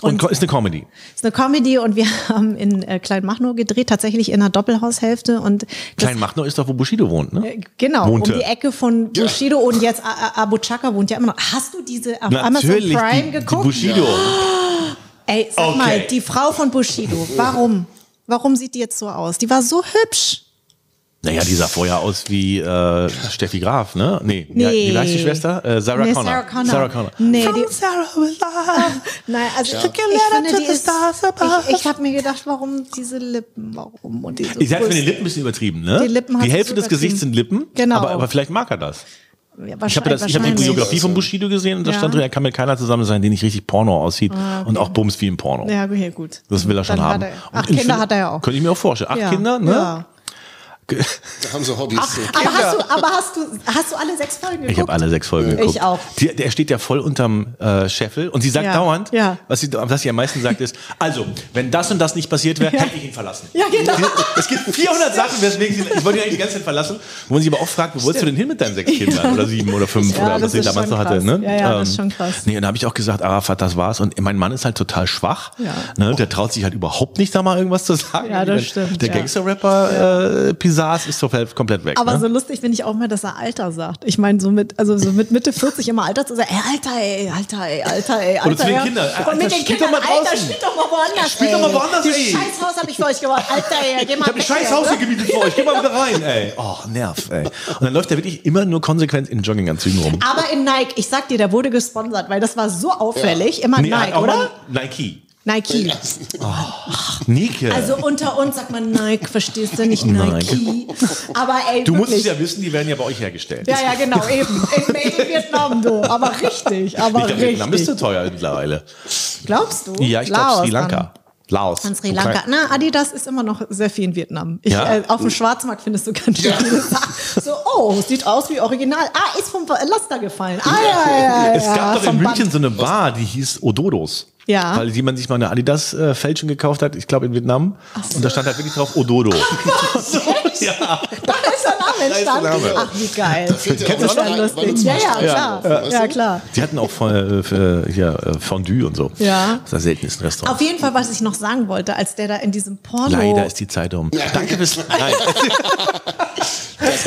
Und, Und, ist eine Comedy. ist eine Comedy und wir haben in äh, Kleinmachnow gedreht, tatsächlich in einer Doppelhaushälfte und das, Klein Machnow ist doch, wo Bushido wohnt, ne? äh, genau, Wohnte. um die Ecke von Bushido und jetzt Abu Chaka wohnt ja immer noch. Hast du diese Amazon Prime die, die geguckt? Bushido. Ey, sag Okay. mal, die Frau von Bushido, warum? Warum sieht die jetzt so aus? Die war so hübsch. Naja, die sah vorher aus wie äh, Steffi Graf, ne? Nee, Nee. Wie, heißt die Schwester? Äh, Sarah, Nee, Connor. Sarah Connor. Sarah Connor. Nee, From die- Sarah with love. Nein, also ich, Took a ich finde, die ist, ich, ich habe mir gedacht, warum diese Lippen, warum und diese Ich sag's mit den Brüste? Lippen ein bisschen übertrieben, ne? Die Lippen die Hälfte des. Gesichts sind Lippen. Genau. Aber, aber vielleicht mag er das. Ich habe das, ich hab die. Biografie von Bushido gesehen und da Ja. stand drin, er kann mit keiner zusammen sein, die nicht richtig Porno aussieht und auch bums wie im Porno. Ja, okay, gut. Das will er schon Dann haben. Er, acht Kinder hat er ja auch. Könnte ich mir auch vorstellen. Acht ja. Kinder, ne? Ja. Da haben sie Hobbys. so. Aber, hast du, aber hast, du, hast du alle sechs Folgen geguckt? Ich habe alle sechs Folgen Ich geguckt. auch. Die, der steht ja voll unterm äh, Scheffel und sie sagt Ja. dauernd, Ja. was, sie, was sie am meisten sagt ist, also, wenn das und das nicht passiert wäre, hätte ich ihn verlassen. Ja, genau. Es gibt 400 Sachen, weswegen sie, ich wollte ihn eigentlich die ganze Zeit verlassen, wo man sich aber auch fragt, wo wolltest du denn hin mit deinen sechs Kindern oder sieben oder fünf Ja, oder das was sie ist damals schon noch hatte. krass. Ne? Ja, ja, das ist schon krass. Nee, und da habe ich auch gesagt, Arafat, das war's. Und mein Mann ist halt total schwach. Ja. Ne? Der traut sich halt überhaupt nicht, da mal irgendwas zu sagen. Ja, das stimmt, Der ja. Gangster-Rapper äh, Pisas ist doch komplett weg. Aber ne? so lustig finde ich auch mal, dass er Alter sagt. Ich meine, so mit, also so mit Mitte 40 immer Alter zu sagen, ey, Alter, ey, Alter, ey, Alter, ey, Alter. Oder zu den ja. Kindern, Und Alter, mit den Kindern, doch Alter, spielt doch mal woanders, Spielt doch mal ey. woanders, Dieses ey. scheiß Haus habe ich für euch gebaut. Alter, ey, geh mal Ich habe ein scheiß hier, Haus hier gemietet für euch. Geh mal wieder rein, ey. Oh, Nerv, ey. Und dann läuft er wirklich immer nur konsequent in Jogginganzügen rum. Aber in Nike, ich sag dir, der wurde gesponsert, weil das war so auffällig. Immer Nee, Nike, oder? mal Nike. Nike. Nike. Also unter uns sagt man Nike, verstehst du nicht Nike. Aber ey, du musst es ja wissen, die werden ja bei euch hergestellt. Ja, ja, genau, eben. In Vietnam, du. Aber richtig, aber ich glaube, Vietnam ist zu teuer mittlerweile. Glaubst du? Ja, ich glaube Sri Lanka. dann. Laos. An Sri Lanka. Na, Adidas ist immer noch sehr viel in Vietnam. Ich, Ja? äh, auf dem Schwarzmarkt findest du ganz viele Sachen. So, oh, sieht aus wie Original. Ah, ist vom Laster gefallen. Ah, ja, ja, ja. Es gab doch in München Band. so eine Bar, die hieß Ododos. Ja. Weil die man sich mal eine Adidas-Fälschung gekauft hat, ich glaube in Vietnam. Und da stand halt wirklich drauf Ododo. Da ist der Name ist der entstanden. Name. Ach, wie geil. ja Das ist ja lustig. wann Ja, es ja, mal klar. Ja, klar. Die hatten auch äh, für, hier, äh, Fondue und so. Ja. Das ist das seltenste Restaurant. Auf jeden Fall, was ich noch sagen wollte, als der da in diesem Porno... Leider ist die Zeit um. Danke fürs. Nein.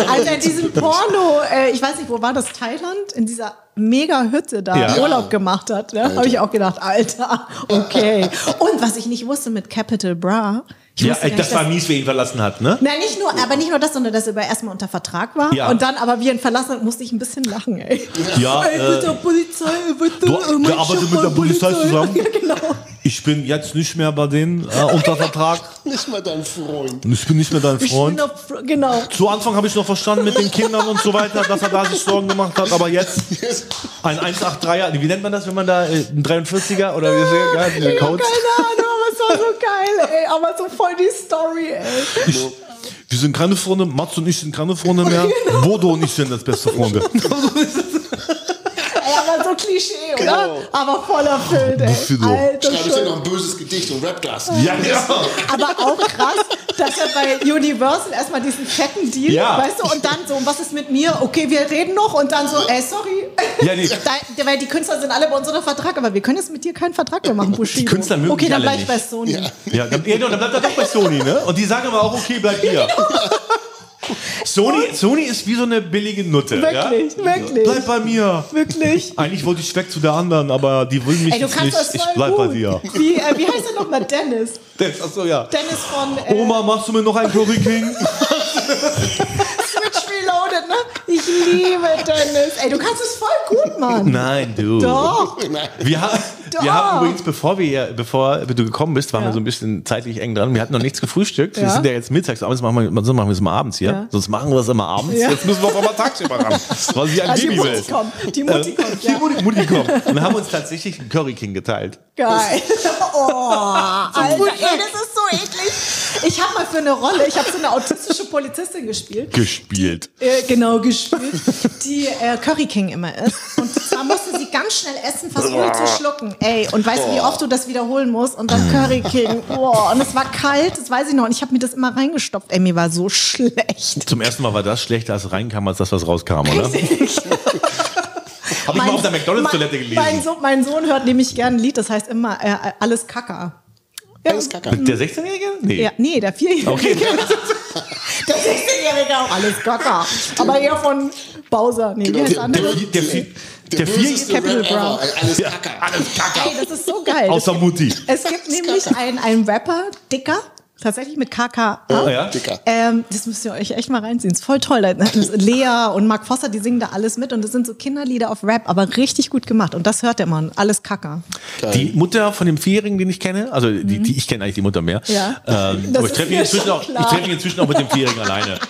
Also in diesem Porno, äh, ich weiß nicht, wo war das? Thailand? In dieser mega Hütte da Ja. Urlaub gemacht hat. Ne? Habe ich auch gedacht, Alter, okay. Und was ich nicht wusste mit Capital Bra. Ich Ja, gar das nicht, war mies, wer ihn verlassen hat, ne? Nein, nicht nur, aber nicht nur das, sondern dass er aber erstmal unter Vertrag war. Ja. Und dann aber wie er ihn verlassen hat, musste ich ein bisschen lachen, ey. Ja, ey, äh, mit der Polizei, bitte. Du, äh, der arbeitet mit der war Polizei zusammen. Ja, genau. Ich bin jetzt nicht mehr bei denen äh, unter Vertrag. Nicht mal dein Freund. Ich bin nicht mehr dein Ich Freund. bin auf, genau. Zu Anfang habe ich noch verstanden mit den Kindern und so weiter, dass er da sich Sorgen gemacht hat, aber jetzt ein 183er, wie nennt man das, wenn man da äh, ein 43er oder wie ja, diese hab Codes? keine Ahnung, aber es war so geil, ey. Aber so voll die Story, ey. Ich, wir sind keine Freunde, Mats und ich sind keine Freunde mehr. Bodo und ich sind das beste Freunde. Aber so Klischee, oder? Genau. Aber voll erfüllt, ey. Alter Schreib ich dir noch ein böses Gedicht und rap das. Ja, ja. Aber auch krass, dass er bei Universal erstmal diesen fetten Deal, Ja. weißt du, und dann so, was ist mit mir? Okay, wir reden noch und dann so, ey, sorry. Ja, nee. Da, weil die Künstler sind alle bei uns unter Vertrag, aber wir können jetzt mit dir keinen Vertrag mehr machen, Bushido. Die Künstler mögen Okay, dann bleib ich nicht. bei Sony. Ja, dann, ja, dann bleibt er doch bei Sony, ne? Und die sagen aber auch, okay, bleib hier. Sony, Sony ist wie so eine billige Nutte. Wirklich, ja? wirklich. Bleib bei mir. Wirklich. Eigentlich wollte ich weg zu der anderen, aber die will mich Ey, jetzt nicht. Ich bleib bei gut. dir. Wie, äh, wie heißt er nochmal? Dennis. Achso, ja. Dennis von äh, Oma, machst du mir noch einen Curry King? Ne? Ich liebe Dennis. Ey, du kannst es voll gut, Mann. Nein, du. Doch. Wir, ha Doch. wir haben übrigens, bevor, wir, bevor du gekommen bist, waren Ja. wir so ein bisschen zeitlich eng dran. Wir hatten noch nichts gefrühstückt. Wir Ja. sind ja jetzt mittags, abends machen wir, sonst machen wir es immer abends hier. Ja. Sonst machen wir es immer abends. Jetzt müssen wir auch mal tagsüber ran. Weil sie ein Ah, die Baby Mutti will. kommt. Die Mutti kommt, Die. Mutti, Mutti kommt. Und haben uns tatsächlich einen Curry King geteilt. Geil. Oh, Alter, ey, das ist so eklig. Ich habe mal für eine Rolle, ich habe so eine autistische Polizistin gespielt. Gespielt. Äh, genau, gespielt, die äh, Curry King immer ist. Und zwar musste sie ganz schnell essen, fast ohne zu schlucken. Ey, und weißt du, wie oft du das wiederholen musst? Und dann Curry King. Boah, und es war kalt, das weiß ich noch. Und ich habe mir das immer reingestopft. Ey, mir war so schlecht. Zum ersten Mal war das schlechter, als reinkam, als das, was rauskam, oder? Habe ich mal auf der McDonalds-Toilette gelesen. Mein, Sohn, mein Sohn hört nämlich gerne ein Lied, das heißt immer äh, alles Kacker. Ja, Alles Kacke. Der 16-Jährige? Nee. Ja, nee, der Vierjährige. Okay. Der 16-Jährige auch alles Kacker. Aber eher von Bauser. Nee, Genau, der- andere? Der, der, Der, der böseste Capital Alles Kacke. alles Kacke. Ey, das ist so geil. Außer Mutti. Es gibt nämlich einen, einen Rapper, Dicker, tatsächlich mit KK. Ah, ja? Ähm, das müsst ihr euch echt mal reinziehen. Ist voll toll. Lea und Mark Foster, die singen da alles mit und das sind so Kinderlieder auf Rap, aber richtig gut gemacht. Und das hört der Mann. Alles Kacker. Die Mutter von dem Vierjährigen, den ich kenne, also die, die ich kenne eigentlich die Mutter mehr. Mhm. Ja. Ähm, aber ich treffe ihn, inzwischen auch- ich treffe ihn inzwischen auch mit dem Vierjährigen alleine.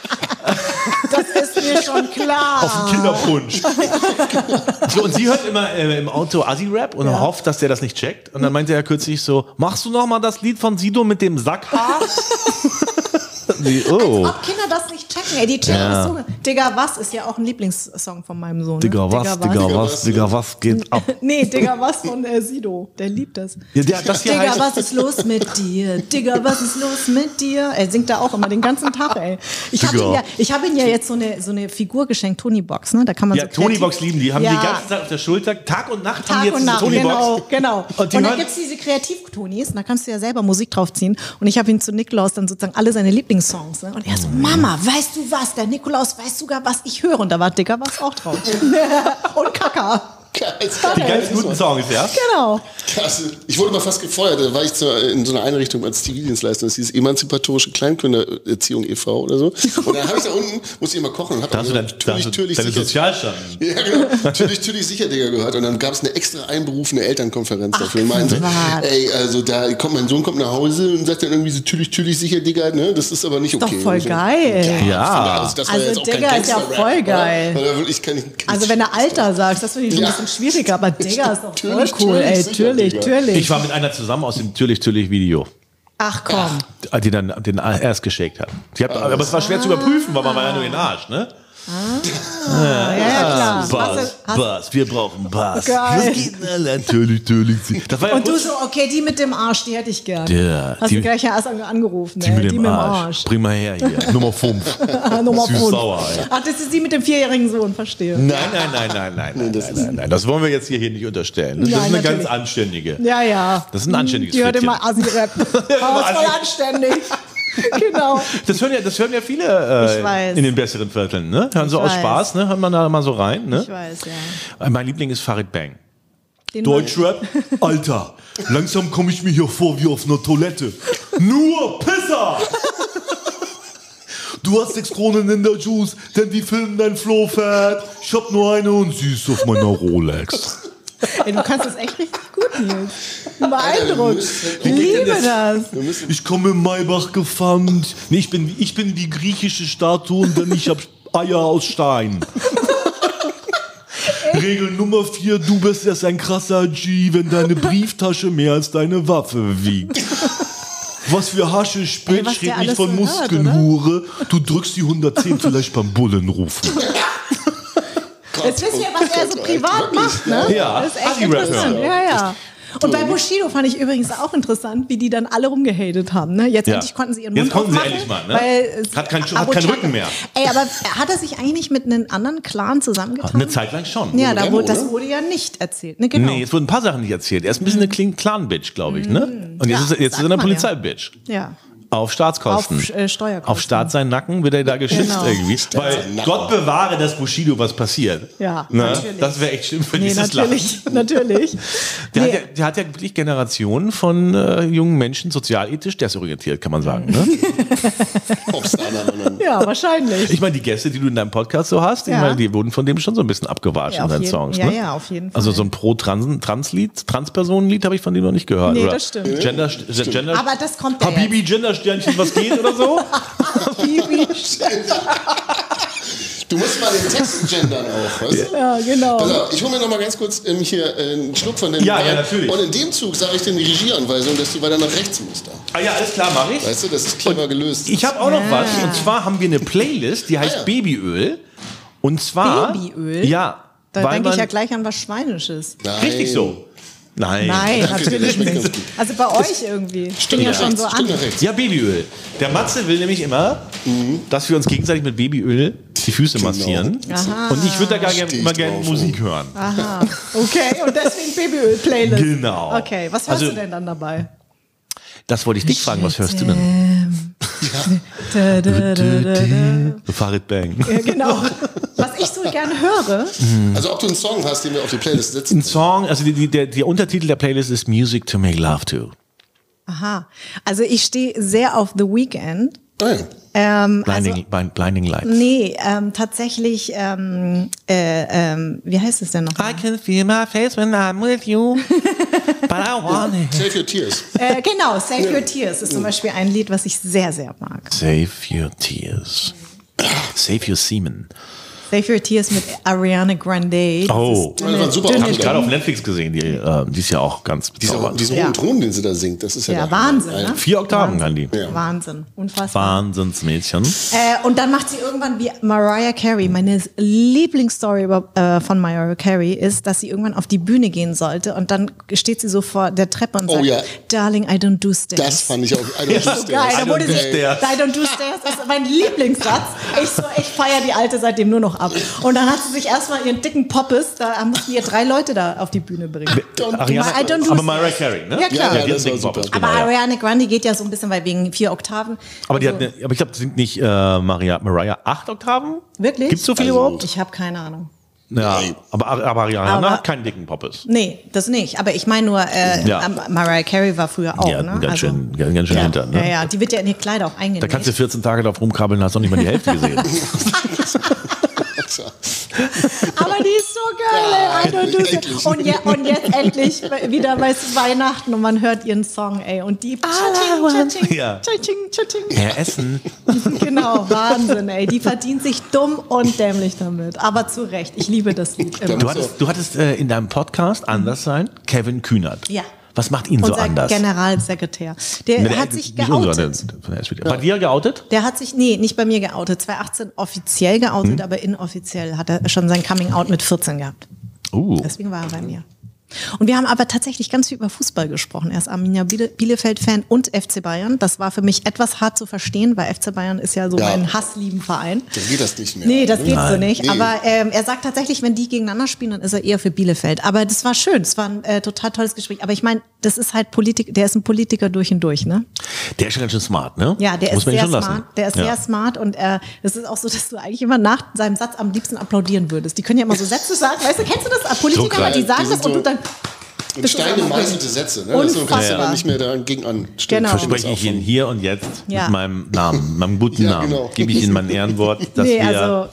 Mir schon klar. Auf dem Kinderpunsch. so, und sie hört immer äh, im Auto Assi-Rap und Ja. hofft, dass der das nicht checkt. Und dann meinte er kürzlich so, machst du noch mal das Lied von Sido mit dem Sackhaar? Sie, oh. Ob Kinder das nicht checken, ey, die checken Ja. das so. Digga, was ist ja auch ein Lieblingssong von meinem Sohn. Ne? Digga, was, Digga, was, Digga, was geht ab? Nee, Digga, was von äh, Sido. Der liebt das. Ja, der, das hier Digga, heißt, was ist los mit dir? Digga, was ist los mit dir? Er singt da auch immer den ganzen Tag, ey. Ich habe ihm, ja, ich hab ihm ja jetzt so eine, so eine Figur geschenkt, Tony Box, ne? Da kann man ja, so Tony Box lieben die, haben Ja. die ganze Zeit auf der Schulter, Tag und Nacht haben Tag die jetzt und diese Nacht, Tony genau, Box. genau. Und Und, die dann gibt's diese Kreativ-Tonis, und da kannst du ja selber Musik draufziehen. Und ich habe ihn zu Nikolaus dann sozusagen alle seine Lieblingssongs. Ne? Und er so, Mama, weißt du was? Der Nikolaus weiß sogar, was ich höre. Und da war Dicker was auch drauf. und Kaka. Die ganz guten Songs, ja? Genau. Krass. Ich wurde mal fast gefeuert. Da war ich zu, in so einer Einrichtung als Zivildienstleister. Das hieß Emanzipatorische Kleinkindererziehung e.V. oder so. Und dann habe ich da unten, musste ich immer kochen und habe Da hast du dein, da hast du natürlich, deine sicher, Sozialstand. ja, genau. natürlich, natürlich sicher, Digga, gehört. Und dann gab es eine extra einberufene Elternkonferenz dafür. So, Quatsch. ey, also da kommt mein Sohn kommt nach Hause und sagt dann irgendwie so, natürlich, natürlich sicher, Digga, ne? Das ist aber nicht Doch okay. voll Und so. geil. Ja. Also, das war Also jetzt auch kein Digga ist ja voll oder? geil. Weil da wirklich kein, kein Also wenn du Alter sagst, das finde ich Ja. ein bisschen schwieriger, aber Digga ist doch voll Natürlich, cool, ey, natürlich, sicher, natürlich, Digga. natürlich. Ich war mit einer zusammen aus dem Türlich Türlich Video, Ach komm. die dann den erst geschickt hat. Die hat aber es war schwer zu überprüfen, weil man war ja nur in den Arsch, ne? Ja, ja, klar. Bass, Bass, wir brauchen Bass. Geil. Was geht denn alle? Natürlich, natürlich. Das war ja Und du so, okay, die mit dem Arsch, die hätte ich gern. Ja, Hast die- du gleich ja erst angerufen. die ey, mit dem Arsch. Bring mal her hier. Nummer 5. Nummer Süß fünf. sauer, ey. Ach, das ist die mit dem vierjährigen Sohn, verstehe. Nein, nein, nein, nein, nein, nein, das nein, nein, nein. Das wollen wir jetzt hier, hier nicht unterstellen. Das Nein, ist eine ganz natürlich. anständige. Ja, ja. Das ist ein anständiges Die hört immer Assi-Rap. Aber ist voll anständig. genau. Das hören ja, das hören ja viele äh, in den besseren Vierteln, ne? Hören so aus weiß. Spaß, ne? Hört man da mal so rein, ne? Ich weiß, ja. Äh, Mein Liebling ist Farid Bang. Den Deutschrap? Alter, langsam komme ich mir hier vor wie auf einer Toilette. Nur Pisser! Du hast sechs Kronen in der Juice, denn die filmen dein Flohfett. Ich hab nur eine und sie ist auf meiner Rolex. Ey, du kannst das echt richtig gut, Nils. Beeindruckt. Ich Wie liebe das. Ich komme im Maybach gefahren. Nee, ich bin, ich bin die griechische Statue, denn ich hab Eier aus Stein. Regel Nummer vier, du bist erst ein krasser G, wenn deine Brieftasche mehr als deine Waffe wiegt. Was für Hasche spät der nicht von so hört, Muskelnhure. Du drückst die 110 vielleicht beim Bullen rufen. Jetzt wisst ihr, was er so privat macht, ne? Ja. Das ist echt interessant. Ja, ja. Und bei Bushido fand ich übrigens auch interessant, wie die dann alle rumgehatet haben. Ne? Jetzt Ja. endlich konnten sie ihren Jetzt Mund konnten sie endlich mal, ne? Hat keinen Rücken mehr. Ey, aber hat er sich eigentlich nicht mit einem anderen Clan zusammengetan? Eine Zeit lang schon. ja, da wurde, das ne? wurde ja nicht erzählt. Ne, genau. Nee, es wurden ein paar Sachen nicht erzählt. Er ist ein bisschen eine Clean Clan-Bitch, glaube ich, ne? Und jetzt Ja, ist er, jetzt ist er eine ja. Polizei-Bitch. ja. Auf Staatskosten. Auf, äh, Steuerkosten. Auf Staat seinen Nacken wird er da geschützt Genau. irgendwie. Weil. Gott bewahre, dass Bushido was passiert. Ja, ne? natürlich. Das wäre echt schlimm für Nee, dieses natürlich, Land. natürlich. Der, Nee. hat ja, der hat ja wirklich Generationen von äh, jungen Menschen sozialethisch desorientiert, kann man sagen. Ne? Ja, wahrscheinlich. Ich meine, die Gäste, die du in deinem Podcast so hast, ich Ja. meine, die wurden von dem schon so ein bisschen abgewatscht Ja, in seinen jeden- Songs. ja, ne? ja, auf jeden Also Fall. so ein Pro-Trans-Lied, Trans-Personen-Lied habe ich von dem noch nicht gehört. Nee, oder das stimmt. Gender, Gender, Aber das kommt Habibi, Gender-Sternchen, was geht oder so? Bibi. Du musst mal den Text gendern auch, weißt du? Ja, genau. Auf, ich hole mir noch mal ganz kurz ähm, hier äh, einen Schluck von dem Ja, Wein. ja, natürlich. Und in dem Zug sage ich dir die Regieanweisung, dass du weiter nach rechts musst. Dann. Ah ja, alles klar, mach ich. Weißt du, das ist clever gelöst. Ich habe auch noch was. Und zwar haben wir eine Playlist, die heißt Ah, ja. Babyöl. Und zwar. Babyöl? Ja. Da denke ich ja gleich an was Schweinisches. Nein. Richtig so. Nein. Nein, natürlich nicht. Also bei euch irgendwie. Stimmt ja, schon so an. Ja, Babyöl. Der Matze will nämlich immer, dass wir uns gegenseitig mit Babyöl die Füße Genau. massieren. Aha. Und ich würde da gar gerne immer gerne. Musik hören. Aha, okay. Und deswegen Babyöl-Playlist. Genau. Okay, was hörst Also- du denn dann dabei? Das wollte ich dich fragen. Was hörst du denn? Da. Farid Bang. Ja, genau. Was ich so gerne höre, Also ob du einen Song hast, den wir auf die Playlist setzen. Ein Song, also die, die, der, der Untertitel der Playlist ist Music to Make Love to. aha, also ich stehe sehr auf The Weeknd. Ah, ja. Ähm, Blinding, Blind- Blinding Lights. nee, ähm, tatsächlich, ähm, äh, ähm, wie heißt es denn noch? I can feel my face when I'm with you, but I want it. Save Your Tears. Äh, genau, Save Your Tears ist zum Beispiel ein Lied, was ich sehr, sehr mag. Save your tears. Save your semen. Your Tears mit Ariana Grande. Oh. Das war super dünne Auftritt. Gerade auf Netflix gesehen, die, äh, die ist ja auch ganz Dieser, bezaubernd. diesen Ja. hohen Ton, den sie da singt, das ist ja, Ja, der Wahnsinn, ne? Vier Oktaven kann die. Ja. Wahnsinn, unfassbar. Wahnsinnsmädchen. Äh, und dann macht sie irgendwann wie Mariah Carey. Meine Lieblingsstory über, äh, von Mariah Carey ist, dass sie irgendwann auf die Bühne gehen sollte und dann steht sie so vor der Treppe und Oh sagt, ja. Darling, I don't do stairs. Das fand ich auch. I don't so geil. I Da wurde don't do sie, stairs. I don't do stairs ist mein Lieblingssatz. Ich so, ich feiere die Alte seitdem nur noch ab. Und dann hat sie sich erstmal ihren dicken Poppes, da mussten ihr drei Leute da auf die Bühne bringen. Ariana, I don't do aber. Mariah Carey, ne? Ja, klar. Ja, hat super. Poppes, Aber genau, ja. Ariana Grande geht ja so ein bisschen, weil wegen vier Oktaven. Aber, die hat Also, eine, aber ich glaube, sind nicht äh, Maria, Mariah acht Oktaven? Wirklich? Gibt's so viele Also- überhaupt? Ich habe keine Ahnung. Ja, aber, aber Ariana Aber- hat keinen dicken Poppes. Nee, das nicht. Aber ich meine nur, äh, Ja. ähm, Mariah Carey war früher auch, Ja, ne? ganz schön, ganz, ganz schön ja. hinter. Ne? Ja, ja, die wird ja in die Kleider auch eingenäht. Da kannst du 14 Tage drauf rumkrabbeln, hast noch nicht mal die Hälfte gesehen. Aber die ist so geil, Ja, ey. Endlich. Und, ja, und jetzt endlich wieder bei Weihnachten und man hört ihren Song, ey. Und die Ja. Mehr essen. Genau, Wahnsinn, ey. Die verdient sich dumm und dämlich damit. Aber zu Recht. Ich liebe das Lied immer. Du hattest, du hattest äh, in deinem Podcast anders sein, Kevin Kühnert. Ja. Was macht ihn so Unser anders? Generalsekretär. Der Ne, hat sich unser, geoutet. Bei dir geoutet? Der hat sich, nee, nicht bei mir geoutet. 2018 offiziell geoutet, aber inoffiziell hat er schon sein Coming Out mit 14 gehabt. Uh. Deswegen war er bei mir. Und wir haben aber tatsächlich ganz viel über Fußball gesprochen. Er ist Arminia Biele- Bielefeld-Fan und FC Bayern. Das war für mich etwas hart zu verstehen, weil FC Bayern ist ja so Ja. mein hasslieben Verein. Dann geht das nicht mehr. Nee, das geht so nicht. Nee. Aber ähm, er sagt tatsächlich, wenn die gegeneinander spielen, dann ist er eher für Bielefeld. Aber das war schön. Es war ein äh, total tolles Gespräch. Aber ich meine, das ist halt Politik, der ist ein Politiker durch und durch, ne? Der ist schon ganz schön smart, ne? Ja, der Muss ist sehr lassen. smart. Der ist ja. sehr smart und äh, es ist auch so, dass du eigentlich immer nach seinem Satz am liebsten applaudieren würdest. Die können ja immer so Sätze sagen. Weißt du, kennst du das? Politiker, weil die sagen das und so- du dann. Und Steine einfach gemeißelte Sätze. Ne? Also kannst du dann nicht mehr dagegen anstimmen. Genau. Verspreche ich Ihnen hier und jetzt Ja. mit meinem Namen, meinem guten Ja, Namen, genau. gebe ich Ihnen mein Ehrenwort, dass Nee, wir also,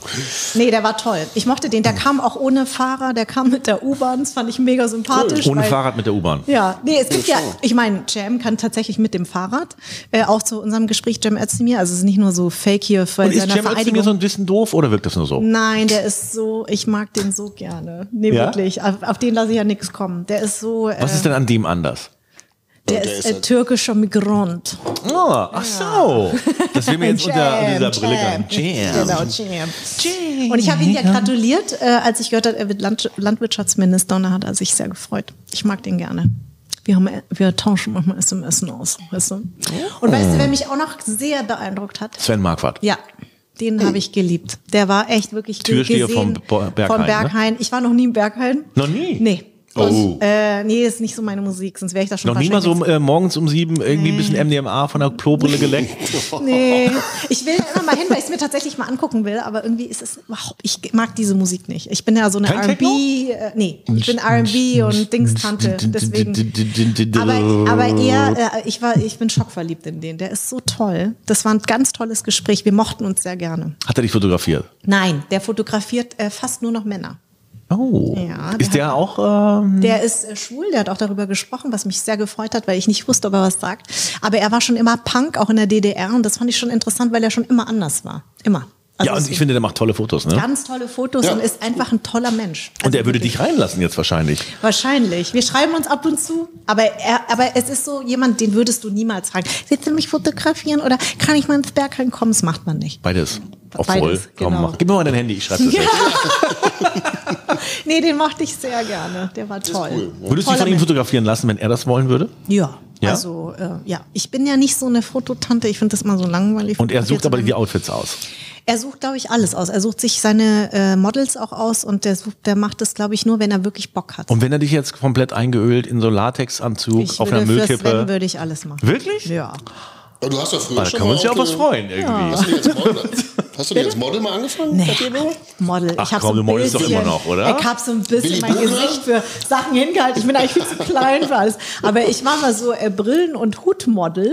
nee, der war toll. Ich mochte den. Der kam auch ohne Fahrer, der kam mit der U-Bahn. Das fand ich mega sympathisch. ohne weil- Fahrrad mit der U-Bahn. Ja, nee, es gibt ja, ich meine, Jam kann tatsächlich mit dem Fahrrad, äh, auch zu unserem Gespräch Jam Özdemir, also es ist nicht nur so fake hier für Und ist seiner Cem Özdemir Vereidigung. so ein bisschen doof oder wirkt das nur so? Nein, der ist so, ich mag den so gerne. Nee, Ja? wirklich. Auf, auf den lasse ich ja nichts kommen. Der ist so. Äh, Was ist denn an dem anders? Der, der ist, ist halt- türkischer Migrant. Oh, ach so. Das will mir jetzt unter, unter dieser Brille Jam. gehen. Genau, Jam. Und ich habe ihn ja gratuliert, äh, als ich gehört habe, er wird Land Landwirtschaftsminister und da hat er sich sehr gefreut. Ich mag den gerne. Wir, haben, wir tauschen manchmal SMS aus, weißt du? Und weißt du, wer mich auch noch sehr beeindruckt hat? Sven Marquardt. Ja, den habe ich geliebt. Der war echt wirklich Türsteher gesehen vom Berghain, Von ne? Berghain. Ich war noch nie im Berghain. Noch nie? Nee. Oh. Und, äh, nee, ist nicht so meine Musik, sonst wäre ich da schon Noch nie mal so äh, morgens um sieben irgendwie ein bisschen MDMA von der Klobrille geleckt. Nee, ich will immer mal hin, weil ich es mir tatsächlich mal angucken will, aber irgendwie ist es überhaupt, ich mag diese Musik nicht. Ich bin ja so eine R&B, äh, nee, ich bin R&B und Dingstante, deswegen. Aber, aber eher, äh, ich war, ich bin schockverliebt in den. Der ist so toll. Das war ein ganz tolles Gespräch. Wir mochten uns sehr gerne. Hat er dich fotografiert? Nein, der fotografiert äh, fast nur noch Männer. Oh. Ja, der ist der auch ähm, Der ist äh, schwul, der hat auch darüber gesprochen, was mich sehr gefreut hat, weil ich nicht wusste, ob er was sagt. Aber er war schon immer Punk, auch in der DDR, und das fand ich schon interessant, weil er schon immer anders war. Immer. Also Ja, und ich finde, der macht tolle Fotos, ne? ganz tolle Fotos Ja. und ist einfach ein toller Mensch. Und Also er würde wirklich. dich reinlassen jetzt wahrscheinlich. Wahrscheinlich. Wir schreiben uns ab und zu, aber, er, aber es ist so jemand, den würdest du niemals fragen. Willst du mich fotografieren oder kann ich mal ins Bergheim kommen? Das macht man nicht. Beides. Obwohl, Beides, komm, genau. mach. Gib mir mal dein Handy, ich schreibe das jetzt. Nee, den mochte ich sehr gerne. Der war toll. cool, Würdest du dich von ihm fotografieren lassen, wenn er das wollen würde? Ja. Ja? Also, äh, ja. Ich bin ja nicht so eine Fototante. Ich finde das immer so langweilig. Und er sucht aber die Outfits aus. Er sucht, glaube ich, alles aus. Er sucht sich seine äh, Models auch aus und der, sucht, der macht das, glaube ich, nur, wenn er wirklich Bock hat. Und wenn er dich jetzt komplett eingeölt in so Latexanzug ich auf einer würde, für Sven Müllkippe. würde ich alles machen. Wirklich? Ja. Aber du hast ja früher Da schon können wir mal uns ja auch, was freuen irgendwie. Hast du jetzt Model, hast du denn jetzt Model mal angefangen? Nee. Model. Ach ich hab komm, so du ein modelst doch bisschen, immer noch, oder? Ich habe so ein bisschen mein? Gesicht für Sachen hingehalten. Ich bin eigentlich viel zu klein für alles. Aber ich war mal so äh, Brillen- und Hutmodel.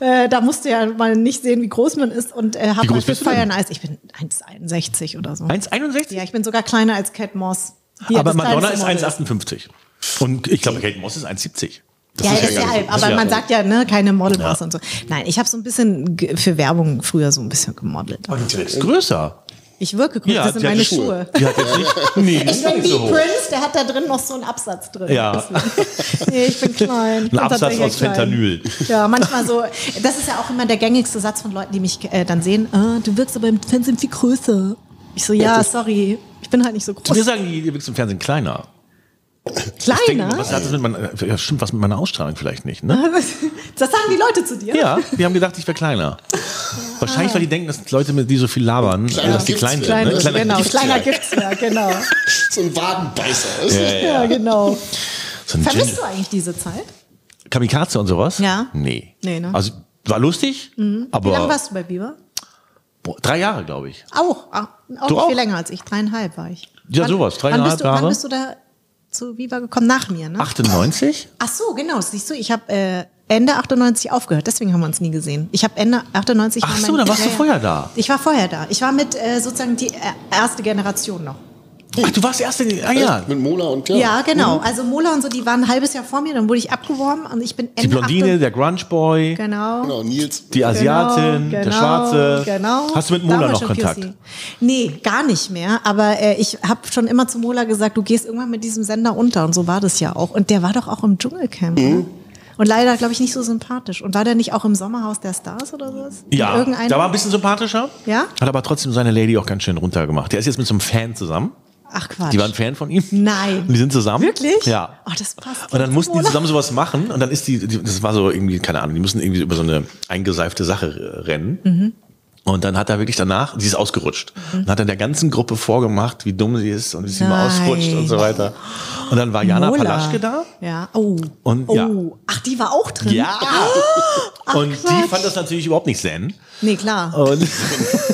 Äh, da musst du ja mal nicht sehen, wie groß man ist. Und äh, Wie habe mal groß für bist du denn? Feiern Eis. Ich bin 1,61 oder so. 1,61? Ja, ich bin sogar kleiner als Cat Moss. Hier, aber Madonna ist kleinste Model. 1,58. Und ich glaube, Kate Moss ist 1,70. Das ja, ist ist ja, so- aber ja. man sagt ja, ne, keine Modelmaus und so. Nein, ich habe so ein bisschen für Werbung früher so ein bisschen gemodelt. Aber die ist größer. Ich wirke größer, Ja, das sind meine Schuhe. Schuhe. Die hat jetzt nicht. Nee, ist gar Wie so. Prince, der hat da drin noch so einen Absatz drin. Ja. Nee, ich bin klein. Ich bin Absatz aus Fentanyl. Ja, manchmal so. Das ist ja auch immer der gängigste Satz von Leuten, die mich äh, dann sehen. Ah, du wirkst aber im Fernsehen viel größer. Ich so, ja, sorry. Ich bin halt nicht so Zu mir groß. sagen die, ihr wirkst im Fernsehen kleiner. Ich denke, Kleiner? was hat das mit meiner, ja, stimmt was mit meiner Ausstrahlung vielleicht nicht, ne? Das sagen die Leute zu dir? Ja, die haben gedacht, ich wäre kleiner. Wahrscheinlich, weil die denken, dass Leute, mit die so viel labern, Kleiner dass die klein sind. ja. Ne? Kleiner, Kleiner genau, gibt's kleiner ja. gibt's ja, genau. So ein Wadenbeißer. du? Ja, ja. Ja, genau. So ein Vermisst Gin- du eigentlich diese Zeit? Kamikaze und sowas? Ja. Nee. Nee, ne? Also war lustig, Wie lange aber warst du bei Biber? boah, drei Jahre, glaube ich. Auch. Auch, auch Du nicht auch? viel länger als ich. Dreieinhalb war ich. Ja, Wann- sowas, wann dreieinhalb bist du, Jahre. Wann bist du da zu Viva gekommen? Nach mir, ne? 98? Ach so, genau. Siehst du, ich habe äh, Ende 98 aufgehört. Deswegen haben wir uns nie gesehen. Ich habe Ende 98 Ach so, mein- da warst du vorher da. Ich war vorher da. Ich war mit äh, sozusagen die äh, erste Generation noch. Ach, du warst erst in, ah ja, Mit Mola und ja. Ja, genau. Also Mola und so, die waren ein halbes Jahr vor mir. Dann wurde ich abgeworben und ich bin die Blondine, 88 der Grunge Boy, Genau. Genau, Nils. die Asiatin, Genau, der Schwarze. Genau. Hast du mit Mola noch Kontakt? POC. Nee, gar nicht mehr. Aber äh, ich habe schon immer zu Mola gesagt, du gehst irgendwann mit diesem Sender unter. Und so war das ja auch. Und der war doch auch im Dschungelcamp. Mhm. ne? Und leider, glaube ich, nicht so sympathisch. Und war der nicht auch im Sommerhaus der Stars oder sowas? In Ja, da war ein bisschen sympathischer. Ja? Hat aber trotzdem seine Lady auch ganz schön runtergemacht. Der ist jetzt mit so einem Fan zusammen. Ach Quatsch. Die waren Fan von ihm. Nein. Und die sind zusammen. Wirklich? Ja. Oh, das passt. Und dann mussten die zusammen sowas machen und dann ist die, die das war so irgendwie, keine Ahnung, die müssen irgendwie über so eine eingeseifte Sache rennen. Mhm. Und dann hat er wirklich danach, sie ist ausgerutscht. Und hat dann der ganzen Gruppe vorgemacht, wie dumm sie ist und wie sie mal Nein. ausrutscht und so weiter. Und dann war Jana Mola. Palaschke da. Ja. Oh. Und oh. ja. Ach, die war auch drin? Ja. und die Quatsch. fand das natürlich überhaupt nicht zen. Nee, klar. Und,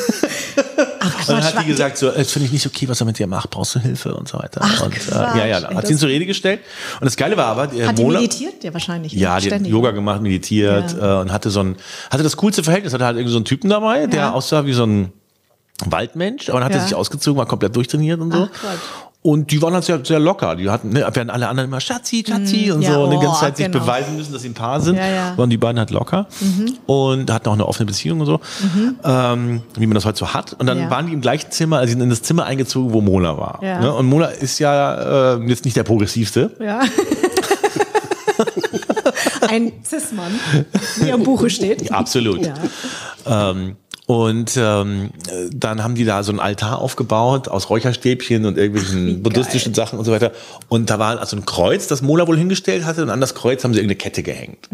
Ach, und dann Quatsch. hat die gesagt, so, das finde ich nicht okay, was er mit dir macht, brauchst du Hilfe und so weiter. Ach, und Quatsch, ja, ja, hat sie ihn zur Rede gestellt. Und das Geile war aber, der Hat die Mola- meditiert? Ja, wahrscheinlich. Ja, die hat Ständig. Yoga gemacht, meditiert äh, und hatte so ein, hatte das coolste Verhältnis, hatte halt irgendwie so einen Typen dabei, der Ja. aussah wie so ein Waldmensch, aber dann hat er Ja. sich ausgezogen, war komplett durchtrainiert und so. Ach, Quatsch. Und die waren halt sehr, sehr locker. Die hatten, ne, während alle anderen immer Schatzi, Schatzi und Mm, ja, so und die ganze oh, Zeit sich genau. beweisen müssen, dass sie ein Paar sind, Ja, ja. waren die beiden halt locker und hatten auch eine offene Beziehung und so, ähm, wie man das heute so hat. Und dann waren die im gleichen Zimmer, also in das Zimmer eingezogen, wo Mola war. Ne? Und Mola ist ja äh, jetzt nicht der progressivste. Ja. ein Cis-Mann, wie im Buche steht. Absolut. Ja. Ähm, und ähm, dann haben die da so einen Altar aufgebaut aus Räucherstäbchen und irgendwelchen buddhistischen Sachen und so weiter. Und da war also ein Kreuz, das Mola wohl hingestellt hatte, und an das Kreuz haben sie irgendeine Kette gehängt.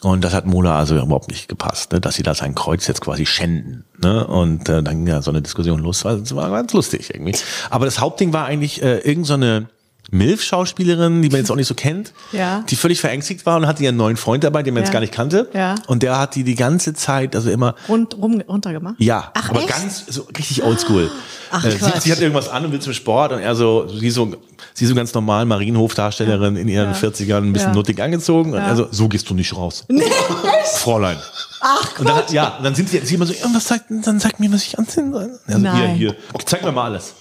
Und das hat Mola also überhaupt nicht gepasst, ne, dass sie da sein Kreuz jetzt quasi schänden. Ne? Und äh, dann ging ja so eine Diskussion los. Das war, ganz lustig irgendwie. Aber das Hauptding war eigentlich äh, irgend so eine Milf-Schauspielerin, die man jetzt auch nicht so kennt, Ja. die völlig verängstigt war und hatte ihren neuen Freund dabei, den man Ja. jetzt gar nicht kannte. Ja. Und der hat die die ganze Zeit, also immer Rund, rum, runtergemacht? ja, Ach, aber echt? ganz so richtig oldschool. Ach, äh, sie, sie hat irgendwas an und will zum Sport und er so, sie so, sie so ganz normal Marienhofdarstellerin in ihren Ja. 40ern, ein bisschen nuttig angezogen und er so, so gehst du nicht raus. Fräulein. Ach, Und dann, hat- ja, und dann sind sie, sie immer so, ja, was sagt, dann sag mir, was ich anziehen soll. Er so, hier, Nein. hier, zeig mir mal alles.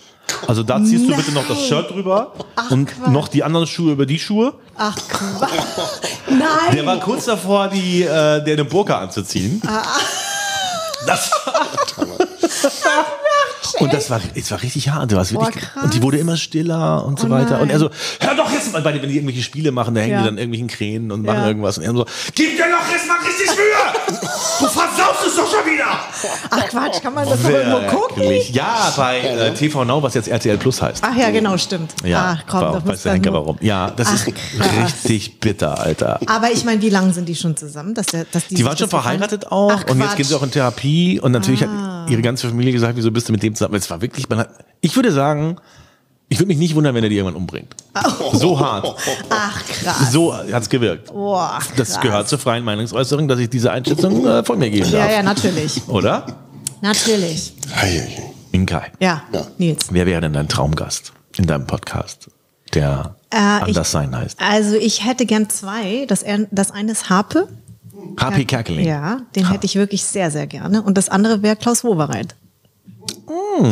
Also da ziehst du bitte noch das Nein. Shirt drüber Ach, und Quatsch. noch die anderen Schuhe über die Schuhe. Ach, Quatsch. Nein. Der war kurz davor, die, äh, der eine Burka anzuziehen. Ah. Das und das war, es war richtig hart. Du wirklich, Boah, und die wurde immer stiller und so Oh weiter. Und er so, hör doch jetzt mal, bei, wenn die irgendwelche Spiele machen, da hängen Ja. die dann irgendwelchen Kränen und machen Ja. irgendwas. Und er so, gib dir doch jetzt mal richtig Mühe! Du versaust es doch schon wieder! Ach Quatsch, kann man das doch irgendwo gucken? Ja, bei äh, TV Now, was jetzt RTL Plus heißt. Ach ja, genau, stimmt. Ja, Ach komm, war- das weiß muss der dann Henker warum. Ja, das Ach, ist krass. richtig bitter, Alter. Aber ich meine, wie lange sind die schon zusammen? Dass der, dass die Die waren schon verheiratet auch Ach, und jetzt gehen sie auch in Therapie und natürlich Ah. hat ihre ganze Familie gesagt, wieso bist du mit dem zusammen? Es war wirklich, man hat, ich würde sagen, ich würde mich nicht wundern, wenn er die irgendwann umbringt. So hart, Ach krass. so hat's gewirkt. Boah, Das gehört zur freien Meinungsäußerung, dass ich diese Einschätzung äh, von mir geben Ja, darf. ja, natürlich. Oder? Natürlich. Inkai, Ja, Nils. wer wäre denn dein Traumgast in deinem Podcast, der Äh, anders ich- sein heißt? Also ich hätte gern zwei. Das, er- das eine ist Harpe. HP Kerkeling. Ja, den hätte ich wirklich sehr, sehr gerne. Und das andere wäre Klaus Wowereit.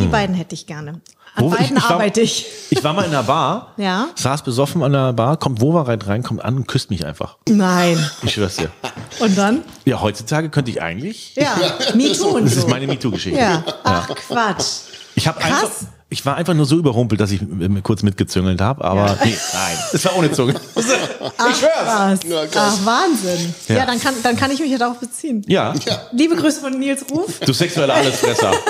Die beiden hätte ich gerne. An Wo- beiden war- arbeite ich. Ich war mal in einer Bar, Ja. saß besoffen an der Bar, kommt Wovereit rein, kommt an und küsst mich einfach. Nein. Ich schwör's dir. Und dann? Ja, heutzutage könnte ich eigentlich. Ja, MeToo und Das so. ist meine MeToo-Geschichte. ja. Ach, Quatsch. Ich habe einfach, ich war einfach nur so überrumpelt, dass ich kurz mitgezüngelt habe, aber Ja. nee, nein, es war ohne Zunge. Ach, was. Ja, krass. Ach, Wahnsinn. Ja. Ja, dann, kann, dann kann ich mich ja darauf beziehen. Ja, Liebe Grüße von Nils Ruf. du sexueller Allesfresser.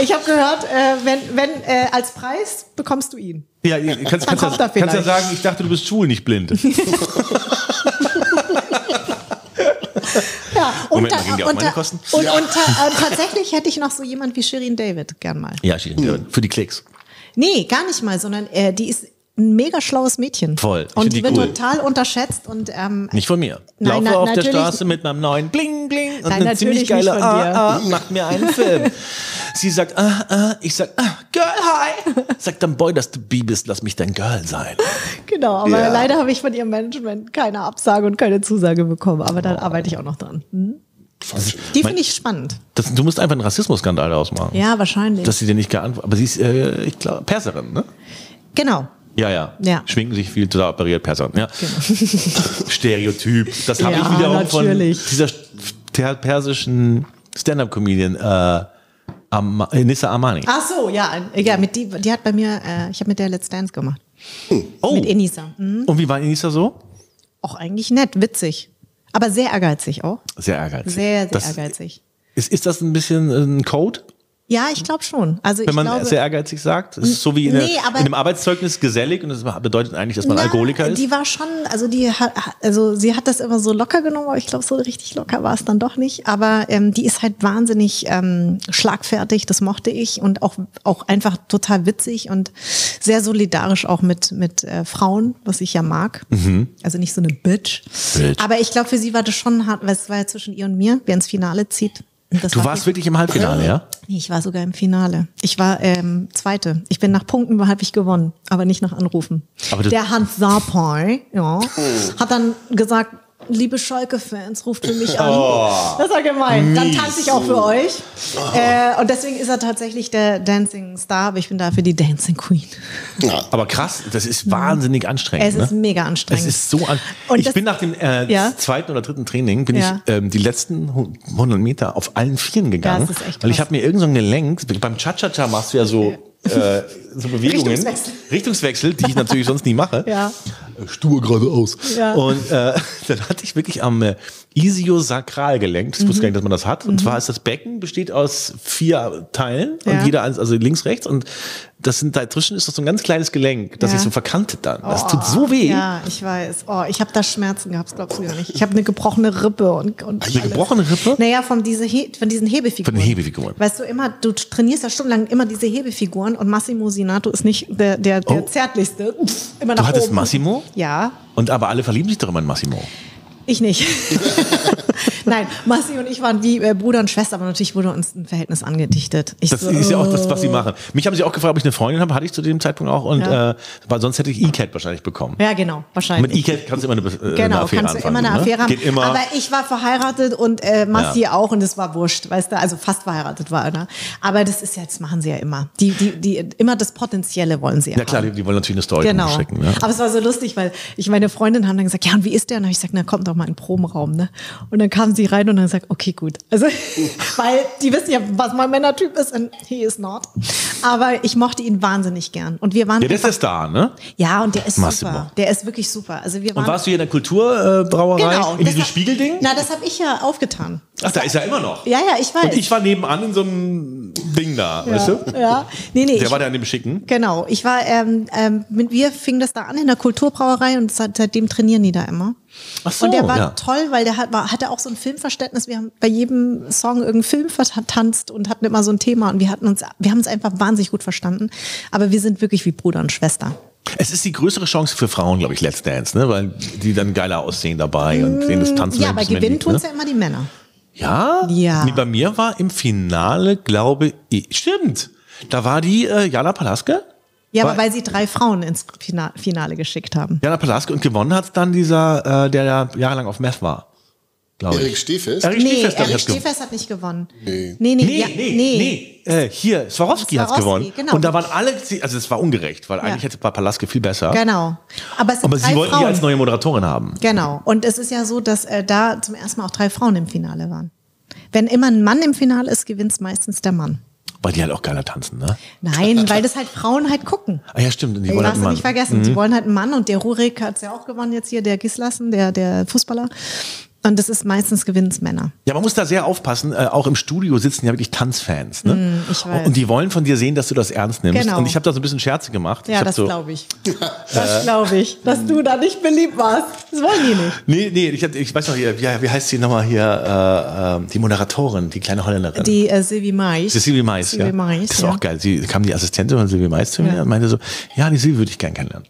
Ich habe gehört, äh, wenn, wenn äh, als Preis bekommst du ihn. Ja, du kannst, kannst, ja, er kannst ja sagen, ich dachte, du bist schwul, nicht blind. Ja, Moment mal, gehen die auf meine Kosten? Und, und äh, tatsächlich hätte ich noch so jemand wie Shirin David gern mal. Ja, Shirin, für die Klicks. Nee, gar nicht mal, sondern äh, die ist ein mega schlaues Mädchen. Voll. Ich Und die wird cool. total unterschätzt und ähm, Nicht von mir. Nein, Laufe na- auf der Straße mit meinem neuen Bling Bling und Nein, eine ziemlich geile. Ah, ah, macht mir einen Film. Sie sagt, ah, ah, ich sag, ah, Girl, hi. Sagt dann, Boy, dass du B bist, lass mich dein Girl sein. genau, aber Ja. leider habe ich von ihrem Management keine Absage und keine Zusage bekommen. Aber da arbeite ich auch noch dran. Hm? Falsch. Die finde ich spannend. Das, du musst einfach einen Rassismusskandal ausmachen. Ja, wahrscheinlich. Dass sie dir nicht geantwortet Aber sie ist, äh, ich glaube, Perserin, ne? genau. Ja, ja. Ja. Schminken sich viel, total operiert, Perserin. Ja. Stereotyp. Das habe Ja, ich wiederum natürlich. von dieser persischen Stand-Up-Comedian äh, Am äh, Nissa Amani. Ach so, ja, ja, mit die, die hat bei mir, äh, ich habe mit der Let's Dance gemacht. Oh, Mit Enisa. Mhm. und wie war Nissa so? Auch eigentlich nett, witzig. Aber sehr ehrgeizig auch. Sehr ehrgeizig. Sehr, sehr das, ehrgeizig. Ist, ist das ein bisschen äh, ein Code, Ja, ich glaube schon. Also wenn man glaube, sehr ehrgeizig sagt? Ist so wie in, Nee, der, aber- in dem Arbeitszeugnis gesellig und das bedeutet eigentlich, dass man Na, Alkoholiker ist. Die war schon, also die hat, also sie hat das immer so locker genommen, aber ich glaube, so richtig locker war es dann doch nicht. Aber ähm, die ist halt wahnsinnig ähm, schlagfertig, das mochte ich und auch, auch einfach total witzig und sehr solidarisch auch mit, mit äh, Frauen, was ich ja mag. Also nicht so eine Bitch. Mhm. Bitch. Aber ich glaube, für sie war das schon hart, weil es war ja zwischen ihr und mir, wer ins Finale zieht. Das Du war warst wirklich im Halbfinale, ja? Nee, ich war sogar im Finale. Ich war ähm, Zweite. Ich bin nach Punkten habe ich gewonnen, aber nicht nach Anrufen. Aber Der Hans Sapai, ja, hat dann gesagt, liebe Schalke-Fans, ruft für mich an. das war gemein. Dann tanze ich auch für euch. Äh, und deswegen ist er tatsächlich der Dancing Star, aber ich bin dafür die Dancing Queen. Ja. Aber krass, das ist wahnsinnig anstrengend. Es ist ne? mega anstrengend. Es ist so an Und Ich das- bin nach dem äh, Ja. zweiten oder dritten Training bin Ja. ich ähm, die letzten hu- 100 Meter auf allen Vieren gegangen, das ist echt weil ich habe mir irgend so ein Gelenk. Beim Cha-Cha-Cha machst du ja so äh, so Bewegungen, Richtungswechsel. Richtungswechsel, die ich natürlich sonst nie mache. Ja. Stur geradeaus. Ja. Und äh, dann hatte ich wirklich am äh, Isiosakralgelenk, ich wusste gar nicht, dass man das hat. Und zwar ist das Becken besteht aus vier Teilen Ja. und jeder eins, also links, rechts und das sind dazwischen ist das so ein ganz kleines Gelenk, das Ja. sich so verkantet dann. Das tut so weh. Ja, ich weiß. Oh, ich habe da Schmerzen gehabt, glaubst du gar nicht. Ich habe eine gebrochene Rippe und, und Eine gebrochene Rippe? Naja, von, diese He von diesen Hebefiguren. Von den Hebefiguren. Weißt du immer, du trainierst ja stundenlang immer diese Hebefiguren und Massimo Sinato ist nicht der, der, der Oh. zärtlichste. Immer nach Du hattest oben. Massimo? Ja, Und aber alle verlieben sich doch immer in Massimo. ich nicht. Nein, Massi und ich waren wie äh, Bruder und Schwester, aber natürlich wurde uns ein Verhältnis angedichtet. Ich Das so, ist ja auch das, oh. was sie machen. Mich haben sie auch gefragt, ob ich eine Freundin habe, hatte ich zu dem Zeitpunkt auch. Und Ja. äh, weil sonst hätte ich E-Cat wahrscheinlich bekommen. Ja, genau, wahrscheinlich. Mit E-Cat kannst du immer eine, äh, eine Genau, Affäre kannst du immer eine ne? Affäre haben. Geht immer. Aber ich war verheiratet und äh, Massi auch und es war wurscht, weißt du, also fast verheiratet war er. Aber das ist ja, das machen sie ja immer. Die, die, die, immer das Potenzielle wollen sie ja. ja klar, die, die wollen natürlich eine Story Genau. schicken. Ne? Aber es war so lustig, weil ich meine Freundin haben dann gesagt, ja, und wie ist der? Und dann hab ich gesagt, na kommt doch mal in den Probenraum, ne? Und dann kamen sie rein und dann gesagt, okay, gut. Also, weil die wissen ja, was mein Männertyp ist und he is not. Aber ich mochte ihn wahnsinnig gern. Und wir waren Ja, der ist der Star, ne? ja, und der ist Massimo. super. Der ist wirklich super. Also wir waren Und warst du hier in der Kulturbrauerei? genau, in diesem Spiegelding? Na, das habe ich ja aufgetan. Ach, da ist er immer noch. Ja, ja, ich weiß. Und ich war nebenan in so einem Ding da, weißt du? Ja, nee, nee. Der war da in dem Schicken. Genau, ich war, ähm, ähm, mit wir fing das da an in der Kulturbrauerei und seit, seitdem trainieren die da immer. Ach so, und der war ja. toll, weil der hat, war, hatte auch so ein Filmverständnis. Wir haben bei jedem Song irgendeinen Film vertanzt und hatten immer so ein Thema und wir hatten uns, wir haben uns einfach wahnsinnig gut verstanden. Aber wir sind wirklich wie Bruder und Schwester. Es ist die größere Chance für Frauen, glaube ich, Let's Dance, ne? Weil die dann geiler aussehen dabei und denen das Tanzen ja, aber gewinnen liegt, tun's ne? ja immer die Männer. Ja? Ja. Nee, bei mir war im Finale, glaube ich, stimmt. Da war die äh, Jana Palaske. Ja, aber weil sie drei Frauen ins Fina- Finale geschickt haben. Jana Palaske und gewonnen hat dann dieser, äh, der ja jahrelang auf Meth war. Glaube Erik ich. Stehfest? Erik Nee, ich, Erik hat. Stehfest hat nicht gewonnen. Nee. Nee, nee, Nee, ja, nee, nee, Äh, hier, Swarovski hat Swarovski, gewonnen. genau. Und da waren alle, also es war ungerecht, weil eigentlich hätte Palaske viel besser. Genau. Aber es sind Aber drei sie wollten Frauen. die als neue Moderatorin haben. Genau. Und es ist ja so, dass äh, da zum ersten Mal auch drei Frauen im Finale waren. Wenn immer ein Mann im Finale ist, gewinnt meistens der Mann. Weil die halt auch geiler tanzen, ne? Nein, weil das halt Frauen halt gucken. Ah ja, stimmt. Und die Ey, wollen halt einen Mann. nicht vergessen. Sie wollen halt einen Mann und der Rurik hat es ja auch gewonnen jetzt hier, der Gislassen, der, der Fußballer. Und das ist meistens gewinnt's Männer. Ja, man muss da sehr aufpassen. Äh, auch im Studio sitzen ja wirklich Tanzfans. Ne? Ich weiß. Und die wollen von dir sehen, dass du das ernst nimmst. Genau. Und ich habe da so ein bisschen Scherze gemacht. Ja, das so, glaube ich. Das glaube ich, dass du da nicht beliebt warst. Das wollen die nicht. Nee, nee, ich, ich weiß noch, hier, wie, wie heißt sie nochmal hier, äh, äh, die Moderatorin, die kleine Holländerin. Die äh, Silvi Mais. Ist Silvi Mais, ja. Silvi Mais, das ist ja. auch geil. Sie kam die Assistentin von Silvi Mais zu mir Ja. Mhm. und meinte so, ja, die Silvi würde ich gern kennenlernen.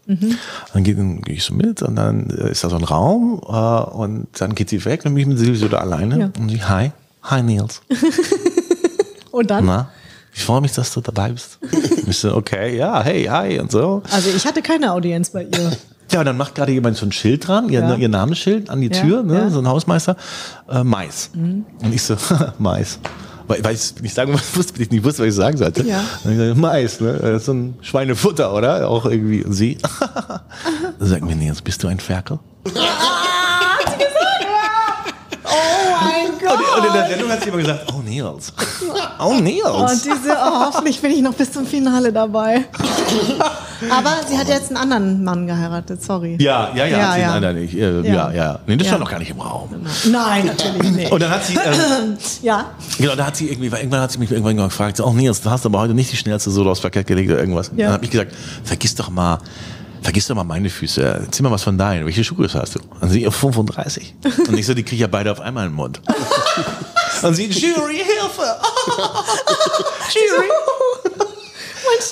Dann gehe geh ich so mit und dann äh, ist da so ein Raum äh, und dann geht sie weg und bin ich mit Silvi so da alleine Ja. und sie, hi, hi Nils. Und dann? Na, ich freue mich, dass du dabei bist. ich so, okay, ja, hey, hi und so. Also ich hatte keine Audienz bei ihr. Ja, und dann macht gerade jemand so ein Schild dran, ihr, Ja. ihr Namensschild an die Ja, Tür, ne. Mhm. so ein Hausmeister, äh, Mais. Und ich so, Mais. Weil, weil ich nicht sagen wusste, ich nicht wusste, was ich sagen sollte. Ja. So, Mais, ne? Das ist so ein Schweinefutter, oder? Auch irgendwie. Und sie, sag mir, jetzt bist du ein Ferkel? Oh mein Gott. Und, und in der Sendung hat sie immer gesagt, oh Nils. Oh Nils. Und diese, oh, hoffentlich bin ich noch bis zum Finale dabei. Aber sie hat jetzt einen anderen Mann geheiratet, sorry. ja, ja, ja, Ja, hat ja. leider nicht. Äh, ja. Ja. ja, Nee, das Ja. stand noch gar nicht im Raum. Nein, natürlich nicht. Und dann hat sie, ähm, Ja, Genau, da hat sie irgendwie, irgendwann hat sie mich irgendwann gefragt, so, oh Nils, du hast aber heute nicht die schnellste Sohle aufs Parkett gelegt oder irgendwas. Ja. Dann habe ich gesagt, vergiss doch mal, vergiss doch mal meine Füße. Erzähl mal was von deinen. Welche Schuhgröße hast du? Und sie, 35. Und ich so, die kriege ich ja beide auf einmal im Mund. Und sie, Jury, Hilfe! Jury!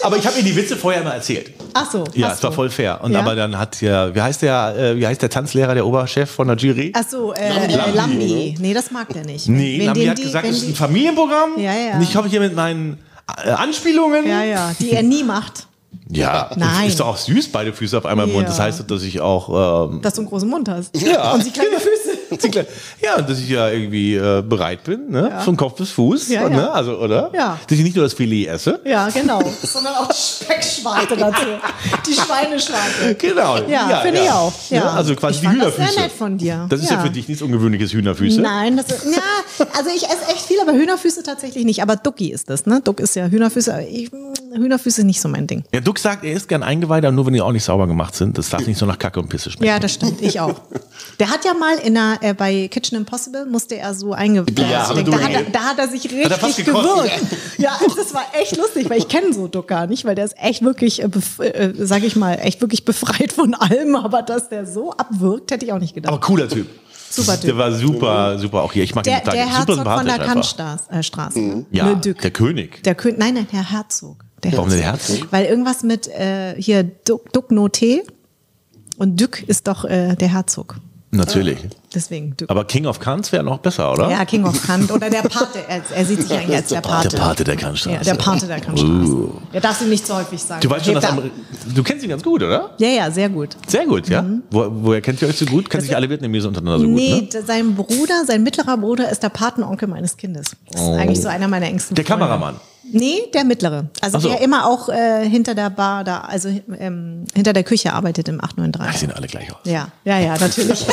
Aber ich habe ihr die Witze vorher immer erzählt. ach so. Ja, es war voll fair. Und Ja? aber dann hat ja, wie heißt der, äh, wie heißt der Tanzlehrer, der Oberchef von der Jury? Ach so, äh, Lambi, äh, Lambi, Lambi. Nee, das mag der nicht. Nee, Wenn den hat die- gesagt, es ist ein Familienprogramm. Ja, ja. Und ich komme hier mit meinen äh, Anspielungen. Ja, ja, die er nie macht. Ja, Nein. ist doch auch süß, beide Füße auf einmal im Mund. Ja. Das heißt, dass ich auch ähm, Dass du einen großen Mund hast. Ja. Und sie kleine Füße. ja, dass ich ja irgendwie äh, bereit bin, ne? Ja. Von Kopf bis Fuß, Ja, ne? Also, oder? Ja. Dass ich nicht nur das Filet esse. Ja, genau. Sondern auch die Speckschwarte dazu. Die Schweineschwarte. Genau. Ja, finde ich auch. Ja. Ne? Also quasi Ich die fand das Hühnerfüße. sehr nett von dir. Das ist ja, Ja. für dich nichts Ungewöhnliches, Hühnerfüße. Nein, das ist, ja, also ich esse echt viel, aber Hühnerfüße tatsächlich nicht. Aber Ducky ist das, ne? Duck ist ja Hühnerfüße. aber Ich, Hühnerfüße ist nicht so mein Ding. Ja, Duck sagt, er isst gern Eingeweide, aber nur wenn die auch nicht sauber gemacht sind. Das darf nicht so nach Kacke und Pisse schmecken. Ja, das stimmt. Ich auch. Der hat ja mal in einer, äh, bei Kitchen Impossible musste er so eingeweiht. Ja, aber da, er, da hat er sich richtig gewürgt. Ja, das war echt lustig, weil ich kenne so Duck gar nicht, weil der ist echt wirklich, äh, äh, sag ich mal, echt wirklich befreit von allem. Aber dass der so abwirkt, hätte ich auch nicht gedacht. Aber cooler Typ. Super Der Typ. war super, super auch hier. Ich mag Der, ihn total. der Herzog von der. Kantstraße. Äh, Straße, ne? Ja, der König. Der König, nein, nein, der Herzog. Der Warum der Herzog? Weil irgendwas mit äh, hier Duc, Duc Noté und Duc ist doch äh, der Herzog. Natürlich. Deswegen Duc. Aber King of Kants wäre noch besser, oder? Ja, King of Kant oder der Pate. Er, er sieht sich eigentlich als der Pate. Der Pate der Kantstraße. Ja, der Pate der Kantstraße. Uh. Ja, darfst du nicht so häufig sagen. Du weißt schon, dass du kennst ihn ganz gut, oder? Ja, ja, sehr gut. Sehr gut, ja. Wo, woher kennt ihr euch so gut? Kennen sich alle Vietnamesen untereinander so nee, gut, ne? d- sein Bruder, sein mittlerer Bruder ist der Patenonkel meines Kindes. Das ist eigentlich so einer meiner engsten Oh. Der Freunde. Kameramann. Nee, der mittlere. Also so. der immer auch äh, hinter der Bar da, also ähm, hinter der Küche arbeitet im Die 893. sehen alle gleich aus. Ja, ja, ja, natürlich.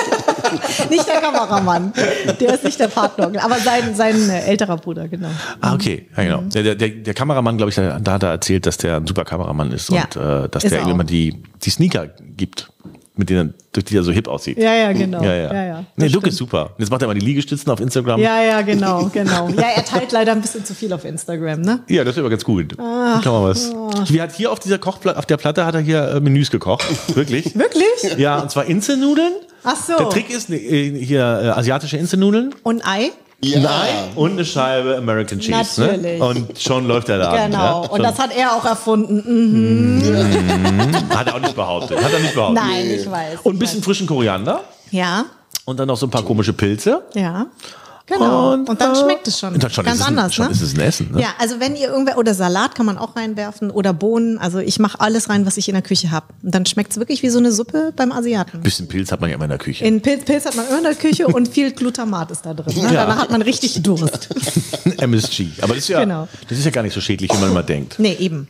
nicht der Kameramann. Der ist nicht der Patenonkel, aber sein, sein äh, älterer Bruder, genau. Ah, okay. Ja, Mhm. genau. Der, der, der, der Kameramann, glaube ich, da, da hat er erzählt, dass der ein super Kameramann ist Ja. und äh, dass Ist der er auch. immer die, die Sneaker gibt, mit denen, durch die er so hip aussieht. Ja, ja, genau. Ja, ja. ja, ja. nee, Luke ist super. Jetzt macht er mal die Liegestützen auf Instagram. Ja, ja, genau, genau. Ja, er teilt leider ein bisschen zu viel auf Instagram, ne? Ja, das ist aber ganz gut. Kann man was. Wie hat hier auf dieser Kochplatte, auf der Platte hat er hier äh, Menüs gekocht. Wirklich? Wirklich? Ja, und zwar Inselnudeln. Ach so. Der Trick ist äh, hier äh, asiatische Inselnudeln. Und Ei? Ja. Ein Ei und eine Scheibe American Cheese. Natürlich. Ne? Und schon läuft der Laden. Genau. Ja? Und das hat er auch erfunden. Mhm. hat er auch nicht behauptet. Hat er nicht behauptet. Nein, ich weiß. Und ein bisschen frischen Koriander. Ja, Und dann noch so ein paar komische Pilze. ja. Genau. Und, dann äh, schmeckt es schon und dann schon ganz ist es ein, anders, schon ne? ist es ein Essen. Ne? Ja, also wenn ihr irgendwer oder Salat kann man auch reinwerfen oder Bohnen. Also ich mache alles rein, was ich in der Küche habe. Und dann schmeckt es wirklich wie so eine Suppe beim Asiaten. Ein bisschen Pilz hat man ja immer in der Küche. In Pilz, Pilz hat man immer in der Küche und viel Glutamat ist da drin. Ne? Ja. Danach hat man richtig Durst. MSG. Aber das ist ja, Genau. das ist ja gar nicht so schädlich, wie man immer denkt. Nee, eben.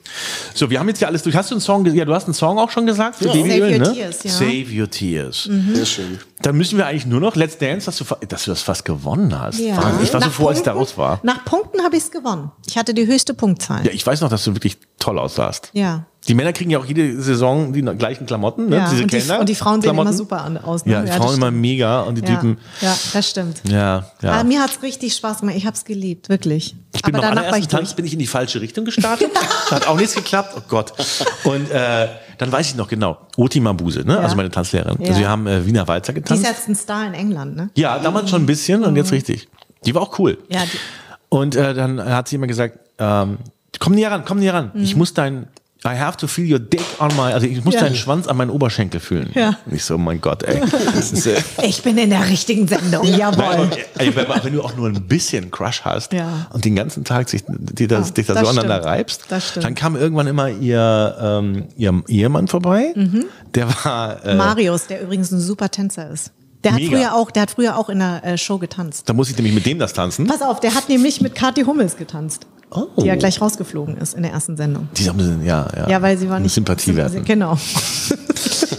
So, wir haben jetzt ja alles durch. Hast du einen Song? Ja, du hast einen Song auch schon gesagt für Ja. Babyöl, Save Your ne? Tears, ja. Save Your Tears. Sehr schön. Dann müssen wir eigentlich nur noch Let's Dance, dass du, dass du das fast gewonnen hast. Ja. Wahnsinn. Ich war so Nach froh, als ich da Punkten- raus war. Nach Punkten habe ich es gewonnen. Ich hatte die höchste Punktzahl. Ja, ich weiß noch, dass du wirklich toll aussahst. Ja. Die Männer kriegen ja auch jede Saison die gleichen Klamotten, ne? Ja, Diese und, die, und die Frauen sehen immer super an, aus. Ne? Ja, die das Frauen immer stimmt. mega und die ja. Typen. Ja, das stimmt. Ja, ja. Aber mir hat es richtig Spaß gemacht. Ich habe es geliebt, wirklich. Ich bin Aber beim allerersten Tanz durch. bin ich in die falsche Richtung gestartet. hat auch nichts geklappt. Oh Gott. Und äh, dann weiß ich noch genau. Oti Mabuse, ne? Ja. also meine Tanzlehrerin. Ja. Also wir haben äh, Wiener Walzer Die ist getanzt. jetzt ein Star in England, ne? Ja, damals schon ein bisschen und jetzt richtig. Die war auch cool. Ja, die- Und äh, dann hat sie immer gesagt, ähm, komm näher ran, komm näher ran. Ich muss dein, I have to feel your dick on my, also ich muss Mhm. Ja. deinen Schwanz an meinen Oberschenkel fühlen. Ja. Und ich so, mein Gott, ey. Das ist, äh, Ich bin in der richtigen Sendung, jawohl. Ey, wenn, wenn du auch nur ein bisschen Crush hast Ja. und den ganzen Tag sich, die das, Ja, dich da so aneinander reibst, dann kam irgendwann immer ihr, ähm, ihr Ehemann vorbei. Der war, äh, Marius, der übrigens ein super Tänzer ist. Der hat Mega. früher auch, der hat früher auch in der äh, Show getanzt. da muss ich nämlich mit dem das tanzen. Pass auf, der hat nämlich mit Kathi Hummels getanzt. Oh. Die ja gleich rausgeflogen ist in der ersten Sendung. Die haben ja, ja. Ja, weil sie war Eine nicht. Sympathie werden. Genau.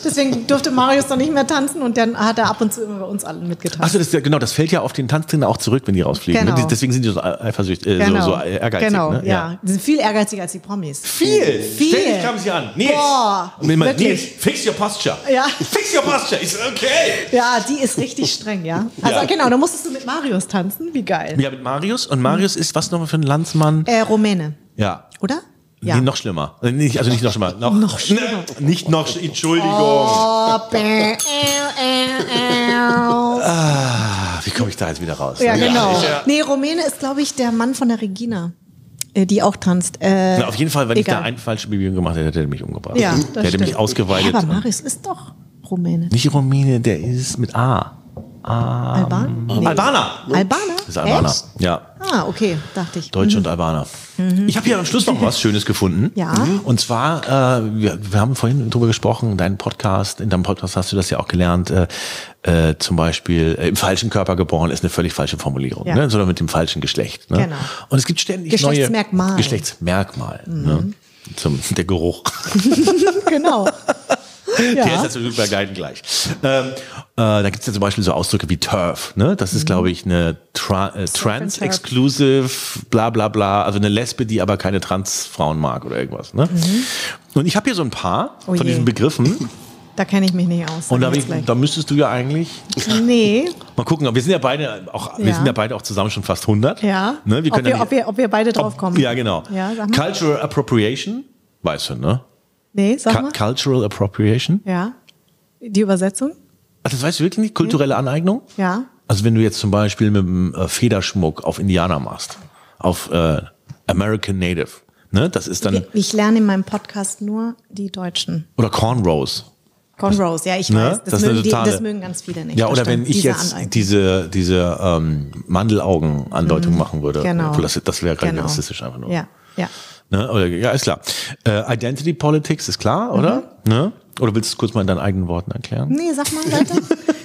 Deswegen durfte Marius dann nicht mehr tanzen und dann hat er ab und zu immer bei uns allen mitgetanzt. Achso, das, genau, das fällt ja auf den Tanztrainer auch zurück, wenn die rausfliegen. Genau. Ne? Deswegen sind die so eifersüchtig, äh, so, so ehrgeizig. Genau, ne? ja. Die sind viel ehrgeiziger als die Promis. Viel. Viel. Ständig kamen sie an. Nils. Boah, Und immer. Nils, fix your posture. Ja. Fix your posture. So, okay. Ja, die ist richtig streng, ja. Also Ja. genau, da musstest du mit Marius tanzen. Wie geil. Ja, mit Marius. Und Marius ist was nochmal für ein Landsmann? Äh, Rumäne, Ja. oder? Nee, noch schlimmer. Äh, Nicht, also nicht noch schlimmer. Noch, Noch schlimmer. Nicht noch, sch- Entschuldigung. Oh, bäh, äh, äh. Ah, wie komme ich da jetzt wieder raus? Ja, genau. ich, ja. Nee, Rumäne ist, glaube ich, der Mann von der Regina, die auch tanzt. Äh, Na, auf jeden Fall, wenn ich egal. da ein falsche Bewegung gemacht hätte, hätte er mich umgebracht. Ja, das der hätte mich stimmt. ausgeweitet. Ja, aber Marius ist doch Rumäne. nicht Rumäne, der ist mit A. Alban? Nee. Albaner. Albaner? Das ist Albaner. Echt? Ja. Ah, okay, dachte ich. Deutsch und Albaner. Ich habe hier am Schluss noch was Schönes gefunden. Ja. Und zwar, äh, wir, wir haben vorhin drüber gesprochen, dein Podcast, in deinem Podcast hast du das ja auch gelernt, äh, äh, zum Beispiel äh, im falschen Körper geboren ist eine völlig falsche Formulierung, Ja. ne? sondern mit dem falschen Geschlecht. Ne? Genau. Und es gibt ständig Geschlechtsmerkmal. neue Geschlechtsmerkmal. Ne? Zum, der Geruch. genau. Der ist natürlich bei beiden gleich. Ähm, äh, da gibt es ja zum Beispiel so Ausdrücke wie Turf. Ne? Das ist, glaube ich, eine Tra äh, Trans-Exclusive, bla bla bla. Also eine Lesbe, die aber keine Transfrauen mag oder irgendwas. Ne? Und ich habe hier so ein paar Oh von diesen Begriffen. Da kenne ich mich nicht aus. Und da, ich da müsstest du ja eigentlich nee, mal gucken. Wir sind ja beide auch, wir Ja. sind ja beide auch zusammen schon fast 100. ja. Ne? Wir ob, wir, ja nicht, ob, wir, ob wir beide drauf kommen. Ja, genau. Ja. Cultural Appropriation, weißt du, ne? Nee, sag mal. Cultural Appropriation. Ja. Die Übersetzung? Ach, das weißt du wirklich nicht? Kulturelle Aneignung? Ja. Also wenn du jetzt zum Beispiel mit dem äh, Federschmuck auf Indianer machst, auf äh, American Native, ne? Das ist dann, Ich lerne in meinem Podcast nur die Deutschen. oder Cornrows. Cornrows, ja, ich Ne? weiß. Das, Das mögen die, das mögen ganz viele nicht. Ja, oder wenn ich Diese jetzt Aneignung. diese, diese ähm, Mandelaugen-Andeutung machen würde. Genau. Das, das wäre gerade Genau. rassistisch einfach nur. Ja, ja. Ne? Oder, ja, ist klar. Äh, Identity Politics ist klar, oder? Mhm. Ne? Oder willst du es kurz mal in deinen eigenen Worten erklären? Nee, sag mal weiter.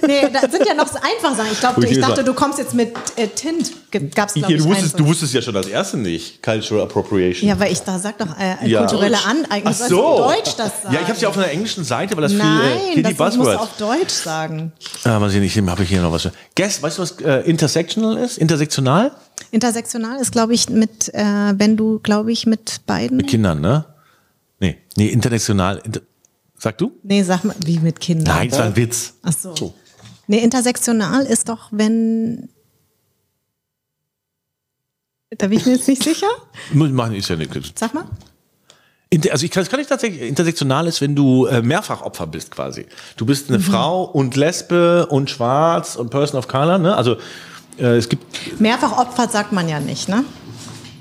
nee, da sind ja noch einfach Sachen. Ich, glaub, ich ich dachte, du kommst jetzt mit äh, Tint. Gab's, Hier, du, wusstest, du wusstest ja schon das erste nicht. Cultural Appropriation. Ja, weil ich da sag doch äh, Ja. kulturelle Aneignung. Ach so. auf Deutsch das sagen. Ja, ich habe es ja auf einer englischen Seite, weil das viel, äh, Nein, hier das die Buzzwords. auf Deutsch sagen. Ah, mal sehen, ich habe hier noch was. Guess, weißt du, was äh, intersectional ist? Intersektional? Intersektional ist, glaube ich, mit, äh, wenn du, glaube ich, mit beiden. Mit Kindern, ne? Nee, nee, international. Inter Sag du? nee, sag mal, wie mit Kindern. Nein, das war ein Witz. Ach so. Nee, intersektional ist doch, wenn. Da bin ich mir jetzt nicht sicher. Muss machen ist ja nicht. Sag mal. Inter, also ich kann, das kann ich tatsächlich, intersektional ist, wenn du äh, Mehrfachopfer bist quasi. Du bist Mhm. eine Frau und Lesbe und Schwarz und Person of Color, ne? Also äh, es gibt, Mehrfach opfert sagt man ja nicht, ne?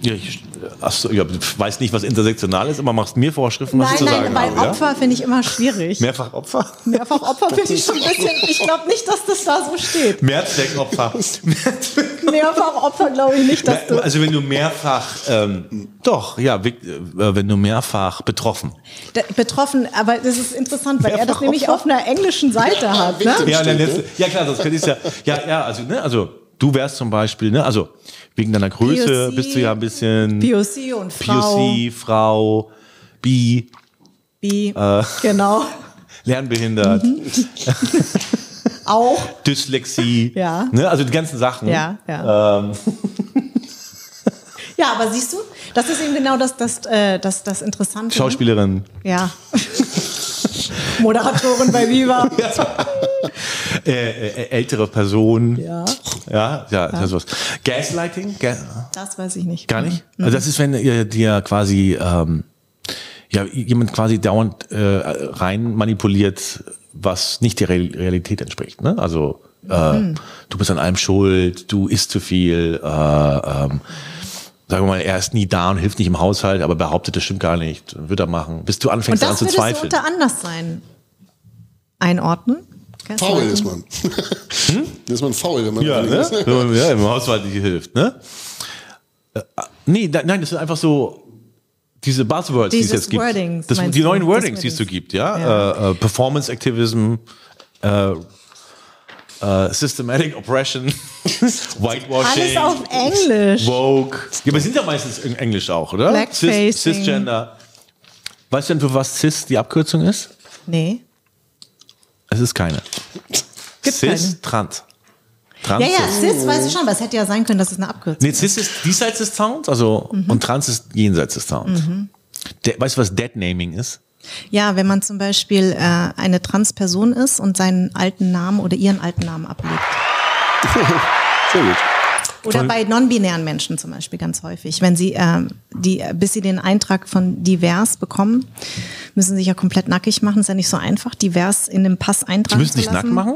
ja, ich, ach so, ja, ich weiß nicht, was intersektional ist, aber machst mir Vorschriften, was nein, ich zu nein, sagen weil habe. Ja? Opfer finde ich immer schwierig. Mehrfachopfer? Mehrfach Opfer finde ich schon ein bisschen. Ich glaube nicht, dass das da so steht. Mehrzweckopfer. Mehrfach Opfer glaube ich nicht, dass du. Also wenn du mehrfach, ähm, doch, ja, äh, wenn du mehrfach betroffen. Da- Betroffen, aber das ist interessant, weil er das Mehrfach nämlich Opfer? auf einer englischen Seite hat. Ne? Ja, letzte, ja klar, sonst könnte ich ja, ja, ja, also, ne, also du wärst zum Beispiel, ne, also wegen deiner Größe POC, bist du ja ein bisschen POC und Frau. POC, Frau, Bi, Bi, Äh. genau. lernbehindert, Auch. Dyslexie, Ja. ne, also die ganzen Sachen. Ja, ja. Ähm, Ja, aber siehst du, das ist eben genau das, das, äh, das, das Interessante. Schauspielerin, Ja. Moderatorin bei Viva. äh, äh, ältere Person, Ja. ja, ja, ja. sowas. Gaslighting, Ga Das weiß ich nicht. Gar nicht? Also das ist, wenn ihr dir quasi ähm, ja, jemand quasi dauernd äh, rein manipuliert, was nicht der Real- Realität entspricht. Ne? Also äh, du bist an allem schuld, du isst zu viel, äh, ähm, sagen wir mal, er ist nie da und hilft nicht im Haushalt, aber behauptet, das stimmt gar nicht, wird er machen, bis du Und anfängst daran das zu würdest du zweifeln. unter anders sein. Einordnen? Faul ist man. Hm? ist man faul, wenn man Ja, ne? So, ja, im Haushalt nicht hilft, ne? Äh, nee, da, nein, das sind einfach so diese Buzzwords, die es Dieses jetzt gibt. Wordings, das, die du? neuen Das Wordings, die es so gibt, ja. Ja. Äh, äh, Performance Activism, äh, äh, Systematic Oppression, Whitewashing, Alles auf Englisch. Vogue. Ja, aber sind ja meistens in Englisch auch, oder? Cis, Cisgender. Weißt du denn, für was Cis die Abkürzung ist? Nee. Es ist keine. Gibt Cis, keine. Trans. Trans Ja, ja, ist- Cis weiß ich schon, aber es hätte ja sein können, dass es eine Abkürzung Nee, Cis ist diesseits des Sounds, also Mhm. und Trans ist jenseits des Sounds. De, weißt du, was Deadnaming ist? Ja, wenn man zum Beispiel äh, eine Transperson ist und seinen alten Namen oder ihren alten Namen ablegt. Sehr gut. Oder bei non-binären Menschen zum Beispiel ganz häufig. Wenn sie, ähm, die, bis sie den Eintrag von divers bekommen, müssen sie sich ja komplett nackig machen. Ist ja nicht so einfach, divers in den Pass eintragen Die müssen zu sich lassen. nackt machen?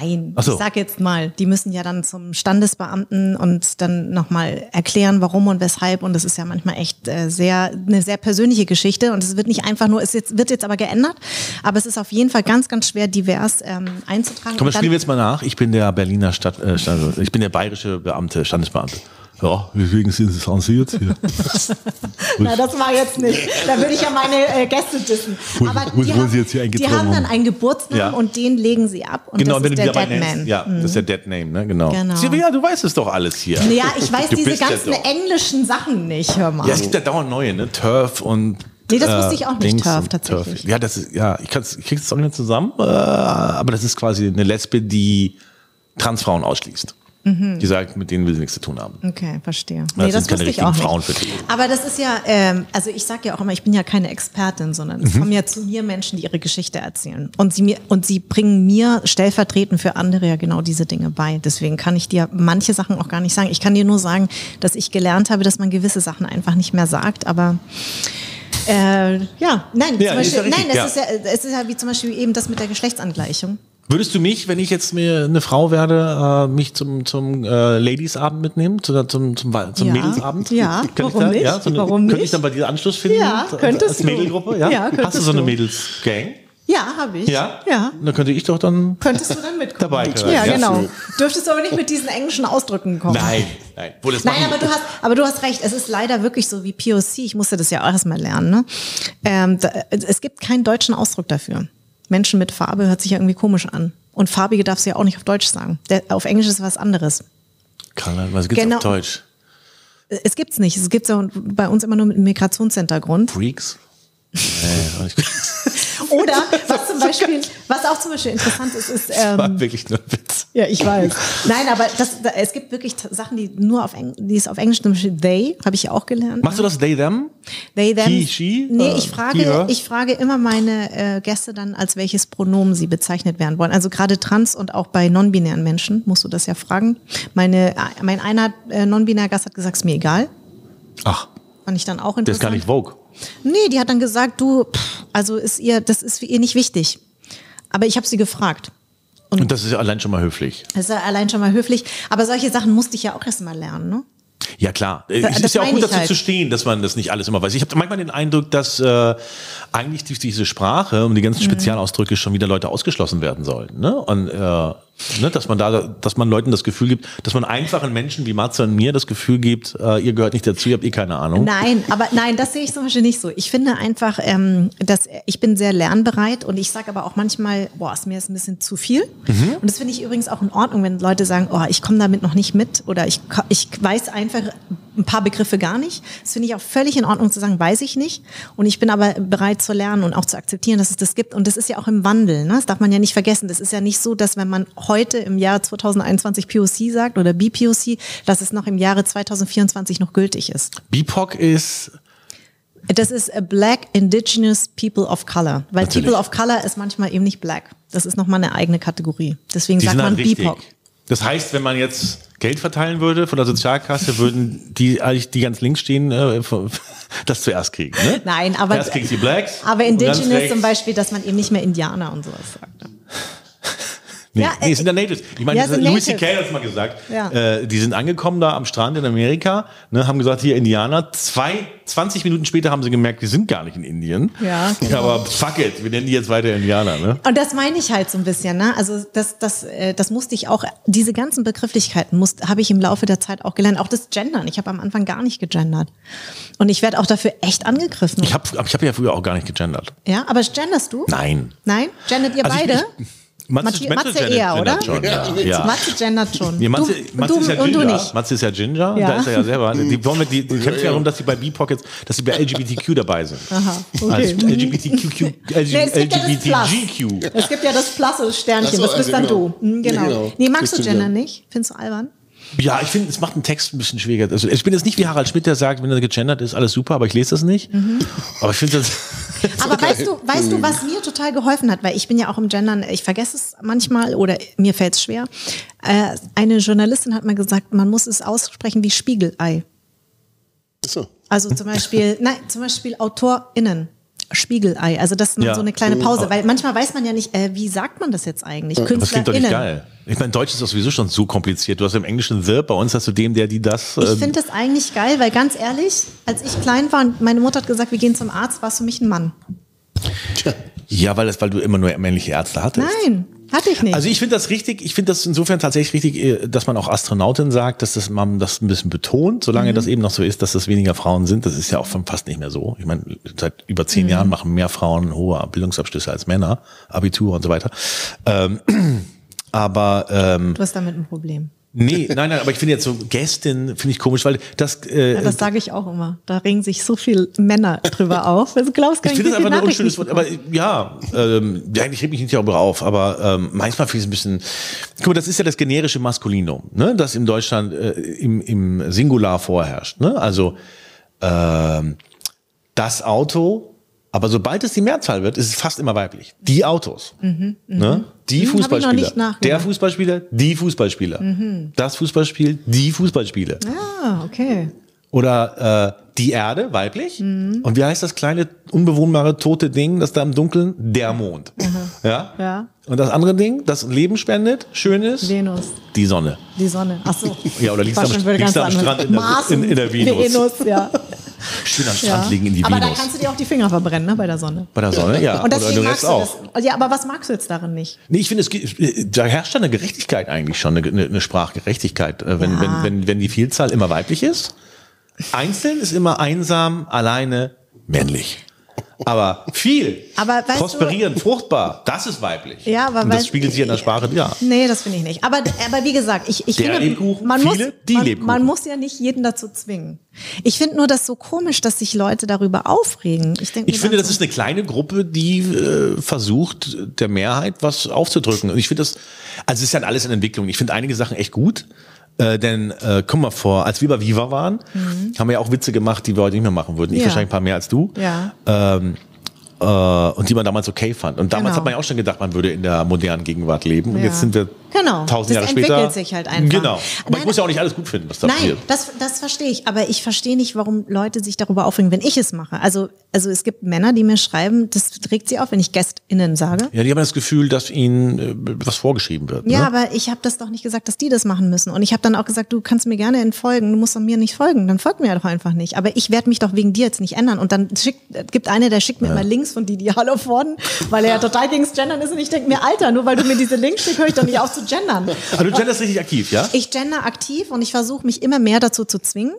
Nein, so. ich sag jetzt mal, die müssen ja dann zum Standesbeamten und dann nochmal erklären, warum und weshalb. Und das ist ja manchmal echt äh, sehr, eine sehr persönliche Geschichte. Und es wird nicht einfach nur, es jetzt, wird jetzt aber geändert. Aber es ist auf jeden Fall ganz, ganz schwer, divers ähm, einzutragen. Komm, das spielen wir jetzt mal nach. Ich bin der Berliner Stadt, äh, Stadt ich bin der bayerische Beamte, Standesbeamte. Ja, weswegen sind Sie zensiert hier? Na, das war jetzt nicht. Da würde ich ja meine äh, Gäste dissen. Wo- Aber wo die, wollen haben, jetzt die haben dann einen Geburtsnamen Ja. und den legen sie ab. Und genau, das ist der die dabei Dead nennst. Man. Ja, das ist der Dead Name, ne? Genau. Genau. Silvia, du weißt es doch alles hier. Ja, ich weiß Du diese ganzen englischen Sachen nicht, hör mal. Ja, es gibt ja dauernd neue, ne? Turf und Nee, das wusste ich auch nicht, Turf tatsächlich. Ja, das ist, ja, ich, kann's, ich krieg's jetzt auch nicht zusammen, äh, aber das ist quasi eine Lesbe, die Transfrauen ausschließt. Die sagt, mit denen will sie nichts zu tun haben. Okay, verstehe. Das Nee, sind das keine wusste ich richtigen auch nicht. Frauenvertreter. Aber das ist ja, ähm, also ich sage ja auch immer, ich bin ja keine Expertin, sondern Mhm. es kommen ja zu mir Menschen, die ihre Geschichte erzählen. Und sie, mir, und sie bringen mir stellvertretend für andere ja genau diese Dinge bei. Deswegen kann ich dir manche Sachen auch gar nicht sagen. Ich kann dir nur sagen, dass ich gelernt habe, dass man gewisse Sachen einfach nicht mehr sagt, aber äh, ja, nein, Ja, Beispiel, nein, es, ja. Ist ja, es ist ja wie zum Beispiel eben das mit der Geschlechtsangleichung. Würdest du mich, wenn ich jetzt mir eine Frau werde, äh, mich zum, zum äh, Ladies-Abend mitnehmen, zu, zum, zum, zum Ja. Mädelsabend? Ja, ich warum da, nicht? Ja, so eine, Warum Könnte nicht? ich dann bei dir Anschluss finden? Ja, als- könntest Als du. Mädelgruppe? Ja, Ja, Hast du so eine. Mädels-Gang? Ja, habe ich. Ja? Ja. Dann könnte ich doch dann... Könntest du dann mitkommen? Dabei können, Ja, ja. genau. Dürftest du aber nicht mit diesen englischen Ausdrücken kommen. Nein, nein. Wo das Nein, aber du hast, aber du hast recht. Es ist leider wirklich so wie POC. Ich musste das ja auch erstmal lernen. Ne? Ähm, da, es gibt keinen deutschen Ausdruck dafür. Menschen mit Farbe hört sich ja irgendwie komisch an. Und farbige darfst du ja auch nicht auf Deutsch sagen. Der, auf Englisch ist was anderes. Karl, was gibt's Genau. auf Deutsch? Es gibt's nicht. Es gibt's ja bei uns immer nur mit einem Migrationshintergrund. Freaks? Nee, Oder was zum Beispiel, was auch zum Beispiel interessant ist, ist ähm, war wirklich nur ein Witz. Ja, ich weiß. Nein, aber das, da, es gibt wirklich Sachen, die nur auf Englisch, die ist auf Englisch, zum Beispiel they, habe ich ja auch gelernt. Machst du das they, them? They, them. He, she? Nee, Äh, ich frage, her? ich frage immer meine äh, Gäste dann, als welches Pronomen sie bezeichnet werden wollen. Also gerade trans und auch bei non-binären Menschen musst du das ja fragen. Meine, äh, mein einer äh, non-binärer Gast hat gesagt, ist mir egal. Ach, Fand ich dann auch der ist interessant. gar nicht Vogue. Nee, die hat dann gesagt, du, pff, also ist ihr, das ist für ihr nicht wichtig. Aber ich habe sie gefragt. Und das ist ja allein schon mal höflich. Das ist ja allein schon mal höflich. Aber solche Sachen musste ich ja auch erst mal lernen, ne? Ja klar, es das ist ja auch gut dazu halt. zu stehen, dass man das nicht alles immer weiß. Ich habe manchmal den Eindruck, dass äh, eigentlich durch diese Sprache und die ganzen Mhm. Spezialausdrücke schon wieder Leute ausgeschlossen werden sollen. Ne? Und äh, ne, dass man da, dass man Leuten das Gefühl gibt, dass man einfachen Menschen wie Matze und mir das Gefühl gibt, äh, ihr gehört nicht dazu, ihr habt eh keine Ahnung. Nein, aber nein, das sehe ich zum Beispiel nicht so. Ich finde einfach, ähm, dass ich bin sehr lernbereit und ich sage aber auch manchmal, boah, ist mir jetzt ein bisschen zu viel. Mhm. Und das finde ich übrigens auch in Ordnung, wenn Leute sagen, oh, ich komme damit noch nicht mit oder ich, ich weiß einfach ein paar Begriffe gar nicht. Das finde ich auch völlig in Ordnung zu sagen, weiß ich nicht. Und ich bin aber bereit zu lernen und auch zu akzeptieren, dass es das gibt. Und das ist ja auch im Wandel. Ne? Das darf man ja nicht vergessen. Das ist ja nicht so, dass wenn man heute im Jahr 2021 POC sagt oder BPOC, dass es noch im Jahre 2024 noch gültig ist. BIPOC ist Das ist a Black Indigenous People of Color. Weil Natürlich. People of Color ist manchmal eben nicht black. Das ist nochmal eine eigene Kategorie. Deswegen Die sagt sind man halt. BIPOC. Das heißt, wenn man jetzt Geld verteilen würde von der Sozialkasse, würden die, eigentlich die ganz links stehen, äh, das zuerst kriegen. Ne? Nein, aber, Erst kriegen die Blacks. aber Indigenous zum Beispiel, dass man eben nicht mehr Indianer und sowas sagt. ne? Nee, Ja, nee, äh, es sind ja Natives. Ich meine, ja, Louis. C.K. hat es mal gesagt. Ja. Äh, die sind angekommen da am Strand in Amerika, ne, haben gesagt, hier Indianer. Zwei, 20 Minuten später haben sie gemerkt, wir sind gar nicht in Indien. Ja, genau. Aber fuck it, wir nennen die jetzt weiter Indianer. Ne? Und das meine ich halt so ein bisschen, ne? Also das, das, äh, das musste ich auch, diese ganzen Begrifflichkeiten habe ich im Laufe der Zeit auch gelernt. Auch das Gendern. Ich habe am Anfang gar nicht gegendert. Und ich werde auch dafür echt angegriffen. Ich habe ich hab ja früher auch gar nicht gegendert. ja, aber genderst du? Nein. Nein? Gendert ihr Also ich- beide? ich- Matze, Matze- Matze Matze gendert- eher, oder? Schon, ja. ja. Matze gendert schon. Nee, Matze, du, Matze du, ist ja und Ginger. du nicht. Matze ist ja Ginger, Ja. da ist er ja selber. Die, die, die kämpfen ja darum, dass sie bei B-Pockets, dass sie bei LGBTQ dabei sind. Aha, okay. Also LGBTQ, Nee, es gibt ja. Es gibt ja das Plus und das Sternchen, so, das bist also dann genau. du. Mhm, genau. Nee, genau. Nee, magst du Gender ja. nicht? Findest du albern? Ja, ich finde, es macht einen Text ein bisschen schwieriger. Also ich bin jetzt nicht wie Harald Schmidt, der sagt, wenn er gegendert ist, alles super, aber ich lese das nicht. Mhm. Aber ich finde das. Aber weißt du, weißt du, was mir total geholfen hat, weil ich bin ja auch im Gendern, ich vergesse es manchmal oder mir fällt es schwer. Äh, eine Journalistin hat mal gesagt, man muss es aussprechen wie Spiegelei. So. Also zum Beispiel, nein, zum Beispiel AutorInnen. Spiegelei, also das ist Ja. so eine kleine Pause, weil manchmal weiß man ja nicht, äh, wie sagt man das jetzt eigentlich? Aber das klingt doch nicht KünstlerInnen. geil. Ich meine, Deutsch ist doch sowieso schon so kompliziert. Du hast im Englischen the, bei uns hast du dem, der, die, das. Ich äh, finde das eigentlich geil, weil ganz ehrlich, als ich klein war und meine Mutter hat gesagt, wir gehen zum Arzt, war es für mich ein Mann. Tja. ja, weil, das, weil du immer nur männliche Ärzte hattest. Nein, hatte ich nicht. Also ich finde das richtig, ich finde das insofern tatsächlich richtig, äh, dass man auch Astronautin sagt, dass das man das ein bisschen betont, solange das eben noch so ist, dass das weniger Frauen sind. Das ist ja auch fast nicht mehr so. Ich meine, seit über zehn Jahren machen mehr Frauen hohe Bildungsabschlüsse als Männer, Abitur und so weiter. Ähm, aber ähm, du hast damit ein Problem. Nee, nein, nein, aber ich finde jetzt so Gästin, finde ich komisch, weil das. Äh, Ja, das sage ich auch immer. Da regen sich so viele Männer drüber auf. Du glaubst gar ich finde das einfach ein unschönes Wort. Aber ja, ähm, ja, ich reg mich nicht darüber auf, aber ähm, manchmal finde ich es ein bisschen. Guck mal, das ist ja das generische Maskulinum, ne? das in Deutschland äh, im, im Singular vorherrscht. Ne? Also ähm, das Auto, aber sobald es die Mehrzahl wird, ist es fast immer weiblich. Die Autos. Ne? Die Hm, hab ich noch Fußballspieler. Der Fußballspieler, die Fußballspieler. Das Fußballspiel, die Fußballspieler. Ah, okay. Oder äh, die Erde, weiblich. Mhm. Und wie heißt das kleine, unbewohnbare, tote Ding, das da im Dunkeln? Der Mond. Ja? Ja. Und das andere Ding, das Leben spendet, schön ist? Venus, Die Sonne. die Sonne. Ach so. Ja, oder liegst am- liegst ganz am. Strand in der- in- in der und Venus. ja. Schön am ja. Strand liegen in die aber da Venus. kannst du dir auch die Finger verbrennen, ne, bei der Sonne. Bei der Sonne, ja. Und oder du magst du auch. das. Ja, aber was magst du jetzt darin nicht? Nee, ich finde, äh, da herrscht eine Gerechtigkeit eigentlich schon, eine, eine Sprachgerechtigkeit, äh, wenn, Ja. wenn, wenn, wenn die Vielzahl immer weiblich ist. Einzeln ist immer einsam, alleine, männlich. Aber viel, Aber weißt du- prosperierend, fruchtbar, das ist weiblich. Ja, aber Und das weißt- spiegelt sich in der Sprache, ja. Nee, das finde ich nicht. Aber, aber wie gesagt, ich, ich Der finde, Lebkuchen, man, muss, viele, die man, Lebkuchen. man muss ja nicht jeden dazu zwingen. Ich finde nur das so komisch, dass sich Leute darüber aufregen. Ich, denk Ich finde, das so, ist eine kleine Gruppe, die äh, versucht, der Mehrheit was aufzudrücken. Und ich finde das, also es ist ja alles in Entwicklung. Ich finde einige Sachen echt gut. Äh, denn äh, guck mal vor, als wir bei Viva waren, haben wir ja auch Witze gemacht, die wir heute nicht mehr machen würden. Ich Mhm. Ja. wahrscheinlich ein paar mehr als du. Ja. Ähm, äh, und die man damals okay fand. Und damals Genau. hat man ja auch schon gedacht, man würde in der modernen Gegenwart leben. Und Ja. jetzt sind wir Genau. tausend Das Jahre entwickelt später. sich halt einfach. Genau. Aber Nein, ich muss ja auch nicht alles gut finden, was da Nein, passiert. das, das verstehe ich. Aber ich verstehe nicht, warum Leute sich darüber aufregen, wenn ich es mache. Also, also es gibt Männer, die mir schreiben, das regt sie auf, wenn ich GästInnen sage. Ja, die haben das Gefühl, dass ihnen äh, was vorgeschrieben wird. Ja, ne? aber ich habe das doch nicht gesagt, dass die das machen müssen. Und ich habe dann auch gesagt, du kannst mir gerne entfolgen, du musst mir nicht folgen. Dann folgt mir doch einfach nicht. Aber ich werde mich doch wegen dir jetzt nicht ändern. Und dann schickt, gibt einer, der schickt mir immer Links von Didi Hallow worden, weil er ja total gegens Gendern ist. Und ich denke mir, Alter, nur weil du mir diese Links schickst, höre ich doch nicht auf zu gendern. Aber du genderst richtig aktiv, ja? Ich gender aktiv und ich versuche mich immer mehr dazu zu zwingen.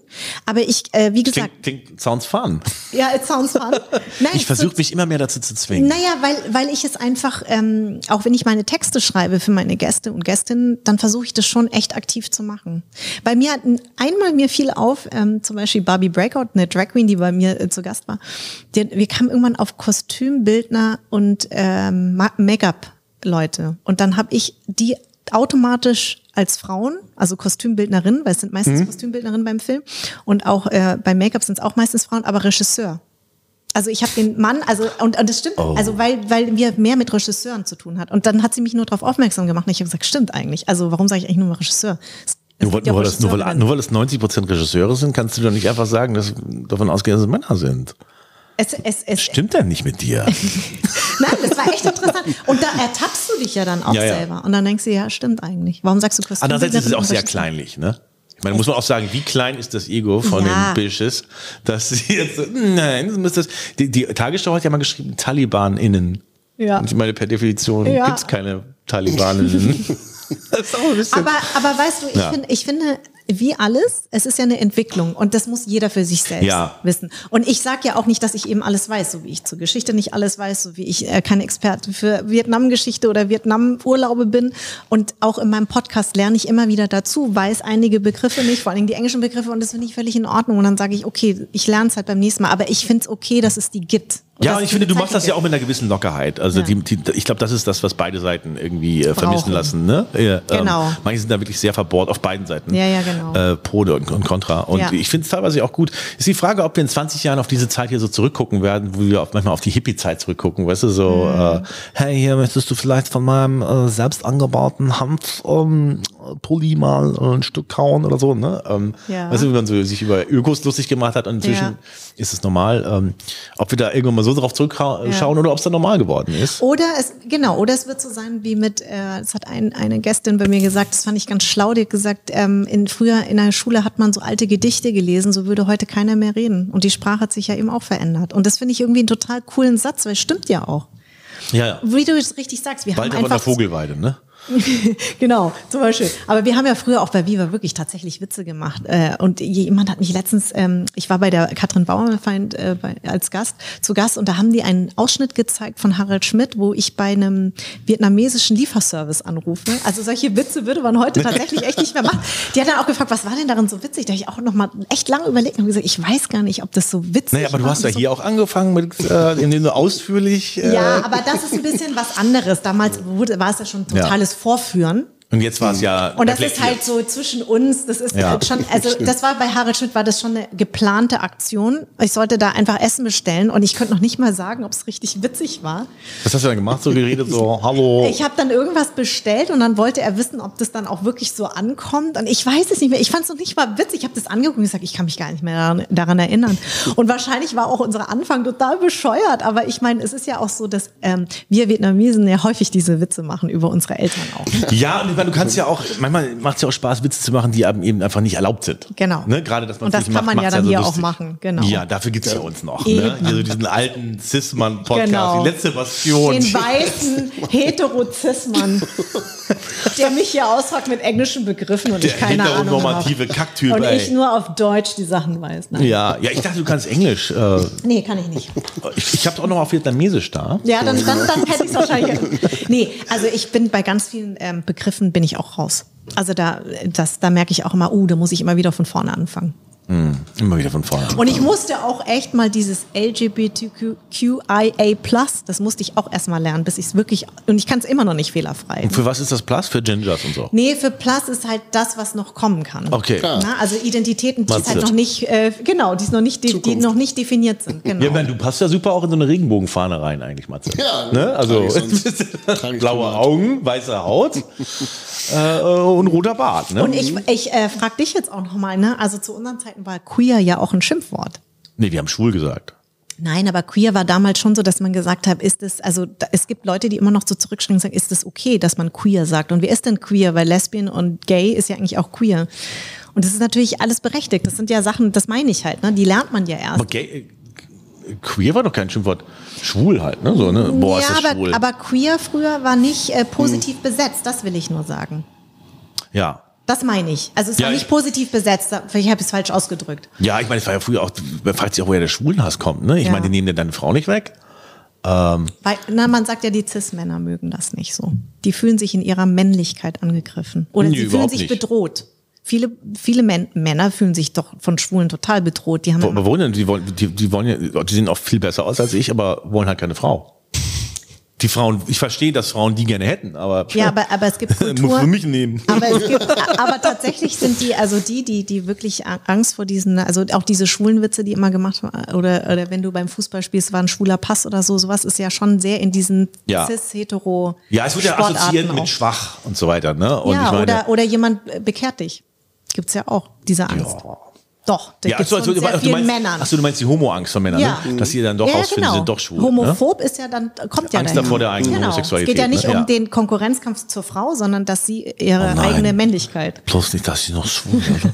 Aber ich, äh, wie gesagt, Klingt, klingt, sounds fun. ja, it sounds fun. Nein, Ich versuche mich immer mehr dazu zu zwingen. Naja, weil, weil ich es einfach, ähm, auch wenn ich meine Texte schreibe für meine Gäste und Gästinnen, dann versuche ich das schon echt aktiv zu machen. Bei mir hat ein- einmal mir fiel auf, ähm, zum Beispiel Barbie Breakout, eine Drag Queen, die bei mir äh, zu Gast war. Die, wir kamen irgendwann auf Kostümbildner und ähm, Ma- Make-up-Leute. Und dann habe ich die automatisch als Frauen, also Kostümbildnerin, weil es sind meistens Kostümbildnerinnen beim Film und auch äh, beim Make-up sind es auch meistens Frauen, aber Regisseur. Also ich habe den Mann, also und, und das stimmt, also weil weil wir mehr mit Regisseuren zu tun hat und dann hat sie mich nur darauf aufmerksam gemacht und ich habe gesagt, stimmt eigentlich. Also warum sage ich eigentlich nur mal Regisseur? Nur, nur, weil das, nur, weil, nur weil es 90 Prozent Regisseure sind, kannst du doch nicht einfach sagen, dass davon ausgehen, dass es Männer sind. Es, es, es, Stimmt denn nicht mit dir? Nein, das war echt interessant. Und da ertappst du dich ja dann auch Ja, ja. selber. Und dann denkst du, ja, stimmt eigentlich. Warum sagst du Kostümbildnerin? Andererseits ist es auch sehr kleinlich, ne? Ich meine, muss man auch sagen, wie klein ist das Ego von Ja. den Bishes, dass sie jetzt, so, nein, das muss das, die, die Tagesschau hat ja mal geschrieben, Taliban-Innen. Ja. Und ich meine, per Definition Ja. gibt's keine Talibaninnen. das ist auch ein bisschen. Aber, aber weißt du, ich, Ja. finde, ich finde, wie alles, es ist ja eine Entwicklung und das muss jeder für sich selbst Ja. wissen. Und ich sage ja auch nicht, dass ich eben alles weiß, so wie ich zur Geschichte nicht alles weiß, so wie ich äh, kein Experte für Vietnam-Geschichte oder Vietnam-Urlaube bin. Und auch in meinem Podcast lerne ich immer wieder dazu, weiß einige Begriffe nicht, vor allem die englischen Begriffe und das finde ich völlig in Ordnung. Und dann sage ich, okay, ich lerne es halt beim nächsten Mal, aber ich finde es okay, dass es die gibt. Ja, dass und ich finde, du machst das ja auch mit einer gewissen Lockerheit. Also Ja. die, die, ich glaube, das ist das, was beide Seiten irgendwie äh, vermissen lassen. Ne? Ja, Genau. Ähm, manche sind da wirklich sehr verbohrt auf beiden Seiten. Ja, ja, genau. Äh, Pro und, und Contra. Und Ja. ich finde es teilweise auch gut. Ist die Frage, ob wir in 20 Jahren auf diese Zeit hier so zurückgucken werden, wo wir auf, manchmal auf die Hippie-Zeit zurückgucken. Weißt du, so, Mhm. äh, hey, hier möchtest du vielleicht von meinem äh, selbst angebauten Hanf ähm, Pulli mal ein Stück kauen oder so. Ne? Ähm, Ja. Weißt du, wie man so sich über Ökos lustig gemacht hat und inzwischen Ja. ist es normal. Ähm, ob wir da irgendwann mal so drauf zurückschauen oder ob es dann normal geworden ist. Oder es, genau, oder es wird so sein wie mit, äh, es hat ein, eine Gästin bei mir gesagt, das fand ich ganz schlau, die hat gesagt, ähm, in, früher in der Schule hat man so alte Gedichte gelesen, so würde heute keiner mehr reden. Und die Sprache hat sich ja eben auch verändert. Und das finde ich irgendwie einen total coolen Satz, weil es stimmt ja auch. Ja, ja. Wie du es richtig sagst, wir Bald haben aber in der einfach, Vogelweide, ne? genau, zum Beispiel. Aber wir haben ja früher auch bei Viva wirklich tatsächlich Witze gemacht. Äh, und jemand hat mich letztens, ähm, ich war bei der Katrin Bauerfeind äh, als Gast, zu Gast und da haben die einen Ausschnitt gezeigt von Harald Schmidt, wo ich bei einem vietnamesischen Lieferservice anrufe. Also solche Witze würde man heute tatsächlich echt nicht mehr machen. Die hat dann auch gefragt, was war denn darin so witzig? Da habe ich auch noch mal echt lange überlegt und gesagt, ich weiß gar nicht, ob das so witzig ist. Naja, aber du hast ja so hier auch angefangen, mit, äh, indem du ausführlich. Äh, ja, aber das ist ein bisschen was anderes. Damals wurde, war es ja schon totales Vorführen. Und jetzt war es ja. Und das ist halt so zwischen uns, das ist Ja. halt schon, also das war bei Harald Schmidt, war das schon eine geplante Aktion. Ich sollte da einfach Essen bestellen und ich könnte noch nicht mal sagen, ob es richtig witzig war. Was hast du dann gemacht? So geredet, so, hallo. Ich habe dann irgendwas bestellt und dann wollte er wissen, ob das dann auch wirklich so ankommt. Und ich weiß es nicht mehr. Ich fand es noch nicht mal witzig. Ich habe das angeguckt und gesagt, ich kann mich gar nicht mehr daran, daran erinnern. Und wahrscheinlich war auch unser Anfang total bescheuert. Aber ich meine, es ist ja auch so, dass ähm, wir Vietnamesen ja häufig diese Witze machen über unsere Eltern auch. Ja, und meine, du kannst ja auch, manchmal macht es ja auch Spaß, Witze zu machen, die eben einfach nicht erlaubt sind. Genau. Ne? Gerade, dass man Und das kann macht, man ja dann so hier auch machen, genau. Ja, dafür gibt's ja uns noch. Ne? Eben. Hier so diesen alten Cis-Mann-Podcast, Genau. die letzte Bastion. Den weißen Heterozismann, der mich hier ausfragt mit englischen Begriffen und Der ich keine Ahnung habe. Kacktyp, Und ey. ich nur auf Deutsch die Sachen weiß. Nein. ja, ja, ich dachte, du kannst Englisch. Äh, Nee, kann ich nicht. ich ich habe auch noch auf Vietnamesisch da. Ja, dann, dann, dann hätte ich es wahrscheinlich. Nee, also ich bin bei ganz vielen ähm, Begriffen bin ich auch raus. Also da, das, da merke ich auch immer, uh, da muss ich immer wieder von vorne anfangen. Immer wieder von vorne. Und ich musste auch echt mal dieses LGBTQIA+, das musste ich auch erstmal lernen, bis ich es wirklich, und ich kann es immer noch nicht fehlerfrei. Für was ist das Plus? Für Gingers und so. Nee, für Plus ist halt das, was noch kommen kann. Okay. Klar. Na, also Identitäten, die halt noch nicht, äh, genau, die, ist noch nicht, die, die noch nicht definiert sind. Genau. Ja, ich meine, du passt ja super auch in so eine Regenbogenfahne rein, eigentlich, Matze. Ja, ne? Also blaue. Augen, weiße Haut äh, und roter Bart. Ne? Und ich, ich äh, frage dich jetzt auch nochmal, ne? Also zu unseren Zeiten war queer ja auch ein Schimpfwort. nee, wir haben schwul gesagt. Nein, aber queer war damals schon so, dass man gesagt hat, ist es, also da, es gibt Leute, die immer noch so zurückschrecken und sagen, ist es okay, dass man queer sagt? Und wer ist denn queer? Weil Lesbian und Gay ist ja eigentlich auch queer. Und das ist natürlich alles berechtigt. Das sind ja Sachen, das meine ich halt, ne? Die lernt man ja erst. Aber gay, queer war doch kein Schimpfwort. Schwul halt, ne? So, ne? Boah, ist ja, das aber, schwul. aber queer früher war nicht äh, positiv besetzt, das will ich nur sagen. ja. Das meine ich. Also es Ja, war ich- nicht positiv besetzt, vielleicht habe ich es falsch ausgedrückt. Ja, ich meine, es war ja früher auch, man fragt sich auch, woher der Schwulenhass kommt, ne? Ich Ja. meine, die nehmen dir deine Frau nicht weg. Weil, na, man sagt ja, die Cis-Männer mögen das nicht so. Die fühlen sich in ihrer Männlichkeit angegriffen. Oder Nee, sie fühlen sich nicht. bedroht. Viele, viele Män Männer fühlen sich doch von Schwulen total bedroht. Die haben Aber wollen denn, die wollen, die, die wollen ja, die sehen auch viel besser aus als ich, aber wollen halt keine Frau. Die Frauen, ich verstehe, dass Frauen die gerne hätten, aber ja, aber, aber es gibt Kultur. für mich nehmen. Aber, es gibt, aber tatsächlich sind die, also die, die, die wirklich Angst vor diesen, also auch diese schwulen Witze, die immer gemacht waren, oder, oder wenn du beim Fußball spielst, war ein schwuler Pass oder so, sowas ist ja schon sehr in diesen Ja. cis-hetero Ja, es wird ja Sportarten assoziiert auch. mit schwach und so weiter, ne? Und ja, meine, oder, oder jemand äh, bekehrt dich. Gibt's ja auch, diese Angst. Doch, das ja, gibt's achso, von also, sehr du vielen meinst, Männern. Achso, du meinst die Homo-Angst von Männern, ja. ne? Dass sie dann doch ja, rausfinden, genau. sie sind doch schwul. Ne? Homophob ist ja dann, kommt ja Angst daher. davor der eigenen genau. Homosexualität, Es geht ja nicht ne? um Ja. den Konkurrenzkampf zur Frau, sondern dass sie ihre Oh eigene Männlichkeit. Bloß nicht, dass sie noch schwul sind.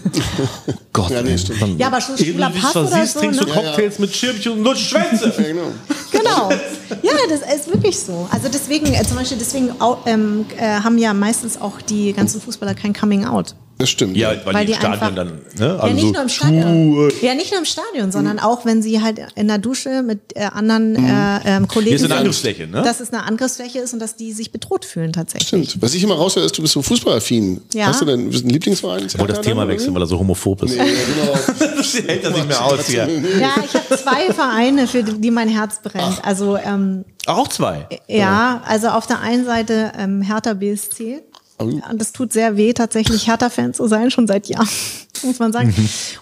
oh Gott, Ja, nee, stimmt. Ja, aber schon schwuler Pass oder versiehst, so, trinkst du ne? Cocktails mit Schirmchen und lutscht Schwänze. Genau. Genau. Ja, das ist wirklich so. Also deswegen, äh, zum Beispiel, deswegen ähm, äh, haben ja meistens auch die ganzen Fußballer kein Coming Out. Das stimmt. Ja, weil, Weil die die im Stadion einfach- dann, ne? ja, nicht nur im Stadion. Ja, nicht nur im Stadion, sondern auch wenn sie halt in der Dusche mit äh, anderen äh, ähm, Kollegen Hier ist eine sind, Angriffsfläche, ne? dass es eine Angriffsfläche ist und dass die sich bedroht fühlen tatsächlich. Stimmt. Was ich immer raushöre, ist, du bist so fußballaffin. Ja. Hast du denn einen Lieblingsverein? Ich wollte das Thema wechseln, weil er so homophob ist. Ja, genau. hält das nicht mehr aus hier. Ja, ich habe zwei Vereine, für die mein Herz brennt. Also ähm, Auch zwei. ja, also auf der einen Seite ähm, Hertha BSC. Oh. Und das tut sehr weh, tatsächlich Hertha-Fan zu sein, schon seit Jahren, muss man sagen.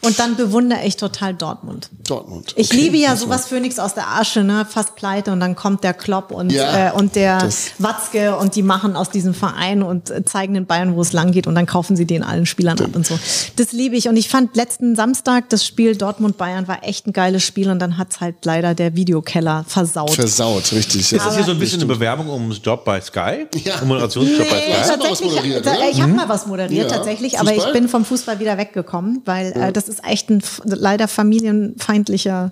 Und dann bewundere ich total Dortmund. Dortmund. Ich Okay. liebe ja sowas Phönix aus der Asche, ne? fast pleite und dann kommt der Klopp und, Ja, äh, und der das- Watzke und die machen aus diesem Verein und äh, zeigen den Bayern, wo es lang geht und dann kaufen sie den allen Spielern ab und so. Das liebe ich und ich fand letzten Samstag das Spiel Dortmund-Bayern war echt ein geiles Spiel und dann hat's halt leider der Videokeller versaut. Versaut, richtig. Ist das hier so ein bisschen eine Bewerbung ums Job bei Sky? Ja. Um Moderationsjob bei Nee, Sky? Mal was tatsächlich, ich habe mal was moderiert Ja. tatsächlich, aber ich Fußball? bin vom Fußball wieder weggekommen. Bekommen, weil äh, das ist echt ein leider familienfeindlicher,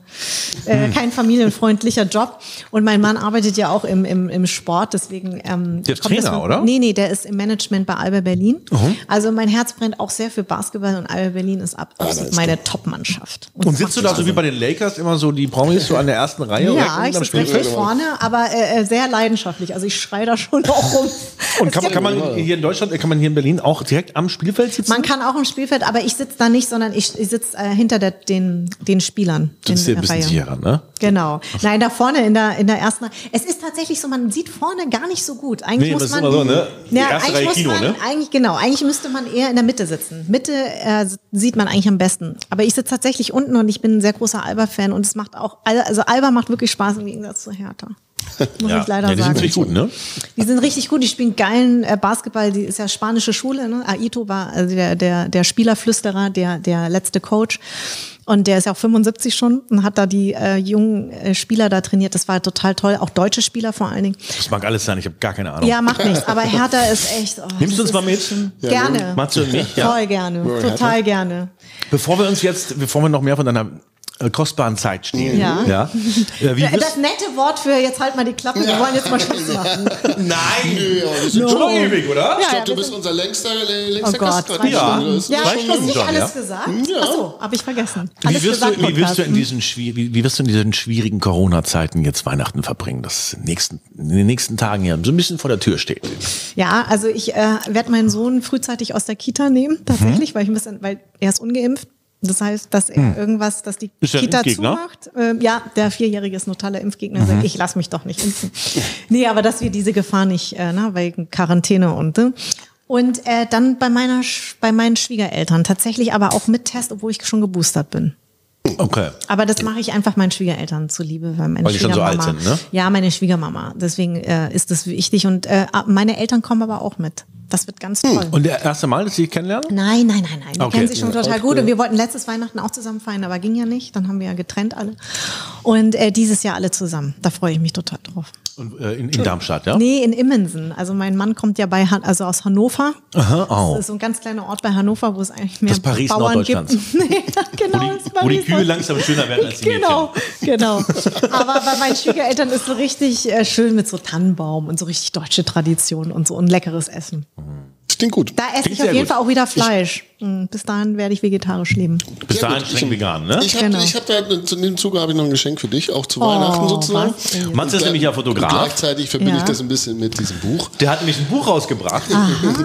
äh, Hm. kein familienfreundlicher Job. Und mein Mann arbeitet ja auch im, im, im Sport, deswegen. Ähm, Der ist Trainer, mit- oder? Nee, nee, der ist im Management bei Alba Berlin. Also mein Herz brennt auch sehr für Basketball und Alba Berlin ist ab absolut meine Top-Mannschaft. Und das sitzt du da so wie bei den Lakers immer so die Promis so an der ersten Reihe? ja, ich am sitze recht weit vorne, aber äh, äh, sehr leidenschaftlich. Also ich schreie da schon auch rum. Und kann, kann man hier in Deutschland, kann man hier in Berlin auch direkt am Spielfeld sitzen? Man kann auch im Spielfeld, aber ich sitze da nicht, sondern ich, ich sitze äh, hinter der, den, den Spielern. ist ja in ein bisschen Reihe. sicherer, ne? Genau. Nein, da vorne in der, in der ersten. Es ist tatsächlich so, man sieht vorne gar nicht so gut. Eigentlich Nee, muss man. so, ne? Ja, eigentlich muss Kino, man, ne? Eigentlich, genau. Eigentlich müsste man eher in der Mitte sitzen. Mitte äh, sieht man eigentlich am besten. Aber ich sitze tatsächlich unten und ich bin ein sehr großer Alba-Fan und es macht auch, also Alba macht wirklich Spaß im Gegensatz zu Hertha. Muss ich leider ja, die sind sagen. ziemlich gut, ne? Die sind richtig gut, die spielen geilen äh, Basketball, die ist ja spanische Schule, ne? Aito war also der, der, der Spielerflüsterer, der, der letzte Coach. Und der ist ja auch 75 schon und hat da die äh, jungen äh, Spieler da trainiert. Das war total toll, auch deutsche Spieler vor allen Dingen. Das mag alles sein, ich habe gar keine Ahnung. Ja, macht nichts, aber Hertha ist echt. Oh, Nimmst du uns mal mit? Ja, Gerne. Matze und mich, ja. Voll gerne, total gerne. Bevor wir uns jetzt, bevor wir noch mehr von deiner kostbaren Zeit stehen, Ja. ja äh, wie Das nette Wort für jetzt halt mal die Klappe, wir wollen jetzt mal Schluss machen. Nein! Ja, wir sind Schon ewig, oder? Ja, ich glaube, ja, du bist unser längster, äh, Oh längster Gott, Gast gerade. Ja. Ist Ja, Stunden nicht alles gesagt? Ja. Ach so, habe ich vergessen. Wie wirst, du, wie, wirst du in diesen, wie, wie wirst du in diesen schwierigen Corona-Zeiten jetzt Weihnachten verbringen, das in den nächsten, in den nächsten Tagen ja so ein bisschen vor der Tür steht? Ja, also ich äh, werde meinen Sohn frühzeitig aus der Kita nehmen, Mhm. tatsächlich, weil ich ein bisschen, weil er ist ungeimpft. Das heißt, dass er irgendwas, dass die Hm. Ist Kita zumacht. Ähm, ja, der Vierjährige ist ein totaler Impfgegner. Mhm. Sagt, ich lass mich doch nicht impfen. nee, aber dass wir diese Gefahr nicht, äh, ne, wegen Quarantäne und ne. Und äh, dann bei meiner, bei meinen Schwiegereltern tatsächlich, aber auch mit Test, obwohl ich schon geboostert bin. Okay. Aber das mache ich einfach meinen Schwiegereltern zuliebe, weil meine Weil die schon so alt sind, ne? Ja, meine Schwiegermama. Deswegen äh, ist das wichtig und äh, meine Eltern kommen aber auch mit. Das wird ganz toll. Und der erste Mal, dass Sie sich kennenlernen? Nein, nein, nein, nein. Die Okay. kennen sich schon total gut. Und wir wollten letztes Weihnachten auch zusammen feiern, aber ging ja nicht. Dann haben wir ja getrennt alle. Und äh, dieses Jahr alle zusammen. Da freue ich mich total drauf. Und, äh, in, in Darmstadt, ja? Nee, in Immensen. Also mein Mann kommt ja bei Han also aus Hannover. Aha, oh. Das ist so ein ganz kleiner Ort bei Hannover, wo es eigentlich mehr Das Paris Bauern gibt. Nee, genau, Wo die- das ist wo die Kühe langsam schöner werden als die Genau, genau. Aber bei meinen Schwiegereltern ist so richtig äh, schön mit so Tannenbaum und so richtig deutsche Tradition und so und leckeres Essen. Das klingt gut. Da esse Klingt ich auf jeden gut. Fall auch wieder Fleisch. Mm, Bis dahin werde ich vegetarisch leben. Bis Sehr dahin streng vegan, ne? Ich habe Genau. ich hab da, in dem Zuge habe ich noch ein Geschenk für dich, auch zu Weihnachten sozusagen. Matze ist nämlich ja und Fotograf. Gleichzeitig verbinde Ja. ich das ein bisschen mit diesem Buch. Der hat nämlich ein Buch rausgebracht.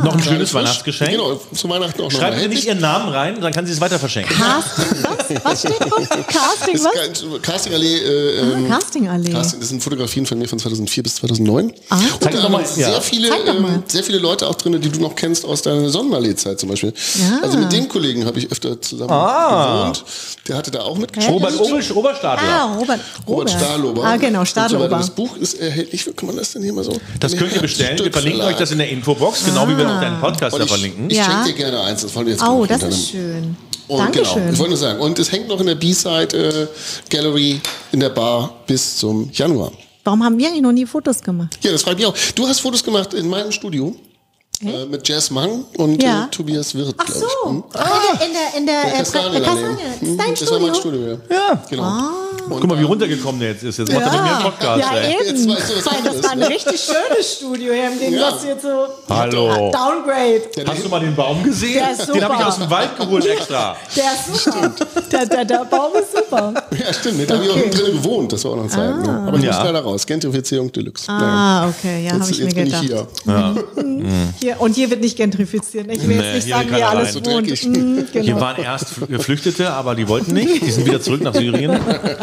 Noch ein schönes Weihnachtsgeschenk. Genau, zu Weihnachten auch noch mal Sie nicht. Ihren Namen rein, dann kann sie es weiter verschenken. Casting, was? Was steht drauf? Casting, Das was? Castingallee. Äh, ähm, Ah, Castingallee. Casting, das sind Fotografien von mir von 2004 bis 2009. Ah. Und Zeig da haben ja. sehr, viele, doch mal. ähm, sehr viele Leute auch drin, die du noch kennst aus deiner Sonnenallee-Zeit zum Beispiel. Ja. Also mit dem Kollegen habe ich öfter zusammen Ah. gewohnt. Der hatte da auch mitgespielt. Robert Obel, Oberstadler. Ah, Robert. Robert Stahlober. Ah, genau, Und so. Stahlober. Das Buch ist erhältlich. Wie kann man das denn hier mal so? Das könnt ihr bestellen. Wir verlinken euch das in der Infobox, genau wie wir auch deinen Podcast Und da ich, verlinken. ich Ja. schenke dir gerne eins. Das wollen wir jetzt Oh, das ist schön. Und Dankeschön. genau, ich wollte nur sagen. Und es hängt noch in der B-Side äh, Gallery in der Bar bis zum Januar. Warum haben wir eigentlich noch nie Fotos gemacht? Ja, das freut mich auch. Du hast Fotos gemacht in meinem Studio. Äh, mit Jazz Mang und Ja. äh, Tobias Wirth, Ach so. ich. Hm? Ah, in der, in der, Der äh, Kastanienallee. Kastanie. Das Hm, ist dein Das war mein Studio. Studio, ja. Ja. Genau. Und Guck mal, wie runtergekommen der jetzt ist. Jetzt macht er mit mir einen Podcast. ja, ey. eben. Jetzt weißt du, Weil das war ein ne? richtig schönes Studio hier im Gegensatz Ja. jetzt so Hallo. Downgrade. Hast du mal den Baum gesehen? Der ist Den habe ich aus dem Wald geholt extra. Der ist super. Der, der, der Baum ist super. Ja, stimmt. ne, Da habe ich auch drin gewohnt. Das war auch noch Zeit. Ne? Aber ich Ja. muss leider raus. Gentrifizierung Deluxe. Ah, okay, ja, habe ich mir jetzt bin gedacht. ich hier. Hier, und hier wird nicht gentrifiziert. Ich will Nee, jetzt nicht hier sagen, wie alles rein. So wohnt. dreckig. Mm, Hier genau. waren erst Geflüchtete, aber die wollten nicht. Die sind wieder zurück nach Syrien.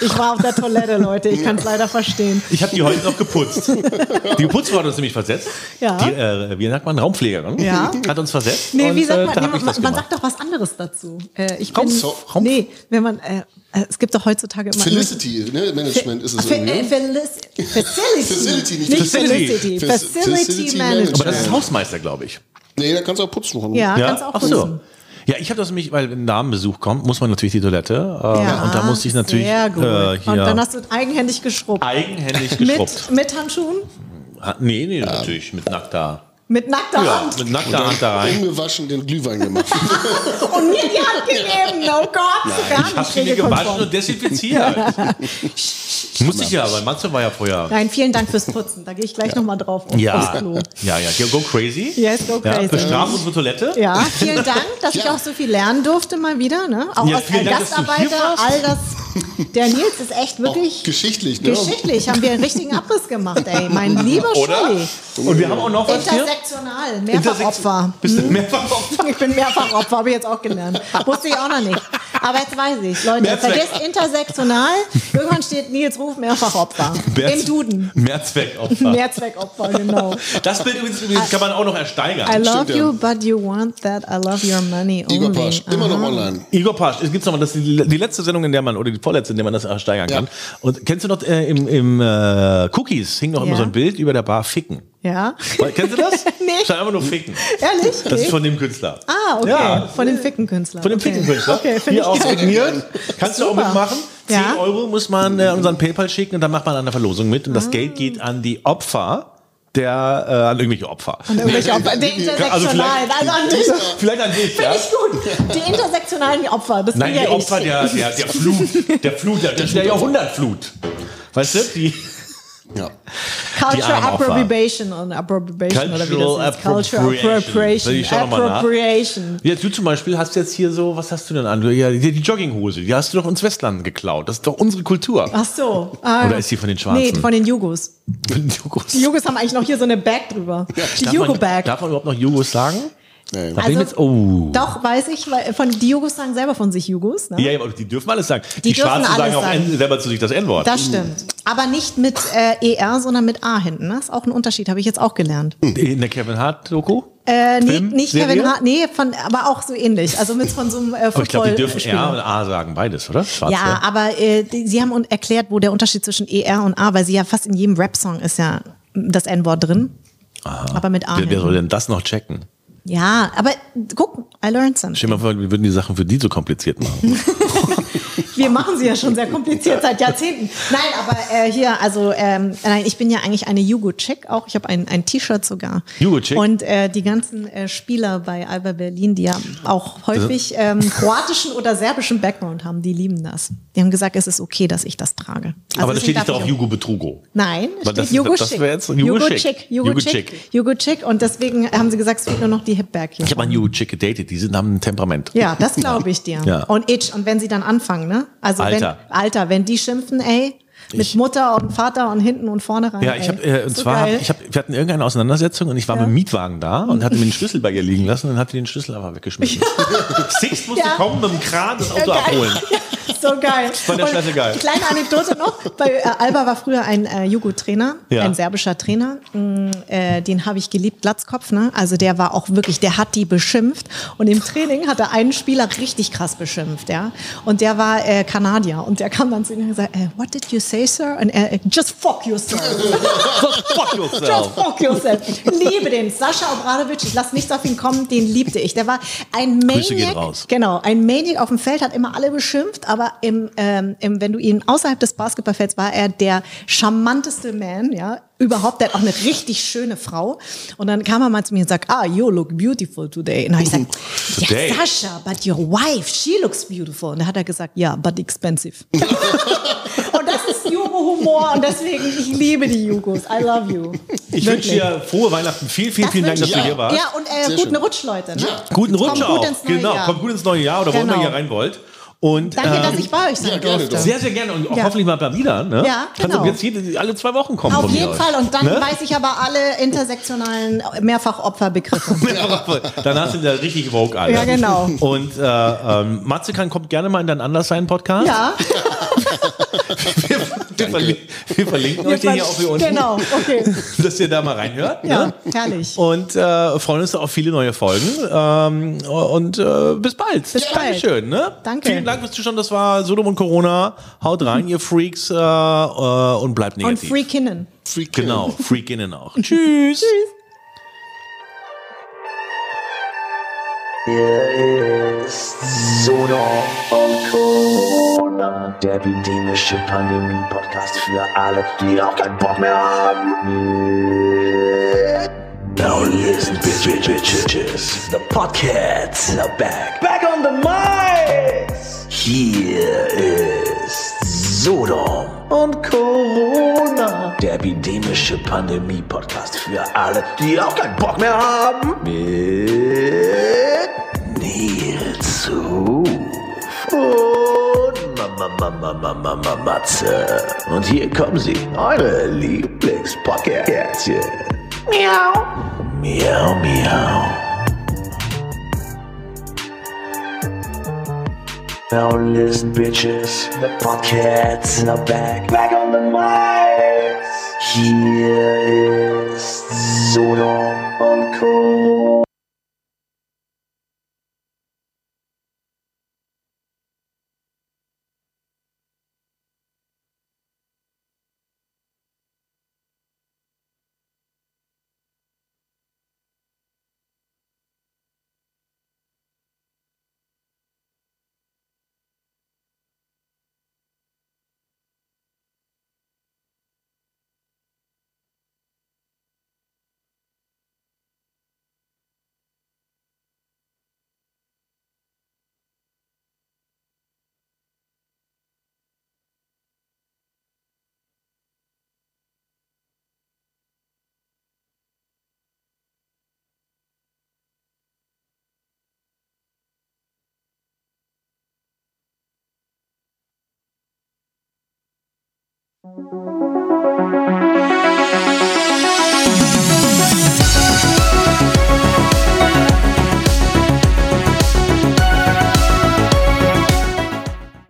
Ich war auf der Toilette, Leute. Ich kann es leider verstehen. Ich habe die heute noch geputzt. Die Putzfrau hat uns nämlich versetzt. Ja. Die, äh, wie sagt man, Raumpflegerin. Ja. Hat uns versetzt. Nee, und, wie sagt äh, man? da Nee, man, man sagt doch was anderes dazu. Äh, ich Raum- bin, so- Raum- nee, wenn man, äh, äh, es gibt doch heutzutage immer Felicity, ne? Management ist es Fe- irgendwie. äh, ne? Felici- Facility. Facility, nicht nicht Facility. Felicity. Fac- Facility, Facility Management. Aber das ist Hausmeister, glaube ich. Nee, da kannst du auch putzen. noch. Ja, kannst auch Ach putzen. so. Ja, ich habe das nämlich, weil wenn ein Damenbesuch kommt, muss man natürlich die Toilette. Äh, Ja, und da musste ich natürlich Sehr gut. äh, hier und dann hast du eigenhändig geschrubbt. eigenhändig geschrubbt. Mit, mit Handschuhen? Ha- Nee, nee, natürlich mit nackter. Mit nackter Ja, Hand. mit nackter Hand da rein. Ungewaschen den Glühwein gemacht. Und mir die Hand gegeben. Oh Gott, gar Ich hab nicht sie mir gewaschen und desinfiziert. Muss ich ja, weil Matze war ja vorher. Nein, vielen Dank fürs Putzen. Da gehe ich gleich nochmal drauf auf, Ja, Klo. ja, ja. Go crazy. Yes, go Ja, crazy. bestrafen unsere Toilette. Ja, vielen Dank, dass ich Ja. auch so viel lernen durfte mal wieder. Ne? Auch Ja, ein Dank, Gastarbeiter, all das. Der Nils ist echt wirklich Auch geschichtlich, ne? geschichtlich. Haben wir einen richtigen Abriss gemacht, ey. Mein lieber Oder? Scholli. Und wir haben auch noch was hier. Intersektional, Mehrfachopfer. Bist du Mehrfachopfer? Ich bin Mehrfachopfer, habe ich jetzt auch gelernt. Wusste ich auch noch nicht. Aber jetzt weiß ich. Leute, Mehrzweck- vergesst intersektional. Irgendwann steht Nils Ruf Mehrfachopfer. Im Duden. Mehrzweckopfer. Mehrzweckopfer, genau. Das Bild übrigens, kann man auch noch ersteigern. I love Stimmt, ja. you, but you want that. I love your money only. Igor Pasch, immer noch online. Igor Pasch, es gibt noch mal, das ist die, die letzte Sendung, in der man, oder die vorletzte, in der man das ersteigern kann. Und kennst du noch, äh, im, im äh, Cookies hing noch immer Ja. so ein Bild über der Bar Ficken. Ja? Kennst du das? Nee. Stand einfach nur Ficken. Ehrlich? Das ist von dem Künstler. Ah, okay. Ja. Von dem Fickenkünstler. Von dem okay. Fickenkünstler. Okay, Hier auch geil. signiert. Kannst du auch Super. mitmachen. 10 Ja. Euro muss man äh, unseren PayPal schicken und dann macht man an der Verlosung mit. Und das Geld geht an die Opfer der, äh, an irgendwelche Opfer. Und irgendwelche Opfer. Die Also intersektionalen. vielleicht- Also an dich. Vielleicht an dich, ja? Finde ich gut. Die intersektionalen Opfer. Das Nein, die ja Opfer der, der, der Flut, der Flut, der, der Jahrhundertflut. Weißt du, die Ja. Opfer. Appropriation und Appropriation oder wie Cultural das ist. Culture Appropriation. Appropriation. Ich mal nach. Appropriation. Ja, du zum Beispiel hast jetzt hier so, was hast du denn an? Ja, die, die Jogginghose, die hast du doch ins Westland geklaut. Das ist doch unsere Kultur. Ach so. Ah, Oder ist die von den Schwarzen? Nee, von den Jugos. Jugos. Die Jugos haben eigentlich noch hier so eine Bag drüber. Die Darf man- Jugo-Bag. Darf man überhaupt noch Jugos sagen? Nee. Also, jetzt, oh. Doch, weiß ich, weil von die Jugos sagen selber von sich Jugos. Ne? Ja, ja, aber die dürfen alles sagen. Die, Die dürfen Schwarzen sagen auch sagen. Selber zu sich das N-Wort. Das stimmt. Aber nicht mit äh, ER, sondern mit A hinten. Das ist auch ein Unterschied, habe ich jetzt auch gelernt. In der Kevin Hart-Doku? Äh, nee, nicht Serie? Kevin Hart, nee, von, aber auch so ähnlich. Also mit von so einem äh, Aber ich glaube, die dürfen Football-Spieler. R und A sagen, beides, oder? Schwarze. Ja, aber äh, die, sie haben erklärt, wo der Unterschied zwischen ER und A, weil sie ja fast in jedem Rap-Song ist ja das N-Wort drin. Aber mit A. Wer, wer soll denn das noch checken? Ja, aber guck, I learned something. Stell dir mal vor, wir würden die Sachen für die so kompliziert machen. Wir machen sie ja schon sehr kompliziert seit Jahrzehnten. Nein, aber äh, hier, also ähm, nein, ich bin ja eigentlich eine Jugo-Chick auch. Ich habe ein, ein T-Shirt sogar. Jugo-Chick? Und äh, die ganzen äh, Spieler bei Alba Berlin, die ja auch häufig ähm, kroatischen oder serbischen Background haben, die lieben das. Die haben gesagt, es ist okay, dass ich das trage. Also aber da steht nicht auch- Jugo Betrugo. Nein, Weil steht Jugo Chick. jetzt Jugo Jugo Chick. Chick. Jugo Jugo Chick. Chick. Jugo Chick. Und deswegen haben sie gesagt, es fehlt nur noch die Hipback hier. Ich habe einen Jugo-Chick gedatet, die sind, haben ein Temperament. Ja, das glaube ich dir. Ja. Und ich, und wenn sie dann anfangen, ne? Also Alter. wenn Alter, wenn die schimpfen, ey, mit Mutter und Vater und hinten und vorne rein. Ja, ich habe äh, und So zwar hab, ich hab, wir hatten irgendeine Auseinandersetzung und ich war Ja. mit dem Mietwagen da und hatte mir den Schlüssel bei ihr liegen lassen und dann hat die den Schlüssel aber weggeschmissen. Six musste Ja. kommen mit dem Kran das Ja, Auto geil. abholen. Ja, so geil. war der Scheiße geil. Kleine Anekdote noch. Bei äh, Alba war früher ein äh, Jugo-Trainer, Ja. ein serbischer Trainer. Mm, äh, den habe ich geliebt, Glatzkopf. Ne? Also der war auch wirklich, der hat die beschimpft. Und im Training hat er einen Spieler richtig krass beschimpft. ja. Und der war äh, Kanadier. Und der kam dann zu ihm und gesagt, äh, what did you say, sir? Und er, äh, just fuck yourself. Fuck Just yourself. fuck yourself. Liebe den. Sascha Obradovic, ich lasse nichts auf ihn kommen, den liebte ich. Der war ein Grüße gehen Maniac. raus. Genau, ein Maniac auf dem Feld, hat immer alle beschimpft, aber im, ähm, im, wenn du ihn außerhalb des Basketballfelds war er der charmanteste Man, ja, überhaupt. Der hat auch eine richtig schöne Frau. Und dann kam er mal zu mir und sagt, ah, you look beautiful today. Und dann habe ich gesagt, Today? ja, Sascha, but your wife, she looks beautiful. Und dann hat er gesagt, ja, but expensive. und das ist Jugo-Humor und deswegen, ich liebe die Jugos. I love you. Ich wünsche dir frohe Weihnachten. Vielen, vielen, Das vielen Dank, dass du ich hier warst. Ja, und äh, guten schön. Rutsch, Leute. Ne? Guten Kommt Rutsch gut auch. ins neue genau, Jahr. kommt gut ins neue Jahr oder wo Genau. immer ihr rein wollt. Und Danke, ähm, dass ich bei euch sein ja, durfte. sehr, sehr gerne und auch Ja. hoffentlich mal mal wieder. Ne? Ja, Kannst genau. du jetzt jede, alle zwei Wochen kommen. Auf von mir jeden aus. Fall. Und dann Ne? weiß ich aber alle intersektionalen Mehrfachopferbegriffe. Dann hast du wieder richtig Vogue alle. Ja, genau. Und äh, ähm, Matze kann, kommt gerne mal in deinen Anderssein-Podcast. ja, Wir, wir, verlin wir verlinken euch den hier auch hier unten. Genau, okay. Dass ihr da mal reinhört. Ja, Ne? herrlich. Und äh, freuen uns auf viele neue Folgen. Ähm, und äh, bis bald. Bis bald. Dankeschön. Ne? Danke. Vielen Dank fürs Zuschauen. Das war Sodom und Corona. Haut rein, ihr Freaks. Äh, äh, und bleibt Und negativ. Freakinnen. Freak Genau, Freakinnen auch. Tschüss. Tschüss. Hier ist Sodom und Corona, der epidemische Pandemie-Podcast für alle, die auch keinen Bock mehr haben. Now listen, bitch, bitch, bitches. The podcasts are back. Back on the mics. Hier ist Sodom und Corona. Der epidemische Pandemie-Podcast für alle, die auch keinen Bock mehr haben. Mit Nils Ruf und Mama, Mama, Mama, Mama, Matze. Und hier kommen sie, eure Lieblingspodcastchen. Miau. Miau, miau. Now listen, bitches. The podcasts are back. Back on the mics. Hier ist Sodom und